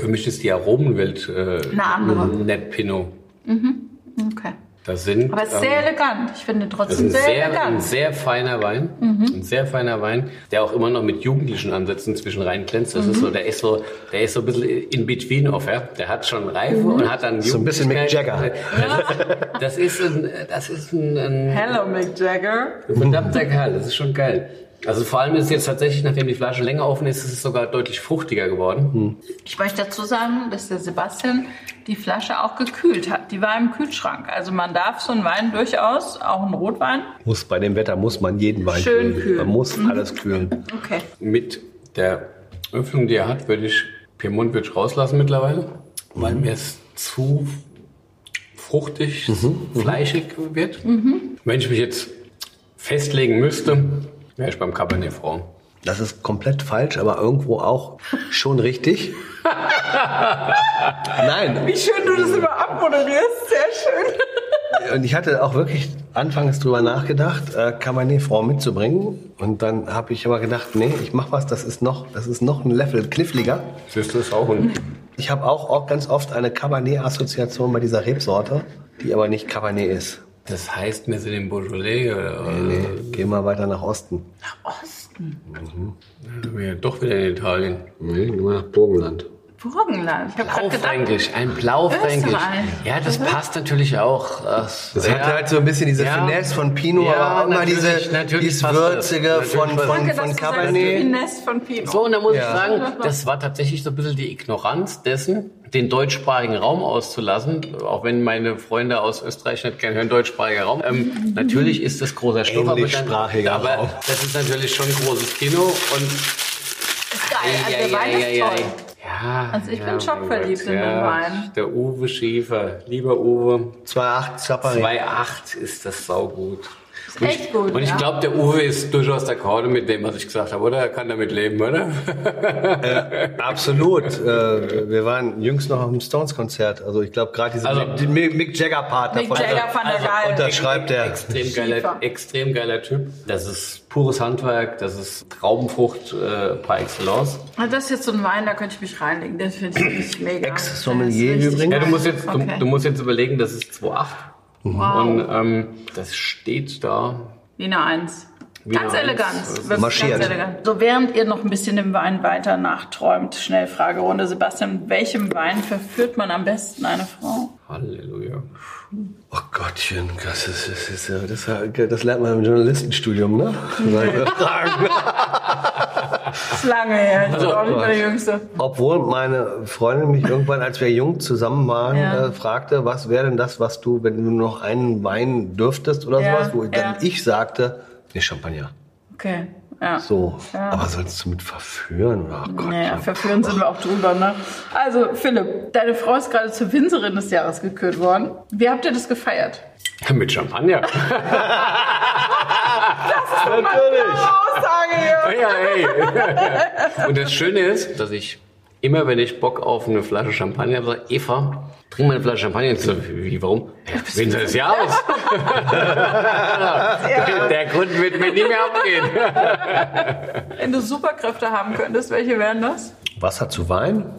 Für mich ist die Aromenwelt äh, Eine andere. nicht Pinot. Okay. Das sind Aber es ist ähm, sehr elegant. Ich finde Das trotzdem sehr, ein sehr, ein elegant. sehr feiner Wein. Ein sehr feiner Wein, der auch immer noch mit jugendlichen Ansätzen zwischen rein glänzt. Das ist so, der ist so, der ist so ein bisschen in between off, ja. Der hat schon Reife und hat dann So ein bisschen Mick Jugendlichkeit. Das ist ein, das ist ein, ein Hello, Mick Jagger. verdammter Kerl. Das ist schon geil. Also vor allem ist es jetzt tatsächlich, nachdem die Flasche länger offen ist, ist es sogar deutlich fruchtiger geworden. Ich möchte dazu sagen, dass der Sebastian die Flasche auch gekühlt hat. Die war im Kühlschrank. Also man darf so einen Wein durchaus, auch einen Rotwein. Muss bei dem Wetter muss man jeden Wein Schön kühlen. kühlen. Man muss alles kühlen. Okay. Mit der Öffnung, die er hat, würde ich Piemont würde ich rauslassen mittlerweile, weil mir es zu fruchtig, fleischig wird. Wenn ich mich jetzt festlegen müsste, wäre ich beim Cabernet Franc. Das ist komplett falsch, aber irgendwo auch schon richtig. Nein, Wie schön du das immer abmoderierst. Sehr schön. und ich hatte auch wirklich anfangs drüber nachgedacht, äh, Cabernet Franc mitzubringen. Und dann habe ich aber gedacht, nee, ich mach was, das ist noch, das ist noch ein Level kniffliger. Siehst du, ist auch ein Ich habe auch, auch ganz oft eine Cabernet-Assoziation bei dieser Rebsorte, die aber nicht Cabernet ist. Das heißt, wir sind im Beaujolais oder Nee, geh mal weiter nach Osten. Osten. äh, wir doch wieder in Italien. Nee, geh mal nach Burgenland. Burgenland. Ich Blaufränkisch, ein Blaufränkisch. Ja, das passt natürlich auch. Das, Das ja. hat halt so ein bisschen diese Ja. Finesse von Pinot, Ja, aber auch immer diese dieses. Würzige von, von, danke, von Cabernet. Finesse von Pinot. So, und da muss Ja. ich sagen, das war tatsächlich so ein bisschen die Ignoranz dessen, den deutschsprachigen Raum auszulassen. Auch wenn meine Freunde aus Österreich nicht gerne hören, deutschsprachiger Raum. Ähm, natürlich ist das großer Stoff, aber, Raum. das ist natürlich schon ein großes Kino. Und ist geil. Also der Wein ist toll. Ja, Also ich ja, bin schockverliebt in den ja, Wein. Der Uwe Schiefer, lieber Uwe, 2,8 Chaparret. 2,8 ist das saugut. Ist echt gut. Und ich ja. glaube, der Uwe ist durchaus d'accord mit dem, was ich gesagt habe, oder? Er kann damit leben, oder? Absolut. Äh, wir waren jüngst noch auf dem Stones-Konzert. Also ich glaube gerade diese Also- Mick, Mick Jagger-Part Mick davon. Jagger fand er geil. unterschreibt er. Extrem geiler, extrem geiler Typ. Das ist pures Handwerk, das ist Traubenfrucht äh, par excellence. Also das ist jetzt so ein Wein, da könnte ich mich reinlegen. Den finde ich mega. Ex-Sommelier Der übrigens. Ja, du musst jetzt, Okay. du, du musst jetzt überlegen, das ist 2,8. Wow. Und ähm, das steht da. Wiener 1. Wiener Ganz elegant. Wirklich Marschiert. Ganz elegant. So, während ihr noch ein bisschen im Wein weiter nachträumt, Schnellfragerunde. Sebastian, welchem Wein verführt man am besten eine Frau? Halleluja. Oh Gottchen, das, ist, das, ist, ja- das, das lernt man im Journalistenstudium, ne? Fragen. Das ist lange her. Ich bin auch nicht mehr der Jüngste. Obwohl meine Freundin mich irgendwann, als wir jung zusammen waren, Ja. äh, fragte, was wäre denn das, was du, wenn du noch einen Wein dürftest oder Ja, sowas, wo dann ja. ich sagte, nee, Champagner. Okay. Ja. So. Ja. Aber sollst du mit verführen oder? Oh Gott. Naja, verführen sind wir auch drüber, ne? Also, Philipp, deine Frau ist gerade zur Winzerin des Jahres gekürt worden. Wie habt ihr das gefeiert? Mit Champagner. Natürlich. Aussage ja, hey. Und das Schöne ist, dass ich immer, wenn ich Bock auf eine Flasche Champagner habe, sage, Eva, trink mal eine Flasche Champagner. Und ich so, wie, warum? Ja, Winter des Jahres. der, der Grund wird mir nie mehr abgehen. Wenn du Superkräfte haben könntest, welche wären das? Wasser zu Wein?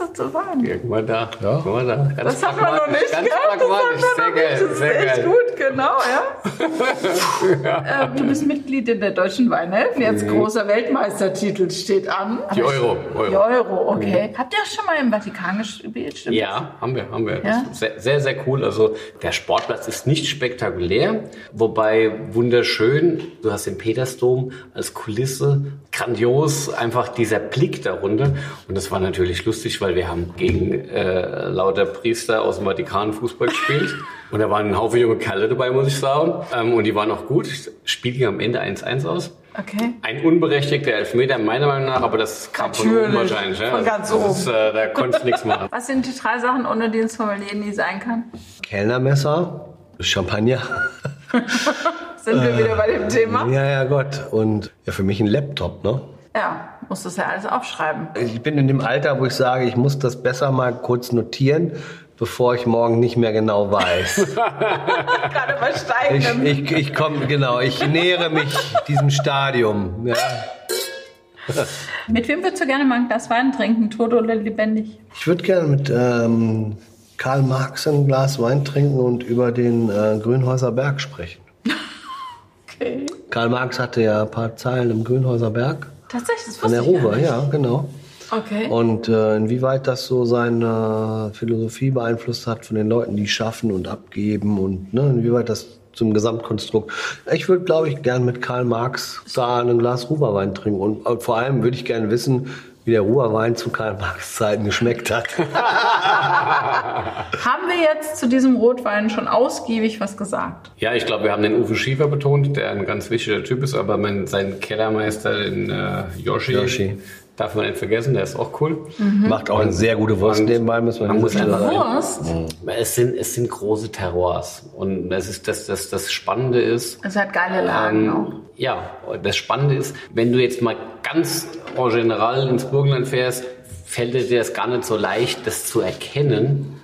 Ist zu Wein? Ja, guck mal da. Guck mal da. Ganz Das hat man noch nicht Ganz gehabt. Das hat man Sehr noch geil. nicht. Das ist Sehr echt geil. gut, genau, ja. ähm, du bist Mitglied in der Deutschen Weinhelfen. Jetzt großer Weltmeistertitel steht an. Die Euro. Die Euro. Euro, okay. Habt ihr auch schon mal im Vatikan gespielt? Stimmt Ja, haben wir, haben wir. Ja? Das ist Sehr, sehr, sehr cool. Also der Sportplatz ist nicht spektakulär, wobei wunderschön. Du hast den Petersdom als Kulisse, grandios, einfach dieser Blick darunter. Und das war natürlich lustig, weil wir haben gegen äh, lauter Priester aus dem Vatikan Fußball gespielt. Und da waren ein Haufen junge Kerle dabei, muss ich sagen. Ähm, und die waren auch gut. Spiel ging am Ende 1-1 aus. Okay. Ein unberechtigter Elfmeter, meiner Meinung nach, aber das kam von oben Natürlich, wahrscheinlich. Ja. von ganz das Ist, äh, da konntest du nichts machen. Was sind die drei Sachen, ohne die ein Sommelier nie sein kann? Kellnermesser? Champagner? Sind wir wieder bei dem Thema? Ja, ja, Gott. Und ja, für mich ein Laptop, ne? Ja, musst du das ja alles aufschreiben. Ich bin in dem Alter, wo ich sage, ich muss das besser mal kurz notieren, bevor ich morgen nicht mehr genau weiß. Gerade bei Ich, steigendem. ich, ich komme, genau, ich nähere mich diesem Stadium. Ja. Mit wem würdest du gerne mal ein Glas Wein trinken, tot oder lebendig? Ich würde gerne mit ähm, Karl Marx ein Glas Wein trinken und über den äh, Grünhäuser Berg sprechen. Okay. Karl Marx hatte ja ein paar Zeilen im Grünhäuser Berg. Tatsächlich, das An wusste der ich gar Ruhr, ja, genau. Okay. Und äh, inwieweit das so seine Philosophie beeinflusst hat von den Leuten, die schaffen und abgeben und ne, inwieweit das zum Gesamtkonstrukt. Ich würde, glaube ich, gern mit Karl Marx da ein Glas Ruhrwein trinken und, und vor allem würde ich gerne wissen, wie der Ruhrwein zu Karl Marx Zeiten geschmeckt hat. Haben wir jetzt zu diesem Rotwein schon ausgiebig was gesagt? Ja, ich glaube, wir haben den Uwe Schiefer betont, der ein ganz wichtiger Typ ist, aber mein, sein Kellermeister, den äh, Yoshi, Yoshi. Darf man nicht vergessen, der ist auch cool. Macht auch eine sehr gute Wurst nebenbei, müssen wir man an muss einfach- sagen. Wurst. Es sind, es sind große Terroirs. Und das, ist, das, das, das Spannende ist, Es hat geile Lagen auch. ähm, ja, das Spannende ist, wenn du jetzt mal ganz en general ins Burgenland fährst, fällt es dir das gar nicht so leicht, das zu erkennen,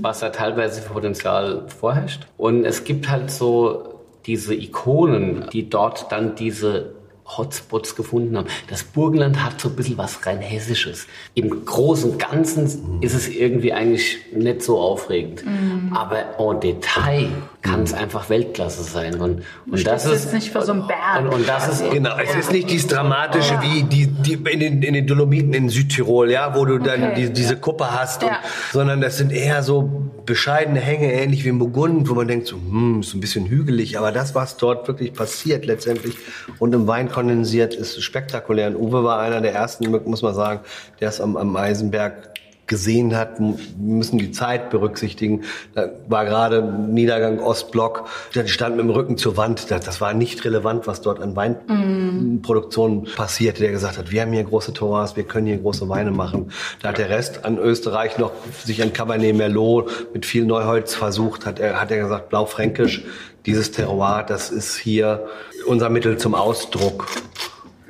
was da teilweise für Potenzial vorherrscht. Und es gibt halt so diese Ikonen, die dort dann diese Hotspots gefunden haben. Das Burgenland hat so ein bisschen was rein Hessisches. Im Großen und Ganzen ist es irgendwie eigentlich nicht so aufregend. Aber en Detail kann es einfach Weltklasse sein. Und, und das ist jetzt nicht vor so einem Berg. Und, und das ist Genau, es ist nicht dieses dramatische wie die, die in, den, in den Dolomiten in Südtirol, ja, wo du dann Okay. die, diese Kuppe hast, und, Ja. sondern das sind eher so bescheidene Hänge, ähnlich wie im Burgund, wo man denkt, so, hm, ist ein bisschen hügelig, aber das, was dort wirklich passiert letztendlich und im Wein kondensiert, ist spektakulär. Und Uwe war einer der ersten, muss man sagen, der es am, am Eisenberg gesehen hat, müssen die Zeit berücksichtigen. Da war gerade Niedergang Ostblock, der stand mit dem Rücken zur Wand. Das, war nicht relevant, was dort an Weinproduktion passierte. Der gesagt hat, wir haben hier große Terroirs, wir können hier große Weine machen. Da hat der Rest an Österreich noch sich an Cabernet Merlot mit viel Neuholz versucht. Hat er, hat er gesagt, Blaufränkisch, dieses Terroir, das ist hier unser Mittel zum Ausdruck.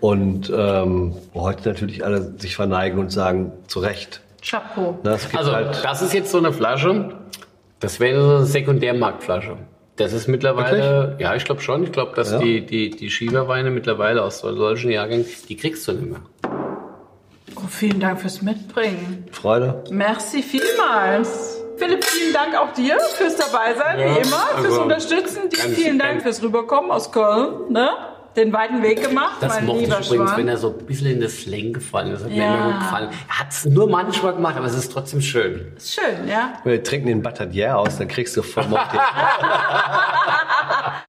Und ähm, wo heute natürlich alle sich verneigen und sagen, zu Recht. Chapeau. Gibt Also, halt, das ist jetzt so eine Flasche. Das wäre so eine Sekundärmarktflasche. Das ist mittlerweile, ja, ich glaube schon. Ich glaube, dass Ja. die, die, die Schieberweine mittlerweile aus so- solchen Jahrgängen, die kriegst du nicht mehr. Oh, vielen Dank fürs Mitbringen. Freude. Merci vielmals. Philipp, vielen Dank auch dir fürs Dabeisein, Ja, wie immer, fürs also, Unterstützen. Dir vielen Dank fürs Rüberkommen aus Köln, ne? Den weiten Weg gemacht, Das mein mochte ich übrigens, Schwan. wenn er so ein bisschen in das Slang gefallen ist. Das hat mir Ja. immer gut gefallen. Er hat es nur manchmal gemacht, aber es ist trotzdem schön. Ist schön, ja? Wir trinken den Batadier aus, dann kriegst du vom Montier.